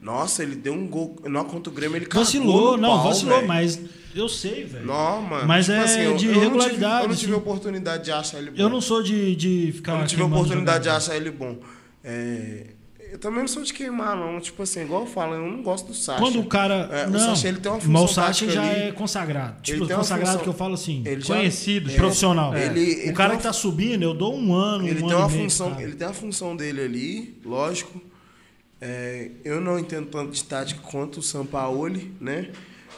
Speaker 3: Nossa, ele deu um gol, não contra o Grêmio, ele
Speaker 2: Vacilou, não,
Speaker 3: pau,
Speaker 2: vacilou,
Speaker 3: velho.
Speaker 2: mas eu sei, velho.
Speaker 3: Não, mano. tipo
Speaker 2: Mas é
Speaker 3: eu-
Speaker 2: de
Speaker 3: eu não tive-
Speaker 2: regularidade,
Speaker 3: Eu não tive
Speaker 2: assim.
Speaker 3: oportunidade de achar ele bom.
Speaker 2: Eu não sou de, de ficar.
Speaker 3: Eu não tive oportunidade de achar ele bom. É, eu também não sou de queimar, não. Tipo assim, igual eu falo, eu não gosto do Sacha.
Speaker 2: Quando o cara.
Speaker 3: É, o
Speaker 2: não,
Speaker 3: Sacha, ele tem uma
Speaker 2: mas
Speaker 3: função
Speaker 2: o Sacha já
Speaker 3: ali.
Speaker 2: é consagrado. Tipo,
Speaker 3: uma
Speaker 2: consagrado
Speaker 3: função-
Speaker 2: que eu falo assim.
Speaker 3: Ele já-
Speaker 1: Conhecido,
Speaker 3: é,
Speaker 2: profissional.
Speaker 3: Ele, ele
Speaker 2: o cara
Speaker 3: tem
Speaker 2: que tá
Speaker 3: uma-
Speaker 2: subindo, eu dou um ano,
Speaker 3: ele
Speaker 2: um
Speaker 3: tem
Speaker 2: ano
Speaker 3: uma
Speaker 2: meio,
Speaker 3: função,
Speaker 2: cara.
Speaker 3: ele tem a função dele ali, lógico. É, eu não entendo tanto de tática quanto o Sampaoli, né?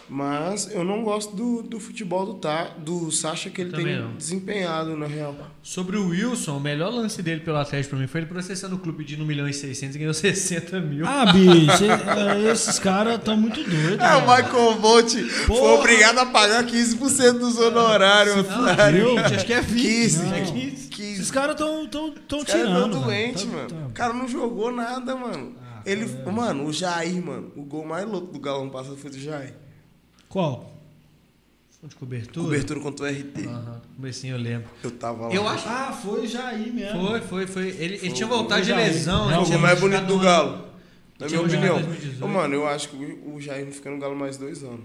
Speaker 3: Mas eu não gosto do, do futebol do, tá, do Sacha que ele
Speaker 1: Também
Speaker 3: tem
Speaker 1: não.
Speaker 3: desempenhado, na real.
Speaker 1: Sobre o Wilson, o melhor lance dele pelo Atlético pra mim foi ele processando o clube de 1 milhão e 600 e ganhou [LAUGHS] 60 mil.
Speaker 2: Ah, bicho, é- esses caras estão muito doidos.
Speaker 3: É, o. Michael Bolt foi obrigado a pagar 15% dos honorários, otário.
Speaker 2: viu?
Speaker 1: acho que é 20.
Speaker 3: 15,
Speaker 1: Não.
Speaker 3: é
Speaker 1: 15.
Speaker 3: 15.
Speaker 2: Esses caras estão tão, tão
Speaker 3: Os
Speaker 2: tirando.
Speaker 3: tão doente,
Speaker 2: Tá-
Speaker 3: mano.
Speaker 2: tá-
Speaker 3: O cara não jogou nada, mano.
Speaker 2: Ah,
Speaker 3: Ele, mano, o Jair, mano, o gol mais louco do Galo ano passado foi do Jair.
Speaker 2: Qual?
Speaker 1: De cobertura?
Speaker 3: Cobertura contra o RT.
Speaker 1: Aham, comecinho eu lembro.
Speaker 3: Eu tava lá.
Speaker 1: Eu acho
Speaker 2: Ah, foi Jair mesmo.
Speaker 1: Foi, foi, foi. Ele, ele
Speaker 3: Foi.
Speaker 1: tinha voltado de lesão.
Speaker 2: Não,
Speaker 1: ele
Speaker 3: o mais bonito do Galo. Na minha opinião.
Speaker 1: 2018.
Speaker 3: Ô, mano, eu acho que o Jair não fica no Galo mais dois anos.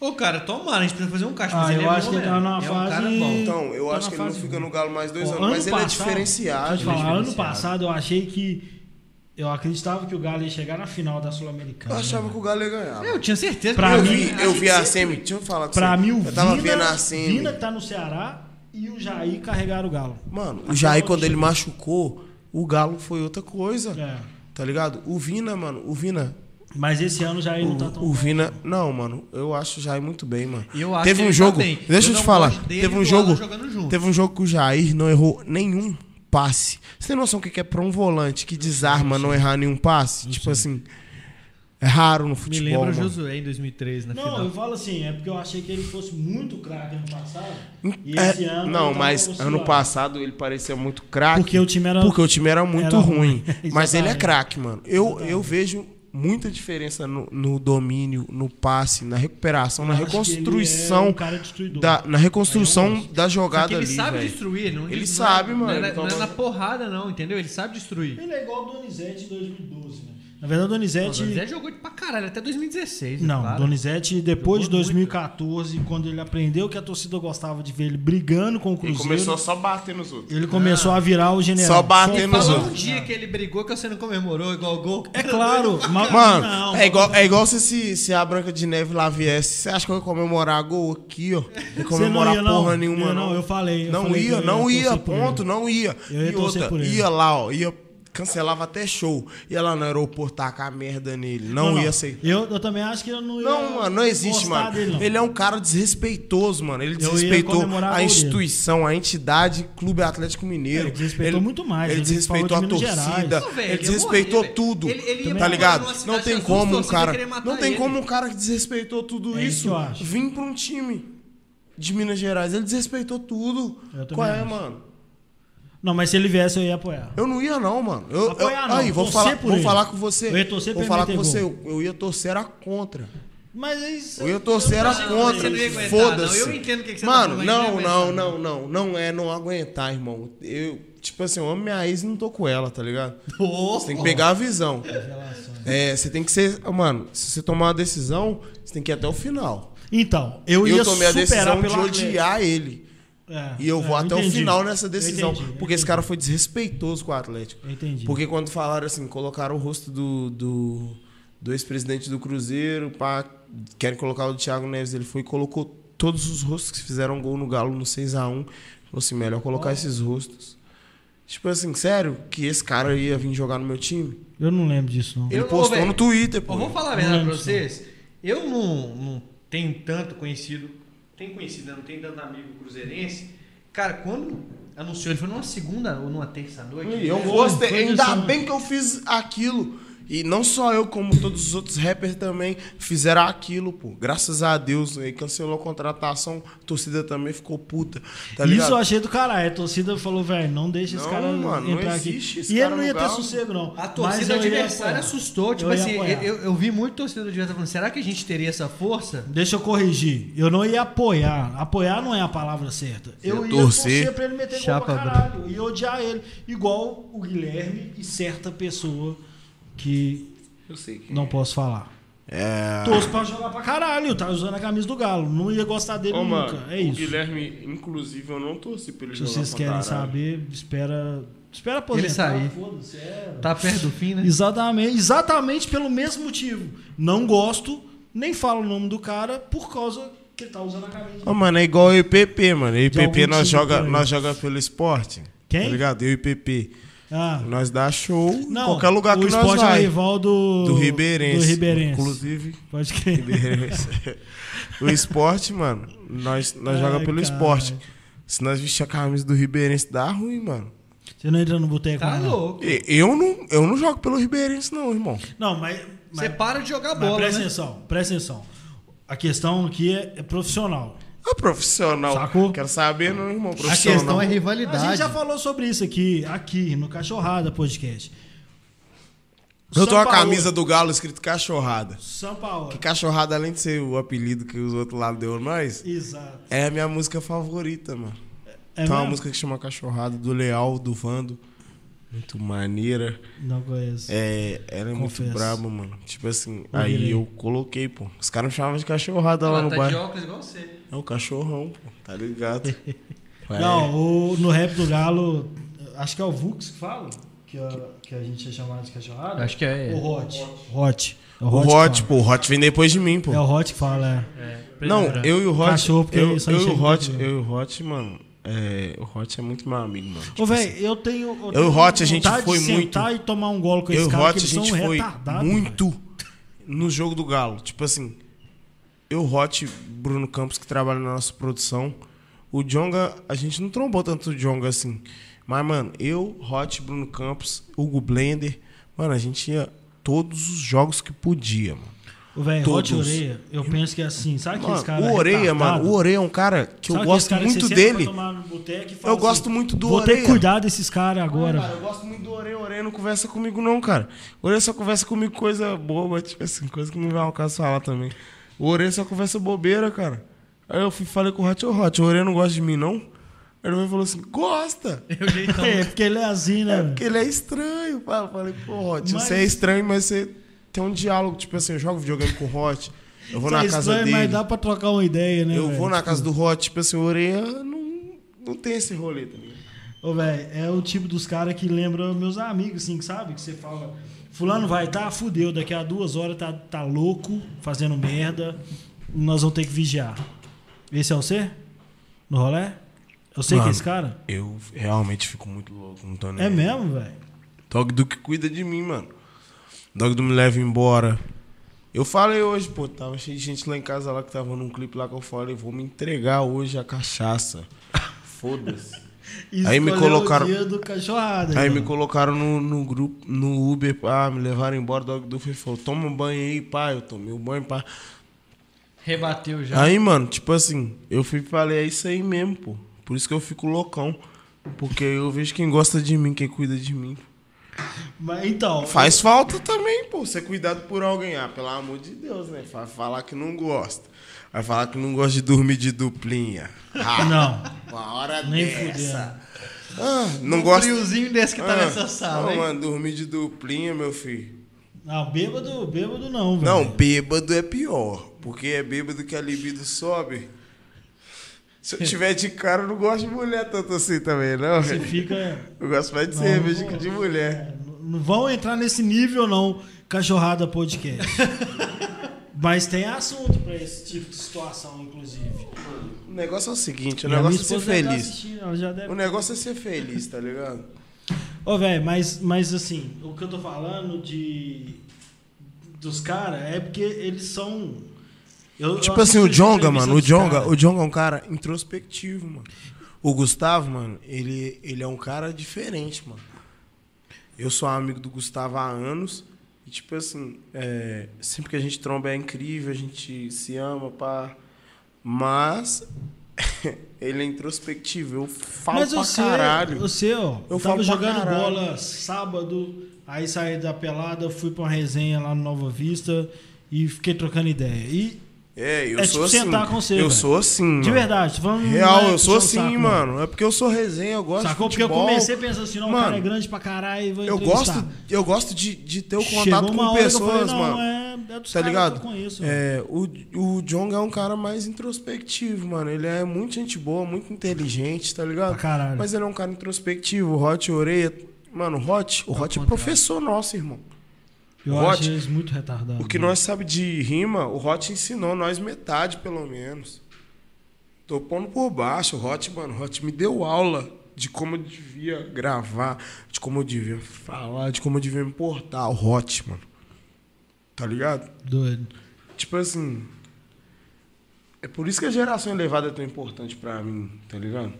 Speaker 1: Ô, cara, tomara, a gente precisa fazer um caixa,
Speaker 2: Ah,
Speaker 1: mas ele
Speaker 2: eu
Speaker 1: é
Speaker 2: acho
Speaker 1: bom
Speaker 2: que ele tá numa
Speaker 1: é um
Speaker 2: fase-
Speaker 1: cara bom.
Speaker 3: Então, eu
Speaker 2: Tá
Speaker 3: acho que ele não fica
Speaker 2: boa.
Speaker 3: no Galo mais dois
Speaker 2: Ó,
Speaker 3: anos,
Speaker 2: ano
Speaker 3: mas ele é
Speaker 2: passado-
Speaker 3: diferenciado.
Speaker 2: Deixa eu te
Speaker 3: ele é
Speaker 2: falar, ano passado eu achei que. Eu acreditava que o Galo ia chegar na final da Sul-Americana.
Speaker 3: Eu achava
Speaker 2: né?
Speaker 3: que o Galo ia ganhar.
Speaker 1: Eu tinha certeza
Speaker 2: Pra
Speaker 3: eu
Speaker 2: mim-
Speaker 3: vi, eu vi a semi, deixa eu falar com
Speaker 2: Pra
Speaker 3: você.
Speaker 2: mim, o
Speaker 3: Eu tava
Speaker 2: Vina,
Speaker 3: vendo a semi.
Speaker 2: Vina que tá no Ceará e o Jair carregaram o Galo.
Speaker 3: Mano, o Jair,
Speaker 2: o
Speaker 3: quando ele machucou, o Galo foi outra coisa.
Speaker 2: É.
Speaker 3: Tá ligado? O Vina, mano, o Vina.
Speaker 2: Mas esse ano o Jair não tá tão.
Speaker 3: O, o Vina. Não, mano, eu acho o Jair muito bem, mano.
Speaker 1: Eu acho
Speaker 3: teve
Speaker 1: que
Speaker 3: um
Speaker 1: ele
Speaker 3: jogo.
Speaker 1: tá bem.
Speaker 3: Deixa eu,
Speaker 1: Eu
Speaker 3: te falar. Teve um jogo.
Speaker 1: Junto.
Speaker 3: Teve um jogo que o Jair não errou nenhum passe. Você tem noção o que é pra um volante que desarma não errar nenhum passe? Tipo assim. É raro no
Speaker 1: Me
Speaker 3: futebol.
Speaker 1: lembra o
Speaker 3: mano.
Speaker 1: Josué em 2013, na
Speaker 2: Não,
Speaker 1: final.
Speaker 2: eu falo assim, é porque eu achei que ele fosse muito craque ano passado. E
Speaker 3: É,
Speaker 2: esse ano.
Speaker 3: não,
Speaker 2: tá
Speaker 3: mas ano passado ele parecia muito craque.
Speaker 2: Porque o time era.
Speaker 3: Porque o time era muito
Speaker 2: Era
Speaker 3: ruim.
Speaker 2: ruim. [LAUGHS]
Speaker 3: Mas ele é craque, mano. Eu, eu vejo muita diferença no, no domínio, no passe, na recuperação, na
Speaker 2: Eu ele é
Speaker 3: reconstrução.
Speaker 2: um cara destruidor.
Speaker 3: da, na reconstrução
Speaker 2: gosto.
Speaker 3: da jogada
Speaker 1: ele
Speaker 3: ali,
Speaker 1: sabe
Speaker 3: velho.
Speaker 1: destruir. Ele, não,
Speaker 3: Ele
Speaker 1: não
Speaker 3: sabe,
Speaker 1: é,
Speaker 3: mano,
Speaker 1: Não é,
Speaker 3: então-
Speaker 1: não é na porrada, não, entendeu? Ele sabe destruir.
Speaker 2: Ele é igual o Donizete em 2012, né? Na verdade, o Donizete.
Speaker 1: O Zé jogou pra caralho, até 2016.
Speaker 2: Não,
Speaker 1: para.
Speaker 2: Donizete, depois de
Speaker 1: Jogou muito.
Speaker 2: 2014, quando ele aprendeu que a torcida gostava de ver ele brigando com o
Speaker 3: Ele
Speaker 2: Cruzeiro,
Speaker 3: começou só a bater nos outros.
Speaker 2: ele começou a virar o general.
Speaker 3: Só bater
Speaker 1: Ele
Speaker 3: nos
Speaker 1: falou um
Speaker 3: outros.
Speaker 1: dia que ele brigou que você não comemorou igual o gol.
Speaker 2: É claro, [LAUGHS] mas,
Speaker 3: Mano,
Speaker 2: não,
Speaker 3: é, igual, é igual se, se, se a Branca de Neve lá viesse. Você acha que eu ia comemorar gol aqui, ó? Não ia
Speaker 2: Você
Speaker 3: comemorar
Speaker 2: não ia, não.
Speaker 3: porra nenhuma,
Speaker 2: Eu
Speaker 3: não.
Speaker 2: não, eu falei, eu
Speaker 3: não
Speaker 2: falei
Speaker 3: ia,
Speaker 2: ia
Speaker 3: não ia,
Speaker 2: por
Speaker 3: ponto,
Speaker 2: ele.
Speaker 3: não ia.
Speaker 2: Eu ia
Speaker 3: e outra,
Speaker 2: por ele.
Speaker 3: ia lá, ó, ia, cancelava até show. Ia lá no aeroporto tacar a merda nele. Não, ia ser.
Speaker 2: Eu, eu também acho que eu não ia.
Speaker 3: Não, mano, não existe, mano.
Speaker 2: Dele, não.
Speaker 3: Ele é um cara desrespeitoso, mano. Ele desrespeitou a instituição, a entidade Clube Atlético Mineiro.
Speaker 2: Ele desrespeitou muito mais,
Speaker 3: Ele
Speaker 2: ele
Speaker 3: desrespeitou a torcida.
Speaker 1: Não, velho,
Speaker 3: ele
Speaker 1: ele
Speaker 3: desrespeitou
Speaker 1: morrer,
Speaker 3: tudo.
Speaker 1: Ele- ele ia
Speaker 3: tá ligado? Não tem como um cara. Não tem
Speaker 1: ele.
Speaker 3: como um cara que desrespeitou tudo
Speaker 2: É isso
Speaker 3: isso vir pra um time de Minas Gerais. Ele desrespeitou tudo. Qual é,
Speaker 2: acho.
Speaker 3: mano?
Speaker 2: Não, mas se ele viesse, eu ia apoiar.
Speaker 3: Eu não ia, não, mano. Eu, eu-
Speaker 2: Apoiar não,
Speaker 3: aí, vou falar, vou
Speaker 2: ele.
Speaker 3: falar com você.
Speaker 2: Eu ia torcer
Speaker 3: vou falar com
Speaker 2: meter
Speaker 3: você.
Speaker 2: gol.
Speaker 3: Eu, eu ia torcer era contra.
Speaker 2: Mas isso.
Speaker 3: Eu ia torcer
Speaker 1: Você
Speaker 3: contra. Foda-se.
Speaker 1: Eu entendo o que que você tá
Speaker 3: Mano,
Speaker 1: falando, mas
Speaker 3: não,
Speaker 1: não
Speaker 3: não, não, não. É não aguentar, irmão. Eu, tipo assim, eu amo minha ex e não tô com ela, tá ligado? [LAUGHS] Você tem que pegar a visão. É, você tem que ser. Mano, se você tomar uma decisão, você tem que ir até o final.
Speaker 2: Então, eu,
Speaker 3: Eu,
Speaker 2: ia
Speaker 3: tomei a decisão de odiar ele.
Speaker 2: É,
Speaker 3: E eu
Speaker 2: é,
Speaker 3: vou até o
Speaker 2: entendi.
Speaker 3: final nessa
Speaker 2: Eu
Speaker 3: decisão.
Speaker 2: entendi, eu
Speaker 3: porque esse
Speaker 2: entendi.
Speaker 3: cara foi desrespeitoso com o Atlético.
Speaker 2: Eu entendi.
Speaker 3: Porque quando falaram assim, colocaram o rosto do, do, do ex-presidente do Cruzeiro, pá, querem colocar o do Thiago Neves, ele foi e colocou todos os rostos que fizeram gol no Galo no 6x1. Falou assim, melhor colocar esses rostos. Tipo assim, sério, que esse cara ia vir jogar no meu time?
Speaker 2: Eu não lembro disso, não.
Speaker 3: Ele
Speaker 1: Eu-
Speaker 3: postou no Twitter,
Speaker 1: Eu
Speaker 3: pô.
Speaker 1: vou falar a
Speaker 2: Não
Speaker 1: verdade pra vocês. Eu não, não tenho tanto conhecido. Tenho conhecido, né? não tenho tanto amigo cruzeirense. Cara, quando anunciou, ele foi numa segunda ou numa terça noite.
Speaker 3: E eu
Speaker 1: né?
Speaker 3: gostei, ainda bem que eu fiz aquilo. E não só eu, como todos os outros rappers também fizeram aquilo, pô. Graças a Deus, aí cancelou a contratação, a torcida também ficou puta, tá?
Speaker 2: Isso eu achei do caralho. A torcida falou, velho, não deixa esse
Speaker 3: Não,
Speaker 2: cara
Speaker 3: mano, não
Speaker 2: entrar
Speaker 3: existe
Speaker 2: aqui.
Speaker 3: esse
Speaker 2: E ele não
Speaker 3: no
Speaker 2: ia ter sossego, não.
Speaker 1: A torcida adversária assustou. Tipo
Speaker 2: Eu
Speaker 1: assim, eu, eu, vi muito torcedor adversário falando: será que a gente teria essa força?
Speaker 2: Deixa eu corrigir. Eu não ia apoiar. Apoiar não é a palavra certa. Eu
Speaker 3: ia
Speaker 2: ia
Speaker 3: torcer.
Speaker 2: torcer pra ele meter
Speaker 1: Chapa
Speaker 2: gol pra caralho. E odiar ele. Igual o Guilherme e certa pessoa que
Speaker 3: Eu sei que.
Speaker 2: não posso falar.
Speaker 3: É.
Speaker 2: Torço pra jogar pra caralho. Tá usando a camisa do Galo. Não ia gostar dele
Speaker 3: Ô,
Speaker 2: nunca.
Speaker 3: mano,
Speaker 2: é
Speaker 3: o
Speaker 2: isso.
Speaker 3: Guilherme, inclusive, eu não torci pra ele
Speaker 2: Se
Speaker 3: jogar
Speaker 2: vocês
Speaker 3: pra
Speaker 2: querem saber, espera. Espera aposentar.
Speaker 1: Ele sair.
Speaker 2: Foda-se, é.
Speaker 1: Tá perto do fim, né?
Speaker 2: Exatamente, exatamente pelo mesmo motivo. Não gosto, nem falo o nome do cara por causa que ele tá usando a camisa.
Speaker 3: Ô, mano, é igual o IPP, mano. O IPP nós joga,
Speaker 2: por
Speaker 3: nós joga pelo esporte.
Speaker 2: Quem?
Speaker 3: Tá ligado? Eu e o IPP.
Speaker 2: Ah,
Speaker 3: Nós dá show em
Speaker 2: não,
Speaker 3: qualquer lugar que nós
Speaker 2: esporte é o
Speaker 3: vai.
Speaker 2: rival do,
Speaker 3: do Ribeirense.
Speaker 2: Do Ribeirense.
Speaker 3: Inclusive,
Speaker 2: Pode crer.
Speaker 3: Ribeirense. [LAUGHS] o esporte, mano, nós, nós
Speaker 2: Ai,
Speaker 3: joga pelo
Speaker 2: cara.
Speaker 3: esporte. Se nós vestir a camisa do Ribeirense, dá ruim, mano.
Speaker 2: Você não entra no boteco,
Speaker 1: Tá
Speaker 2: não.
Speaker 1: louco.
Speaker 3: Eu não, eu não jogo pelo Ribeirense, não, irmão.
Speaker 2: Não, mas.
Speaker 1: Você
Speaker 2: mas,
Speaker 1: para de jogar bola,
Speaker 2: presta
Speaker 1: né?
Speaker 2: atenção, presta atenção. A questão aqui é, é profissional.
Speaker 3: É profissional.
Speaker 2: Sacou?
Speaker 3: Quero saber, não, irmão.
Speaker 1: A questão é
Speaker 2: A
Speaker 1: rivalidade.
Speaker 2: gente já falou sobre isso aqui, aqui, no Cachorrada Podcast.
Speaker 3: Eu tô com a camisa do Galo escrito cachorrada.
Speaker 2: São Paulo.
Speaker 3: Que cachorrada, além de ser o apelido que os outros lá deu nós,
Speaker 2: Exato.
Speaker 3: é a minha música favorita, mano.
Speaker 2: É
Speaker 3: Tem uma música que chama Cachorrada, do Leal, do Vando. Muito maneira.
Speaker 2: Não conheço.
Speaker 3: É, ela é
Speaker 2: Confesso.
Speaker 3: muito braba, mano. Tipo assim, aí
Speaker 2: virei.
Speaker 3: eu coloquei, pô. Os caras me chamavam de cachorrada lá
Speaker 1: Ela
Speaker 3: no
Speaker 1: tá de
Speaker 3: bairro.
Speaker 1: óculos igual você.
Speaker 3: É o cachorrão, pô. Tá ligado? É. [LAUGHS]
Speaker 2: Não, o- no rap do Galo, acho que é o Vux que fala, que, a- que a gente é chamado de cachorrada.
Speaker 1: Acho que é.
Speaker 2: O Hot. Hot. É
Speaker 3: O
Speaker 2: que
Speaker 3: Hot,
Speaker 2: fala.
Speaker 3: pô, o Hot vem depois de mim, pô.
Speaker 2: É o Hot que fala, é.
Speaker 1: é,
Speaker 3: Não,
Speaker 1: branco.
Speaker 3: eu e o Hot.
Speaker 2: Cachorro, porque
Speaker 3: eu,
Speaker 2: só
Speaker 3: eu e o Hot, eu e o Hot, mano. É, o Hot é muito meu amigo, mano. Tipo
Speaker 2: Ô,
Speaker 3: assim,
Speaker 2: velho, eu tenho. Eu,
Speaker 3: Eu e
Speaker 2: tenho
Speaker 3: o Hot, a gente foi
Speaker 2: de sentar e tomar um golo com
Speaker 3: eu
Speaker 2: esse cara,
Speaker 3: Hot, a gente foi muito no jogo do Galo. Tipo assim, eu, Hot, Bruno Campos, que trabalha na nossa produção. O Jonga, a gente não trombou tanto o Jonga assim. Mas, mano, eu, Hot, Bruno Campos, Hugo Blender, mano, a gente ia todos os jogos que podia, mano.
Speaker 2: O Hot
Speaker 3: Todos.
Speaker 2: Oreia, eu penso que é assim, sabe aqueles caras
Speaker 3: o Oreia,
Speaker 2: retardado?
Speaker 3: mano, o Oreia é um cara que eu
Speaker 2: Sabe aqueles
Speaker 3: gosto muito dele. Eu
Speaker 2: assim,
Speaker 3: gosto muito do
Speaker 2: Vou ter
Speaker 3: Oreia.
Speaker 2: que cuidar desses caras agora.
Speaker 3: Cara, eu gosto muito do Oreia. O Oreia não conversa comigo, não, cara. O Oreia só conversa comigo coisa boba, tipo assim, coisa que não vai ao caso falar também. O Oreia só conversa bobeira, cara. Aí eu fui, falei com o Hot, ô Hot, o Oreia não gosta de mim, não? Aí ele falou assim, gosta! [LAUGHS]
Speaker 1: Eu jeitão.
Speaker 2: É, porque ele é assim, né?
Speaker 3: É porque ele é estranho. Eu falei, pô, Hot,
Speaker 2: Mas-
Speaker 3: você é estranho, mas você tem um diálogo. Tipo assim, eu jogo videogame com o Hot, eu vou
Speaker 2: Isso
Speaker 3: na
Speaker 2: é
Speaker 3: casa
Speaker 2: estranho,
Speaker 3: dele.
Speaker 2: Mas dá pra trocar uma ideia, né?
Speaker 3: Eu
Speaker 2: velho?
Speaker 3: vou na casa do Hot, tipo assim, o Oreia não, não tem esse rolê, tá ligado?
Speaker 2: Ô, velho, é o tipo dos caras que lembra meus amigos, assim, que sabe? Que você fala, fulano vai, tá, fudeu, daqui a duas horas tá, tá louco, fazendo merda, nós vamos ter que vigiar. Esse é você? No rolê? Eu sei que é
Speaker 3: Mano.
Speaker 2: esse cara?
Speaker 3: Eu realmente fico muito louco, não tô nem
Speaker 2: É mesmo, velho?
Speaker 3: Dog do que cuida de mim, mano. Dog do me leva embora. Eu falei hoje, pô, tava cheio de gente lá em casa lá que tava num clipe lá que eu falei, vou me entregar hoje a cachaça. [LAUGHS] Foda-se. Aí me colocaram-
Speaker 2: O dia do cachorrada.
Speaker 3: Aí me
Speaker 2: mano.
Speaker 3: colocaram no, no grupo, no Uber, pá, me levaram embora. Dog do falou, toma um banho aí, pá. Eu tomei o banho, pá.
Speaker 1: Rebateu já.
Speaker 3: Aí, mano, tipo assim, eu fui e falei, é isso aí mesmo, pô. Por isso que eu fico loucão. Porque eu vejo quem gosta de mim, quem cuida de mim.
Speaker 2: Mas, então,
Speaker 3: Faz falta também, pô, ser cuidado por alguém. Ah, pelo amor de Deus, né? Vai falar que não gosta. Vai falar que não gosta de dormir de duplinha. Ah,
Speaker 2: não.
Speaker 3: uma hora
Speaker 2: Nem
Speaker 3: dessa. Ah, não
Speaker 1: Um
Speaker 3: gosta.
Speaker 1: friozinho desse que tá
Speaker 3: Ah,
Speaker 1: nessa sala,
Speaker 3: Não, mano, dormir de duplinha, meu filho.
Speaker 2: Não, bêbado, bêbado não, velho.
Speaker 3: Não, bêbado é pior. Porque é bêbado que a libido sobe. Se eu tiver de cara, eu não gosto de mulher tanto assim também, não.
Speaker 2: Você fica...
Speaker 3: Eu gosto mais de
Speaker 2: Não,
Speaker 3: cerveja que de mulher.
Speaker 2: é, Não vão entrar nesse nível, não, cachorrada podcast. [LAUGHS] Mas tem assunto pra esse tipo de situação, inclusive.
Speaker 3: O negócio é o seguinte, o
Speaker 2: minha
Speaker 3: negócio é ser
Speaker 2: tá
Speaker 3: feliz.
Speaker 2: deve
Speaker 3: O negócio é ser feliz, tá ligado?
Speaker 2: Ô, velho, mas, mas assim, o que eu tô falando de. dos caras é porque eles são. Eu- eu
Speaker 3: Tipo assim, o Jonga, mano, o Jonga, o Jonga é um cara introspectivo, mano. O Gustavo, mano, ele, ele é um cara diferente, mano. Eu sou amigo do Gustavo há anos. E, tipo assim, é, sempre que a gente tromba é incrível, a gente se ama, pá. Mas [LAUGHS] ele é introspectivo. Eu falo
Speaker 2: Mas
Speaker 3: pra
Speaker 2: você,
Speaker 3: caralho.
Speaker 2: você, ó,
Speaker 3: Eu
Speaker 2: eu
Speaker 3: falo
Speaker 2: tava jogando
Speaker 3: caralho.
Speaker 2: bola sábado, aí saí da pelada, fui pra uma resenha lá no Nova Vista e fiquei trocando ideia. E,
Speaker 3: É, eu
Speaker 2: É
Speaker 3: sou
Speaker 2: tipo
Speaker 3: assim.
Speaker 2: sentar com você,
Speaker 3: eu
Speaker 2: velho.
Speaker 3: sou assim,
Speaker 2: de verdade, tô falando. não
Speaker 3: Real,
Speaker 2: é
Speaker 3: eu sou
Speaker 2: o
Speaker 3: assim,
Speaker 2: saco, não.
Speaker 3: mano. É porque eu sou resenha, eu gosto
Speaker 2: Sacou?
Speaker 3: de
Speaker 2: Porque eu
Speaker 3: futebol.
Speaker 2: comecei pensando assim, não, o
Speaker 3: Mano,
Speaker 2: cara é grande pra caralho e vou
Speaker 3: Eu gosto, eu gosto de, de ter o contato com
Speaker 2: falei,
Speaker 3: pessoas,
Speaker 2: não,
Speaker 3: mano.
Speaker 2: É, é dos
Speaker 3: Tá ligado?
Speaker 2: que eu conheço.
Speaker 3: É, o, o Jong é um cara mais introspectivo, mano. Ele é muito gente boa, muito inteligente, tá ligado?
Speaker 2: Pra caralho.
Speaker 3: Mas ele é um cara introspectivo. O Hot Oreia. Mano, o Hot, o Hot é professor nosso, irmão.
Speaker 2: Eu
Speaker 3: Hot,
Speaker 2: acho eles muito retardados.
Speaker 3: O que nós sabe de rima, o Hot ensinou nós metade, pelo menos. Tô pondo por baixo. O Hot, mano, o Hot me deu aula de como eu devia gravar, de como eu devia falar, de como eu devia me portar. O Hot, mano. Tá ligado?
Speaker 2: Doido.
Speaker 3: Tipo assim. É por isso que a geração elevada é tão importante pra mim, tá ligado?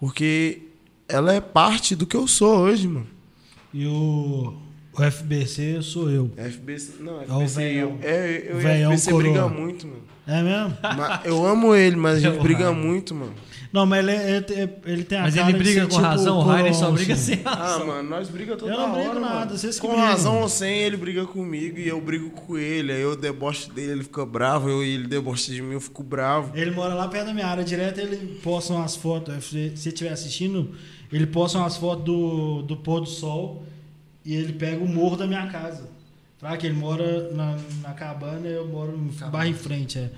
Speaker 3: Porque ela é parte do que eu sou hoje, mano.
Speaker 2: E o, o FBC sou eu.
Speaker 3: FBC. Não,
Speaker 2: o
Speaker 3: FBC.
Speaker 2: veião.
Speaker 3: eu, é, eu e
Speaker 2: Veião
Speaker 3: FBC
Speaker 2: coroa.
Speaker 3: briga muito, mano.
Speaker 2: É mesmo?
Speaker 3: Mas eu amo ele, mas a gente [LAUGHS]
Speaker 1: É
Speaker 3: briga muito, mano.
Speaker 2: Não, mas ele, é- é- ele tem a
Speaker 1: Mas
Speaker 2: cara
Speaker 1: ele briga com
Speaker 2: tipo
Speaker 1: razão, o Rainer só
Speaker 2: Corão,
Speaker 1: briga
Speaker 2: assim.
Speaker 1: sem razão.
Speaker 3: Ah, mano, nós briga toda
Speaker 2: Eu não brigo
Speaker 3: hora,
Speaker 2: nada,
Speaker 3: mano.
Speaker 2: vocês que
Speaker 3: Com
Speaker 2: brigam.
Speaker 3: razão ou sem, ele briga comigo e eu brigo com ele. Aí eu deboche dele, ele fica bravo. Eu, ele debocha de mim, eu fico bravo.
Speaker 2: Ele mora lá perto da minha área direto, ele posta umas fotos. Se você estiver assistindo, Ele posta umas fotos do, do pôr do sol e ele pega o morro da minha casa. Fala que ele mora na, na cabana e eu moro em
Speaker 1: Cabana.
Speaker 2: barra em frente. É.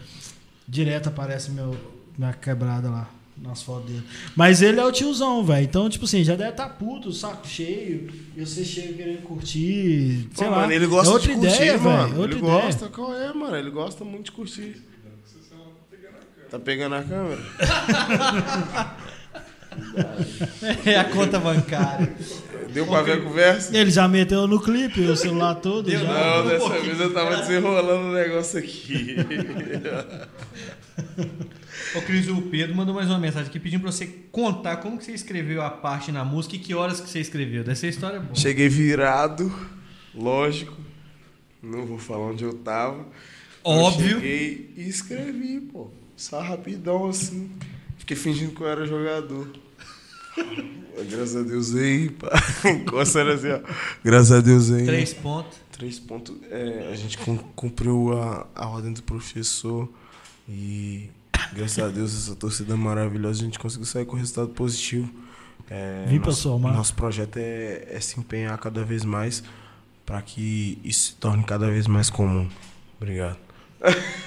Speaker 2: Direto aparece meu, minha quebrada lá nas fotos dele. Mas ele é o tiozão, velho. Então, tipo assim, já deve estar puto, saco cheio. E você chega querendo curtir. Sei
Speaker 3: Pô,
Speaker 2: lá.
Speaker 3: mano, ele gosta
Speaker 2: é outra
Speaker 3: de curtir,
Speaker 2: ideia,
Speaker 3: mano.
Speaker 2: velho. Outra
Speaker 3: ele
Speaker 2: ideia.
Speaker 3: gosta, qual é, mano? Ele gosta muito de curtir. Tá pegando a câmera? [LAUGHS]
Speaker 1: É a conta bancária.
Speaker 3: Deu pra ver a conversa?
Speaker 2: Ele já meteu no clipe, o celular todo.
Speaker 1: Deu,
Speaker 2: já.
Speaker 3: Não,
Speaker 1: Um
Speaker 3: dessa
Speaker 1: pouquinho.
Speaker 3: vez eu tava desenrolando o negócio aqui. [LAUGHS]
Speaker 1: Ô, Cris, o Pedro mandou mais uma mensagem aqui pedindo pra você contar como que você escreveu a parte na música e que horas que você escreveu. Dessa história é boa.
Speaker 3: Cheguei virado, lógico. Não vou falar onde eu tava.
Speaker 1: Óbvio.
Speaker 3: Eu cheguei e escrevi, pô. Só rapidão assim. Fiquei fingindo que eu era jogador. Graças a Deus aí, pá. [LAUGHS] Coçando assim, ó. Graças a Deus aí.
Speaker 1: Três pontos.
Speaker 3: Três pontos. É, a gente cum- cumpriu a, a ordem do professor e graças a Deus essa torcida maravilhosa a gente conseguiu sair com resultado positivo. É,
Speaker 2: Vim
Speaker 3: nosso,
Speaker 2: somar.
Speaker 3: nosso projeto é, é se empenhar cada vez mais para que isso se torne cada vez mais comum. Obrigado.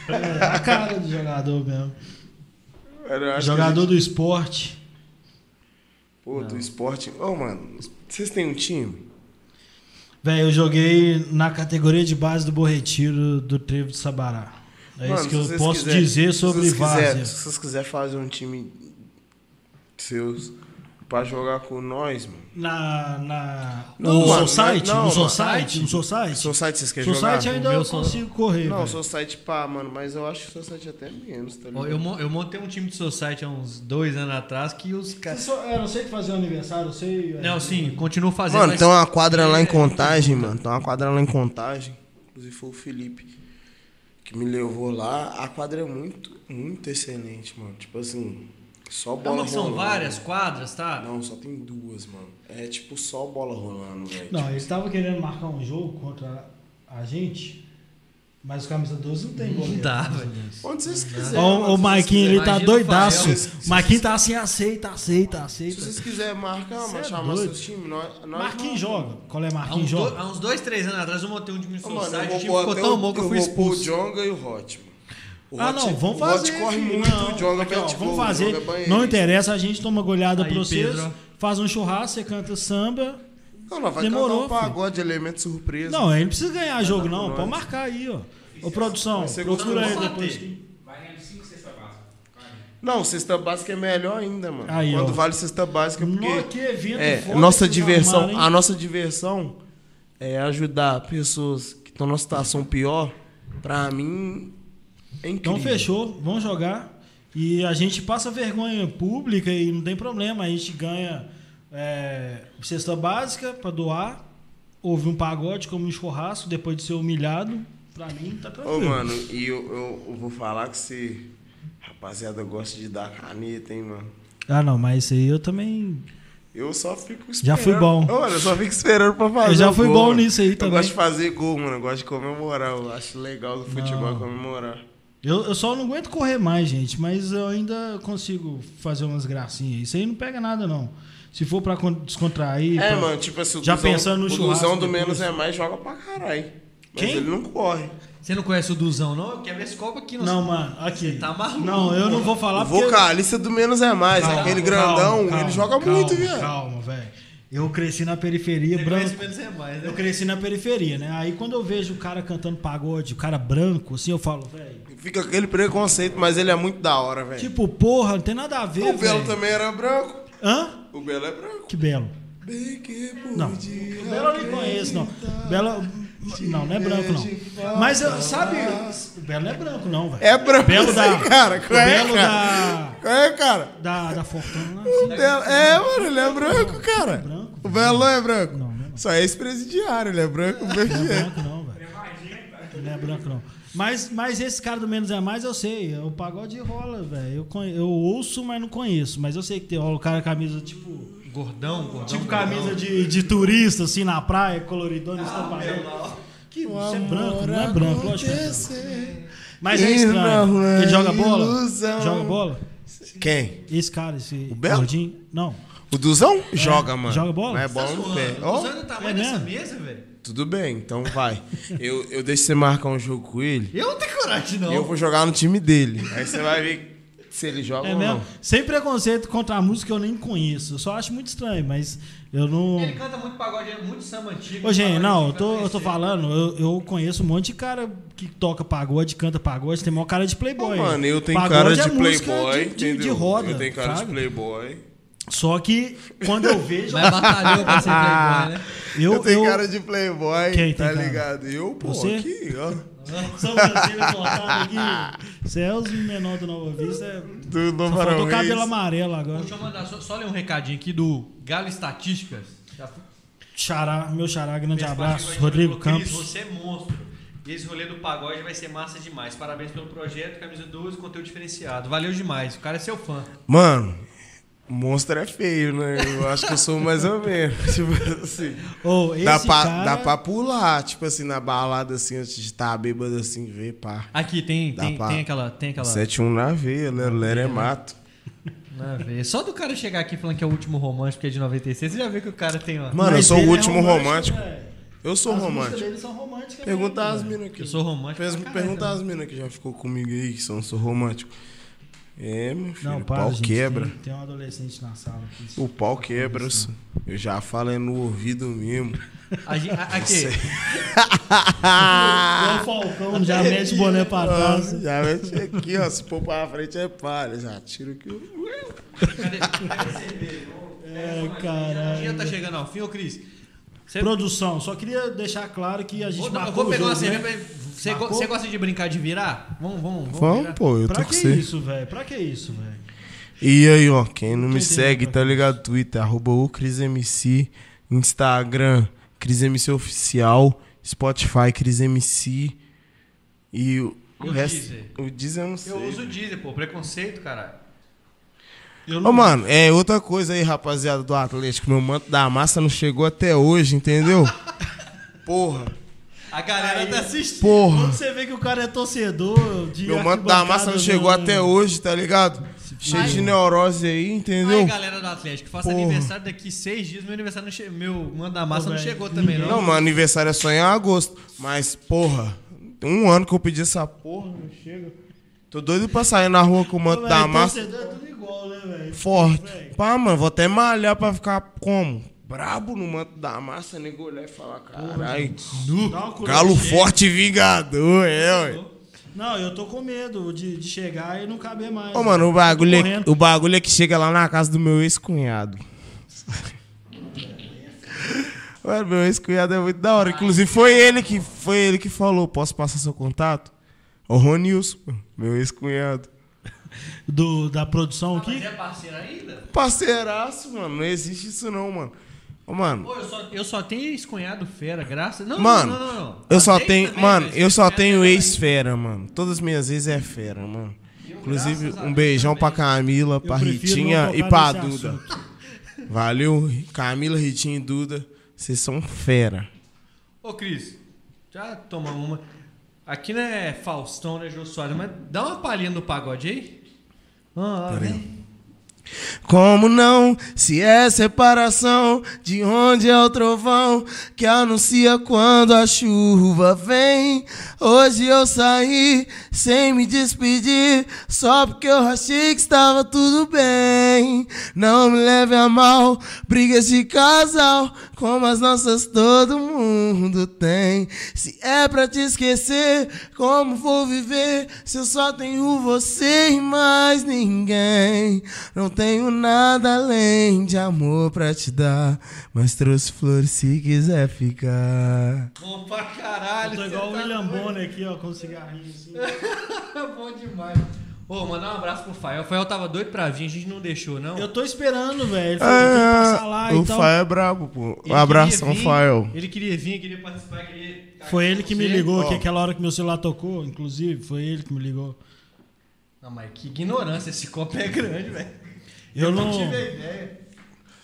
Speaker 2: É a cara do jogador mesmo. Jogador
Speaker 3: a
Speaker 2: do esporte.
Speaker 3: Pô, do esporte. Ô, mano, vocês têm um time?
Speaker 2: Velho, eu joguei na categoria de base do Borretiro do Trevo de Sabará. É
Speaker 3: Mano,
Speaker 2: isso que
Speaker 3: se
Speaker 2: eu posso
Speaker 3: quiser-
Speaker 2: dizer
Speaker 3: se
Speaker 2: sobre
Speaker 3: quiser-
Speaker 2: Várzea.
Speaker 3: Se vocês quiserem fazer um time seus pra jogar com nós, mano.
Speaker 2: Na. na
Speaker 3: Não,
Speaker 2: no
Speaker 3: mano,
Speaker 2: Society?
Speaker 3: não,
Speaker 2: no
Speaker 3: não,
Speaker 2: Society? No Society?
Speaker 3: Site vocês querem
Speaker 2: Society
Speaker 3: jogar?
Speaker 2: ainda
Speaker 1: O meu
Speaker 2: eu consigo correr.
Speaker 3: Não,
Speaker 2: velho.
Speaker 3: site pá, mano, mas eu acho que site até menos, tá ligado?
Speaker 1: Eu, eu montei um time de society há uns dois anos atrás que os caras.
Speaker 2: só- Eu não sei que fazer um aniversário, eu sei.
Speaker 1: Não, sim, continuo fazendo.
Speaker 3: Mano,
Speaker 1: mas-
Speaker 3: tem uma quadra lá em
Speaker 1: É,
Speaker 3: Contagem, mano. Tem uma quadra lá em Contagem. Inclusive foi o Felipe que me levou lá. A quadra é muito, muito excelente, mano. Tipo assim, só
Speaker 1: Não,
Speaker 3: bola
Speaker 1: mas são
Speaker 3: rolando.
Speaker 1: várias quadras, tá?
Speaker 3: Não, só tem duas, mano. É tipo só bola rolando, velho.
Speaker 2: Não,
Speaker 3: Tipo,
Speaker 2: eles estavam querendo marcar um jogo contra a gente, mas o camisa 12 não tem
Speaker 1: Não
Speaker 2: goleiro.
Speaker 1: dá,
Speaker 2: camisa
Speaker 1: velho.
Speaker 2: 12.
Speaker 3: Onde vocês quiserem.
Speaker 2: O
Speaker 3: se
Speaker 2: Marquinhos, ele tá
Speaker 1: o
Speaker 2: doidaço. O Marquinhos tá assim, aceita, aceita, aceita.
Speaker 3: Se vocês quiserem marcar, mano,
Speaker 2: é
Speaker 3: chamar
Speaker 2: doido.
Speaker 3: seus times, nós. nós
Speaker 2: Marquinhos
Speaker 3: vamos.
Speaker 2: joga. Qual é Marquinhos joga?
Speaker 1: há uns dois, três anos atrás eu montei um time de society, o time ficou tão
Speaker 3: o-
Speaker 1: bom que eu fui
Speaker 3: pôr o
Speaker 1: expulso.
Speaker 3: Jonga e o Hot, mano. O
Speaker 2: Ah,
Speaker 3: Hot-
Speaker 2: não, vamos
Speaker 3: o
Speaker 2: fazer.
Speaker 3: Hot corre
Speaker 2: filho,
Speaker 3: muito,
Speaker 2: não.
Speaker 3: o Jonga
Speaker 2: Aqui, ó, Vamos fazer. Não interessa, a gente toma goleada
Speaker 1: Aí,
Speaker 2: pra vocês.
Speaker 1: Pedro.
Speaker 2: Faz um churrasco, você canta samba.
Speaker 3: Não, não, vai
Speaker 2: Demorou,
Speaker 3: cantar um pagode, elemento surpresa.
Speaker 2: Não, aí não precisa ganhar jogo, não.
Speaker 3: nós.
Speaker 2: Pode marcar aí, ó. Ô, produção,
Speaker 3: Vai
Speaker 2: procura aí depois.
Speaker 5: Vai ganhar de 5 cesta básica. Vai.
Speaker 3: Não, cesta básica é melhor ainda, mano.
Speaker 2: Aí,
Speaker 3: Quando
Speaker 2: ó.
Speaker 3: vale cesta básica, porque
Speaker 2: Nó, que evento
Speaker 3: é, nossa
Speaker 2: que vocês
Speaker 3: diversão, a nossa diversão é ajudar pessoas que estão numa situação pior. Pra mim, é.
Speaker 2: Então fechou, vamos jogar. E a gente passa vergonha pública e não tem problema. A gente ganha é, cesta básica pra doar, ouve um pagode como um churrasco depois de ser humilhado. Pra mim, tá
Speaker 3: Ô,
Speaker 2: tranquilo.
Speaker 3: mano, e eu, eu, eu vou falar que você, rapaziada, gosta de dar caneta, hein, mano.
Speaker 2: Ah, não, mas isso aí eu também.
Speaker 3: Eu só fico esperando.
Speaker 2: Já fui bom.
Speaker 3: Ô, Mano, eu só fico esperando pra fazer
Speaker 2: Eu já fui
Speaker 3: gol,
Speaker 2: bom nisso aí
Speaker 3: Eu
Speaker 2: também.
Speaker 3: gosto de fazer gol, mano. Eu gosto de comemorar. Eu acho legal do futebol
Speaker 2: Não.
Speaker 3: comemorar.
Speaker 2: Eu, eu só não aguento correr mais, gente, mas eu ainda consigo fazer umas gracinhas. Isso aí não pega nada, não. Se for pra con- descontrair.
Speaker 3: É,
Speaker 2: pra-
Speaker 3: mano, tipo assim, o
Speaker 2: Já
Speaker 3: Duzão-
Speaker 2: pensando no
Speaker 3: o
Speaker 2: churrasco
Speaker 3: Duzão do menos é mais joga pra caralho. Mas
Speaker 2: Quem?
Speaker 3: ele não corre.
Speaker 1: Você não conhece o Duzão, não? Eu quero ver esse copo aqui.
Speaker 2: Não, mano, aqui.
Speaker 1: Você tá maluco.
Speaker 2: Não, eu não vou falar
Speaker 3: o vocalista do menos é mais.
Speaker 2: Calma,
Speaker 3: aquele
Speaker 2: calma,
Speaker 3: grandão,
Speaker 2: calma,
Speaker 3: ele joga
Speaker 2: calma,
Speaker 3: muito, viado.
Speaker 2: Calma, velho. Eu cresci na periferia,
Speaker 1: Você
Speaker 2: branco.
Speaker 1: é mais, né?
Speaker 2: Eu cresci na periferia, né? Aí quando eu vejo o cara cantando pagode, o cara branco, assim, eu falo, velho.
Speaker 3: Fica aquele preconceito, mas ele é muito da hora, velho.
Speaker 2: Tipo, porra, não tem nada a ver,
Speaker 3: o Belo
Speaker 2: velho.
Speaker 3: também era branco.
Speaker 2: Hã?
Speaker 3: O Belo é branco.
Speaker 2: Que belo.
Speaker 3: Bem que
Speaker 2: Não. O Belo eu nem conheço, não. Belo. Não, não é branco, não. Mas eu- sabe, o Belo não é branco, não, velho.
Speaker 3: É branco,
Speaker 2: Belo [LAUGHS] da.
Speaker 3: cara.
Speaker 2: O
Speaker 3: Qual é,
Speaker 2: Belo
Speaker 3: cara?
Speaker 2: da.
Speaker 3: Qual é, cara?
Speaker 2: Da, da Fortuna assim.
Speaker 3: Belo- É, mano, ele é branco, cara.
Speaker 2: branco?
Speaker 3: O Belo é branco.
Speaker 2: Não, não é não.
Speaker 3: Só é ex-presidiário, ele é branco.
Speaker 2: Não é branco, não, velho. Não é branco, não. Mas, mas esse cara do Menos é Mais eu sei. O pagode rola, velho. Eu, conhe- eu ouço, mas não conheço. Mas eu sei que tem rola o cara com camisa tipo.
Speaker 1: Gordão, gordão.
Speaker 2: Tipo
Speaker 1: gordão.
Speaker 2: camisa de, de turista, assim, na praia, coloridona, estampadão. Que isso é branco, não é branco, lógico que é branco. Mas é estranho.
Speaker 3: é
Speaker 2: Ele joga bola?
Speaker 3: ilusão.
Speaker 2: Joga bola?
Speaker 3: Quem?
Speaker 2: Esse cara, esse
Speaker 3: O Belo?
Speaker 2: gordinho. Não.
Speaker 3: O Duzão joga, mano.
Speaker 2: joga bola?
Speaker 3: Mas é bola no pé.
Speaker 1: Tá
Speaker 3: Ó,
Speaker 1: usando o tamanho
Speaker 2: é
Speaker 1: dessa mesa, velho?
Speaker 3: tudo bem, então vai. [LAUGHS] Eu, eu deixo você marcar um jogo com ele.
Speaker 1: Eu não tenho coragem, não.
Speaker 3: Eu vou jogar no time dele. Aí você vai ver se ele joga
Speaker 2: É
Speaker 3: ou
Speaker 2: mesmo?
Speaker 3: não.
Speaker 2: Sem preconceito contra a música que eu nem conheço. Eu só acho muito estranho, mas eu não.
Speaker 1: Ele canta muito pagode, muito samba antigo.
Speaker 2: Ô, gente, não, eu tô, eu tô falando, eu, eu conheço um monte de cara que toca pagode, canta pagode, tem maior cara de playboy.
Speaker 3: Ô, mano, eu tenho
Speaker 2: Pagode
Speaker 3: cara
Speaker 2: é
Speaker 3: de
Speaker 2: música
Speaker 3: playboy,
Speaker 2: de, de, de roda.
Speaker 3: Eu tenho cara
Speaker 2: fraga.
Speaker 3: de playboy.
Speaker 2: Só que quando eu vejo.
Speaker 1: Mas batalhou pra ser playboy, né?
Speaker 3: Eu,
Speaker 2: eu,
Speaker 3: tenho
Speaker 2: eu,
Speaker 3: cara de playboy,
Speaker 2: Quem
Speaker 3: tá ligado? Eu, pô,
Speaker 2: Você?
Speaker 3: aqui, ó. [LAUGHS]
Speaker 2: Sobrancelha cortada aqui. Você é os menores do Nova Vista. É...
Speaker 3: Do
Speaker 2: Só
Speaker 3: Novo
Speaker 2: faltou cabelo amarelo agora.
Speaker 1: Deixa eu mandar, só, só ler um recadinho aqui do Galo Estatísticas. Já
Speaker 2: Xará, meu xará, grande abraço. Rodrigo
Speaker 1: Cris,
Speaker 2: Campos.
Speaker 1: Você é monstro. E esse rolê do pagode vai ser massa demais. Parabéns pelo projeto, camisa 12, conteúdo diferenciado. Valeu demais. O cara é seu fã.
Speaker 3: Mano, monstro é feio, né? Eu acho que eu sou mais ou menos. [LAUGHS] Tipo assim.
Speaker 2: Esse
Speaker 3: Dá pra,
Speaker 2: cara...
Speaker 3: dá pra pular, tipo assim, na balada, assim, antes de estar bêbado, assim, ver, pá.
Speaker 1: Aqui tem,
Speaker 3: Dá
Speaker 1: tem,
Speaker 3: pra-
Speaker 1: tem aquela. Tem aquela
Speaker 3: 7-1 na veia, Lero Lero é mato. [LAUGHS]
Speaker 1: na veia. Só do cara chegar aqui falando que é o último romântico, que é de 96, você já vê que o cara tem, ó.
Speaker 3: Mano, eu sou o
Speaker 2: é
Speaker 3: último romântico.
Speaker 2: velho.
Speaker 3: Eu sou
Speaker 2: As
Speaker 3: romântico.
Speaker 2: dele são românticas
Speaker 3: Pergunta
Speaker 2: mesmo,
Speaker 3: às
Speaker 2: velho.
Speaker 3: minas aqui.
Speaker 1: Eu sou romântico.
Speaker 3: Pergunta
Speaker 1: também.
Speaker 3: minas que já ficou comigo aí, que são, sou romântico. É, meu filho,
Speaker 2: Não,
Speaker 3: o
Speaker 2: para,
Speaker 3: pau
Speaker 2: gente,
Speaker 3: quebra.
Speaker 2: Tem, tem um adolescente na sala aqui.
Speaker 3: O pau quebra. Eu já falo é no ouvido mesmo.
Speaker 1: A gente- a- aqui.
Speaker 2: Igual [LAUGHS] o Falcão, já mete o boné pra trás.
Speaker 3: Já mete aqui, ó. Se pôr pra frente é palha. Já tiro aqui.
Speaker 1: Cadê, cadê cerveja?
Speaker 2: É,
Speaker 1: A
Speaker 2: caralho.
Speaker 1: dia tá chegando ao fim, ô Cris. Você
Speaker 2: Produção, só queria deixar claro que a gente
Speaker 1: Vou,
Speaker 2: marcou
Speaker 1: vou pegar
Speaker 2: o
Speaker 1: uma
Speaker 2: jogo,
Speaker 1: cerveja
Speaker 2: né?
Speaker 1: Você, go- gosta de brincar de virar? Vamos, vamos, vamos.
Speaker 3: Vamos,
Speaker 1: virar.
Speaker 3: pô, eu
Speaker 2: Pra
Speaker 3: tô com
Speaker 2: que
Speaker 3: você.
Speaker 2: isso, velho? Pra que isso, velho?
Speaker 3: E aí, ó, quem não
Speaker 2: Quem
Speaker 3: me segue,
Speaker 2: pra
Speaker 3: tá ligado? Twitter, arroba o CrisMC, Instagram, CrisMC Oficial, Spotify, CrisMC. E o,
Speaker 1: E
Speaker 3: o
Speaker 1: o
Speaker 3: resto.
Speaker 1: Deezer?
Speaker 3: O Deezer eu não sei.
Speaker 1: Eu uso o Deezer, pô. Preconceito, caralho.
Speaker 3: Ô, mano, é outra coisa aí, rapaziada do Atlético. Meu manto da massa não chegou até hoje, entendeu? [LAUGHS] Porra,
Speaker 1: A galera tá assistindo.
Speaker 3: porra.
Speaker 2: Quando você vê que o cara é torcedor de
Speaker 3: Meu manto da massa não chegou até hoje, tá ligado? Cheio de neurose aí, entendeu?
Speaker 1: Aí, galera do Atlético, faço
Speaker 3: Porra.
Speaker 1: aniversário daqui seis dias. Meu aniversário não che... Meu mano da massa não chegou também, não.
Speaker 3: Não, meu aniversário é só em agosto. Mas, porra, tem um ano que eu pedi essa porra, não chega. Tô doido pra sair na rua com o manto da massa
Speaker 2: Torcedor é tudo igual, né, velho?
Speaker 3: forte.
Speaker 2: Velho.
Speaker 3: Pá, mano, vou até malhar pra ficar como? Brabo no manto da massa, nego olhar e falar, caralho. Galo forte e vingador, é, ué.
Speaker 2: Não, eu tô com medo de, de chegar e não caber mais.
Speaker 3: Ô, mano, o bagulho,
Speaker 2: Tô
Speaker 3: é, o bagulho é que chega lá na casa do meu ex-cunhado. [LAUGHS] Mano, meu ex-cunhado é muito da hora. Inclusive, foi ele que, foi ele que falou: posso passar seu contato? O Ronilson, meu ex-cunhado.
Speaker 2: Do, da produção
Speaker 1: Mas
Speaker 2: aqui?
Speaker 1: é parceiro ainda?
Speaker 3: Parceiraço, mano. Não existe isso, não, mano. Ô, mano,
Speaker 1: Pô, eu só, eu só tenho ex-cunhado fera, graças... Não,
Speaker 3: Mano,
Speaker 1: não, não, não, não.
Speaker 3: eu só tenho.
Speaker 1: também,
Speaker 3: Mano,
Speaker 1: mas
Speaker 3: eu só tenho
Speaker 1: é
Speaker 3: ex-fera, mano. Todas as minhas ex é fera, mano. Inclusive, um beijão pra. Camila, pra Ritinha e pra Duda.
Speaker 2: assunto.
Speaker 3: Valeu, Camila, Ritinha e Duda. Vocês são fera.
Speaker 1: Ô, Cris, já toma uma. Aqui não é Faustão, né, Jô Soares, mas dá uma palhinha do pagode aí. Ah, ah, vem.
Speaker 3: Como não, se é separação, de onde é o trovão que anuncia quando a chuva vem? Hoje eu saí sem me despedir, só porque eu achei que estava tudo bem. Não me leve a mal, brigas de casal, como as nossas todo mundo tem. Se é pra te esquecer, como vou viver se eu só tenho você e mais ninguém? Não tenho nada além de amor pra te dar, mas trouxe flores se quiser ficar.
Speaker 1: Bom pra caralho.
Speaker 2: Eu tô igual o
Speaker 1: tá
Speaker 2: William. Bonner aqui, ó, com um cigarrinho assim. [LAUGHS]
Speaker 1: Bom demais. Ô, mandar um abraço pro Fael. O Fael tava doido pra vir, a gente não deixou, não.
Speaker 2: Eu tô esperando, velho. Ele falou que tem que passar lá
Speaker 3: o
Speaker 2: e tal.
Speaker 3: Fael é brabo, pô.
Speaker 1: Ele
Speaker 3: Um
Speaker 1: queria vir,
Speaker 3: Fael.
Speaker 1: Ele queria vir, queria participar, queria.
Speaker 2: Foi ele que me ligou,
Speaker 3: Ó.
Speaker 2: que aquela hora que meu celular tocou, inclusive, foi ele que me ligou.
Speaker 1: Não, mas que ignorância, esse copo é grande, velho.
Speaker 2: Eu não.
Speaker 1: tive a ideia.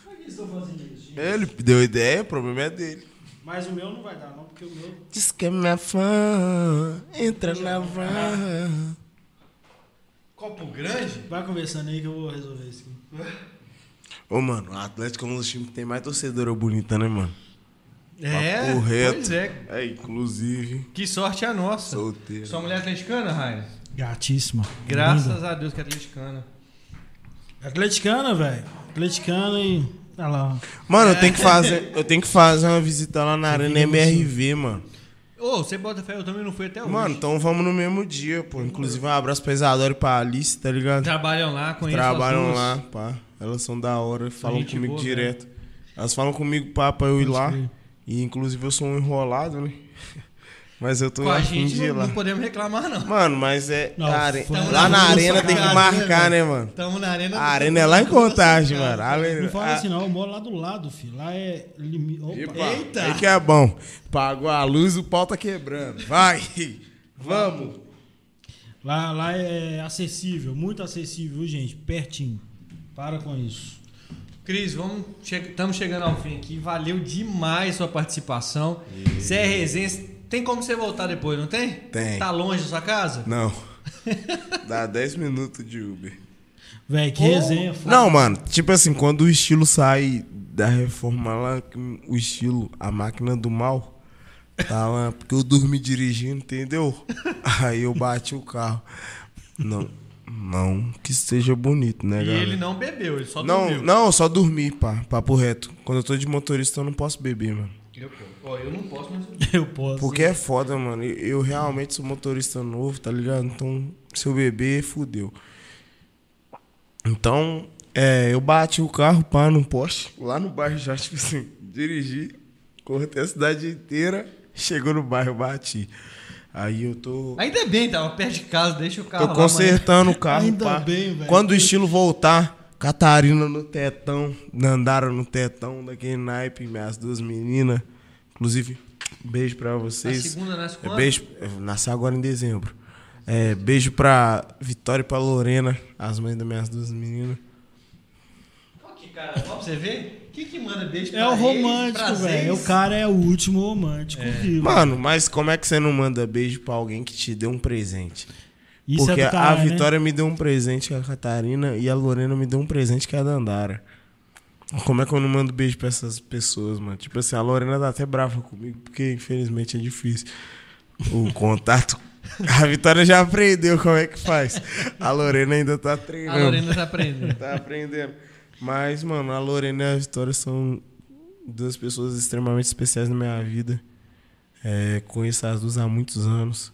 Speaker 2: Por que estou fazendo isso? gente?
Speaker 3: Ele deu ideia, o problema é dele.
Speaker 2: Mas o meu não vai dar, não, porque o meu.
Speaker 3: Diz que é minha fã, entra na van.
Speaker 1: Copo grande?
Speaker 2: Vai conversando aí que eu vou resolver isso aqui.
Speaker 3: Ô, mano, o Atlético é um dos times que tem mais torcedora bonita, né, mano?
Speaker 1: É,
Speaker 3: Papo reto.
Speaker 1: pois é.
Speaker 3: É, inclusive,
Speaker 1: Que sorte a nossa.
Speaker 3: solteiro.
Speaker 1: Sua mulher é atleticana, Rainer?
Speaker 2: Gatíssima.
Speaker 1: Graças
Speaker 2: Linda.
Speaker 1: a Deus que é atleticana.
Speaker 2: Atleticana, velho. Atleticana e. Olha lá.
Speaker 3: Mano, eu tenho que fazer, eu tenho que fazer uma visita lá na Arena MRV, mano.
Speaker 1: Ô, você bota fé, eu também não fui até hoje.
Speaker 3: Mano, então vamos no mesmo dia, pô. Inclusive, um abraço pra Isadora e pra Alice, tá ligado?
Speaker 1: Trabalham lá, conheço
Speaker 3: Trabalham lá, pá. Elas são da hora, falam comigo
Speaker 1: boa,
Speaker 3: direto. Elas falam comigo, pá, pra eu ir lá. E inclusive eu sou um enrolado, né? Mas eu tô
Speaker 1: Com a gente não,
Speaker 3: lá.
Speaker 1: não podemos reclamar, não.
Speaker 3: Mano, mas é.
Speaker 2: Não,
Speaker 3: are- Lá na
Speaker 2: na
Speaker 3: arena tem que
Speaker 2: casa,
Speaker 3: marcar,
Speaker 1: né,
Speaker 3: né, mano?
Speaker 1: Tamo na arena.
Speaker 3: A arena é lá em Contagem, mano. A arena-
Speaker 2: Não fala
Speaker 3: a-
Speaker 2: assim, não. Eu moro lá do lado, filho. Lá é. Limi... Opa.
Speaker 1: Eita!
Speaker 3: Aí que é bom. Pagou a luz, o pau tá quebrando. Vai! [LAUGHS] Vamos!
Speaker 2: Lá, lá é acessível, muito acessível, viu, gente? Pertinho. Para com isso.
Speaker 1: Cris, vamos estamos chegando ao fim aqui. Valeu demais sua participação. Você é resenha. Tem como você voltar depois, não tem?
Speaker 3: Tem.
Speaker 1: Tá longe da sua casa?
Speaker 3: Não. [LAUGHS] Dá 10 minutos de Uber.
Speaker 2: Velho, que resenha. foda.
Speaker 3: Não, mano, tipo assim, quando o estilo sai da reforma lá, o estilo, a máquina do mal, tá lá, porque eu dormi dirigindo, entendeu? [LAUGHS] Aí eu bati o carro. Não, não que seja bonito, né,
Speaker 1: E
Speaker 3: galera?
Speaker 1: ele não bebeu, ele só
Speaker 3: Não,
Speaker 1: dormiu.
Speaker 3: não, só dormi, pá, papo reto. Quando eu tô de motorista, eu não posso beber, mano.
Speaker 1: Eu, ó, eu não posso, mas... [LAUGHS]
Speaker 2: Eu posso.
Speaker 3: Porque é foda, mano. Eu, realmente sou motorista novo, tá ligado? Então, se eu beber, fudeu. Então, é, eu bati o carro, pá, num poste, lá no bairro já, [LAUGHS] tipo assim, dirigi, cortei a cidade inteira, chegou no bairro, bati. Aí eu tô.
Speaker 1: Ainda bem, tava perto de casa, deixa o carro
Speaker 3: Tô
Speaker 1: lá,
Speaker 3: consertando o carro,
Speaker 2: Ainda
Speaker 3: pá.
Speaker 2: bem, velho.
Speaker 3: Quando o estilo voltar, Catarina no tetão, Nandara no tetão, daquele naipe, minhas duas meninas. Inclusive, beijo pra
Speaker 1: A
Speaker 3: vocês.
Speaker 1: segunda nasce
Speaker 3: É,
Speaker 1: quando?
Speaker 3: beijo, é, nasceu agora em dezembro. É, beijo pra Vitória e pra Lorena, as mães das minhas duas meninas.
Speaker 1: Que cara, ó, pra você ver. Quem que manda beijo
Speaker 2: É o
Speaker 1: pra ex,
Speaker 2: romântico,
Speaker 1: pras
Speaker 2: velho. O cara é o último romântico vivo.
Speaker 3: Mano, mas como é que você não manda beijo pra alguém que te deu um presente?
Speaker 2: Isso
Speaker 3: Porque
Speaker 2: é do
Speaker 3: a
Speaker 2: caralho, né?
Speaker 3: Vitória me deu um presente que é a Catarina e a Lorena me deu um presente que é a Dandara. Como é que eu não mando beijo pra essas pessoas, mano? Tipo assim, a Lorena tá até brava comigo, porque infelizmente é difícil. O [LAUGHS] contato. A Vitória já aprendeu como é que faz. A Lorena ainda tá
Speaker 1: A
Speaker 3: treinando.
Speaker 1: Lorena tá aprendendo.
Speaker 3: Tá aprendendo. Mas, mano, a Lorena e a Vitória são duas pessoas extremamente especiais na minha vida. É, conheço as duas há muitos anos.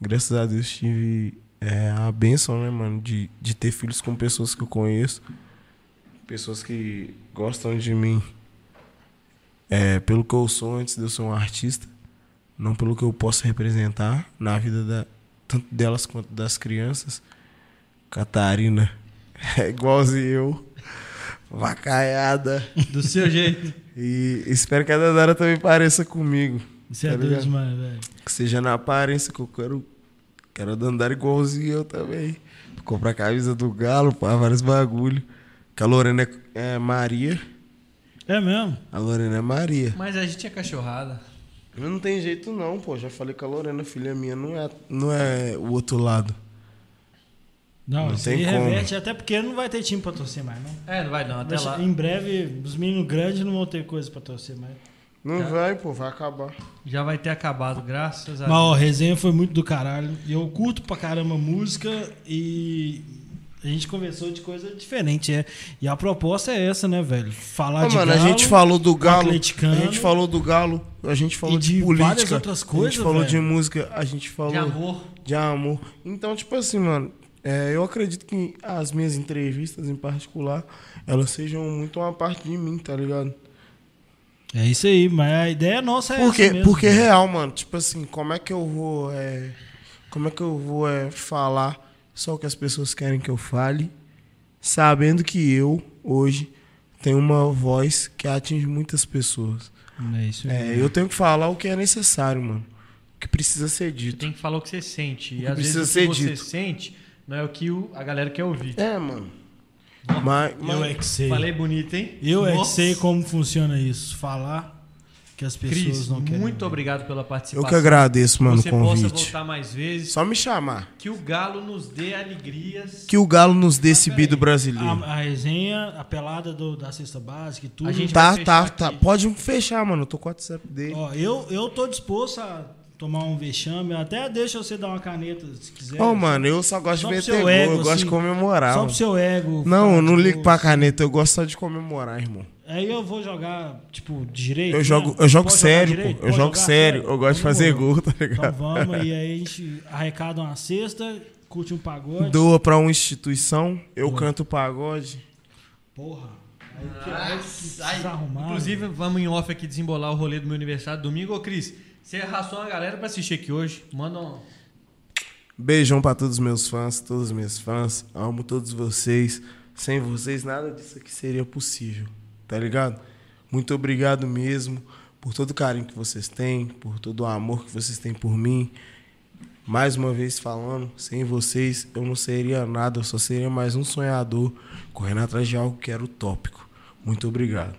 Speaker 3: Graças a Deus tive é, a benção, né, mano, de, de ter filhos com pessoas que eu conheço. Pessoas que gostam de mim é, pelo que eu sou antes de eu ser um artista. Não pelo que eu posso representar na vida da, tanto delas quanto das crianças. Catarina [LAUGHS] é igualzinho eu. Vacaiada.
Speaker 1: Do seu jeito.
Speaker 3: E espero que a Dandara também pareça comigo.
Speaker 2: Isso é
Speaker 3: tá
Speaker 2: doido
Speaker 3: ligado?
Speaker 2: demais, velho.
Speaker 3: Que seja na aparência que eu quero. Quero a Dandara igualzinho eu também. Comprar a camisa do Galo, pá, vários bagulho. Que a Lorena é, é Maria.
Speaker 2: É mesmo?
Speaker 3: A Lorena é Maria.
Speaker 1: Mas a gente é cachorrada.
Speaker 3: Mas não tem jeito não, pô. Já falei que a Lorena, filha minha, não é, não é o outro lado.
Speaker 2: Não,
Speaker 3: Não
Speaker 2: isso
Speaker 3: tem
Speaker 2: aí
Speaker 3: como.
Speaker 2: reverte, até porque não vai ter time pra torcer mais, não.
Speaker 1: É, não vai não, até
Speaker 2: Deixa-
Speaker 1: lá.
Speaker 2: Em breve, os meninos grandes não vão ter coisa pra torcer mais.
Speaker 3: Não
Speaker 1: Tá.
Speaker 3: vai, pô, vai acabar.
Speaker 1: Já vai ter acabado, graças a
Speaker 2: Mas, ó, a
Speaker 1: Deus.
Speaker 2: resenha foi muito do caralho. E Eu curto pra caramba música e a gente conversou de coisa diferente. É. E a proposta é essa, né, velho? Falar
Speaker 3: Ô,
Speaker 2: de
Speaker 3: mano,
Speaker 2: galo,
Speaker 3: a gente falou do Galo. A gente falou do Galo. A gente falou
Speaker 2: E
Speaker 3: de,
Speaker 2: de
Speaker 3: política.
Speaker 2: várias outras
Speaker 3: A
Speaker 2: coisas,
Speaker 3: gente falou
Speaker 2: velho.
Speaker 3: de música. A gente falou
Speaker 1: De amor.
Speaker 3: de amor. Então, tipo assim, mano, é, eu acredito que as minhas entrevistas em particular, elas sejam muito uma parte de mim, tá ligado?
Speaker 2: É isso aí, mas a ideia nossa é
Speaker 3: Porque,
Speaker 2: essa mesmo.
Speaker 3: porque é real, mano. Tipo assim, como é que eu vou. é, como é que eu vou é, falar só o que as pessoas querem que eu fale, sabendo que eu, hoje, tenho uma voz que atinge muitas pessoas.
Speaker 2: É isso aí.
Speaker 3: É, eu tenho que falar o que é necessário, mano. O que precisa ser
Speaker 1: Você
Speaker 3: dito.
Speaker 1: tem que falar o que você sente. E
Speaker 3: que
Speaker 1: às
Speaker 3: precisa
Speaker 1: vezes o que você
Speaker 3: dito.
Speaker 1: sente não é o que a galera quer ouvir.
Speaker 3: É, mano. Mas,
Speaker 2: Eu é que sei.
Speaker 1: Falei bonito, hein?
Speaker 2: Eu é que
Speaker 1: Nossa.
Speaker 2: sei como funciona isso. Falar que as pessoas
Speaker 1: Cris,
Speaker 2: não querem.
Speaker 1: muito
Speaker 2: ver.
Speaker 1: obrigado pela
Speaker 3: Eu
Speaker 1: participação.
Speaker 3: que agradeço, mano,
Speaker 1: você
Speaker 3: o
Speaker 1: possa
Speaker 3: convite.
Speaker 1: voltar mais vezes.
Speaker 3: Só me chamar.
Speaker 1: Que o Galo nos dê alegrias.
Speaker 3: Que o Galo nos dê esse
Speaker 1: Mas peraí,
Speaker 3: bido brasileiro.
Speaker 2: A, a resenha, a pelada do- da cesta básica e tudo.
Speaker 1: A gente
Speaker 3: Tá,
Speaker 1: vai
Speaker 3: tá,
Speaker 1: fechar
Speaker 3: tá.
Speaker 1: aqui.
Speaker 3: Pode fechar, mano. Eu tô com o WhatsApp dele.
Speaker 2: Ó, eu, eu tô disposto a tomar um vexame. Até deixa você dar uma caneta se quiser.
Speaker 3: Ô, mano, eu só gosto
Speaker 2: Só
Speaker 3: de meter
Speaker 2: seu
Speaker 3: gol.
Speaker 2: ego,
Speaker 3: eu gosto
Speaker 2: assim,
Speaker 3: de comemorar.
Speaker 2: Só pro seu ego.
Speaker 3: Não, eu não ligo pra caneta. Eu gosto só de comemorar, irmão.
Speaker 2: Aí eu vou jogar, tipo, direito.
Speaker 3: Eu jogo,
Speaker 2: né?
Speaker 3: eu jogo
Speaker 2: Pode
Speaker 3: sério, pô. Eu
Speaker 2: Pode
Speaker 3: jogo sério. Eu gosto de
Speaker 2: Então
Speaker 3: fazer
Speaker 2: demorou.
Speaker 3: gol, tá
Speaker 2: Então
Speaker 3: ligado?
Speaker 2: vamos, [LAUGHS] e aí a gente arrecada uma cesta, curte um pagode.
Speaker 3: Doa pra uma instituição. Eu canto pagode.
Speaker 2: Porra. Aí que aí arrumar.
Speaker 1: Inclusive, vamos em off aqui desembolar o rolê do meu aniversário domingo. Ô, Cris, você arrastou uma galera pra assistir aqui hoje. Manda um.
Speaker 3: Beijão pra todos os meus fãs, todos os meus fãs. Amo todos vocês. Sem vocês, nada disso aqui seria possível. Tá ligado? Muito obrigado mesmo por todo o carinho que vocês têm, por todo o amor que vocês têm por mim. Mais uma vez falando, sem vocês eu não seria nada, eu só seria mais um sonhador correndo atrás de algo que era utópico. Muito obrigado.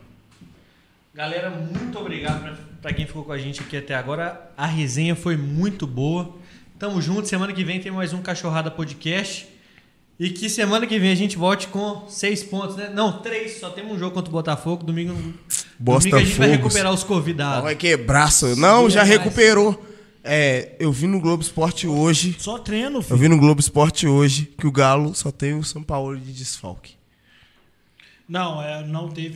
Speaker 1: Galera, muito obrigado pra, pra quem ficou com a gente aqui até agora. A resenha foi muito boa. Tamo junto. Semana que vem tem mais um Cachorrada Podcast. E que semana que vem a gente volte com seis pontos, né? Não, três. Só temos um jogo contra o Botafogo. Domingo,
Speaker 3: Bosta
Speaker 1: domingo a gente vai
Speaker 3: Fogos.
Speaker 1: recuperar os convidados.
Speaker 3: Vai quebrar, só- Não, já recuperou. É, eu vi no Globo Esporte hoje.
Speaker 2: Só treino,
Speaker 3: Eu
Speaker 2: filho.
Speaker 3: vi no Globo Esporte hoje que o Galo só tem o São Paulo de desfalque.
Speaker 2: Não, é, não teve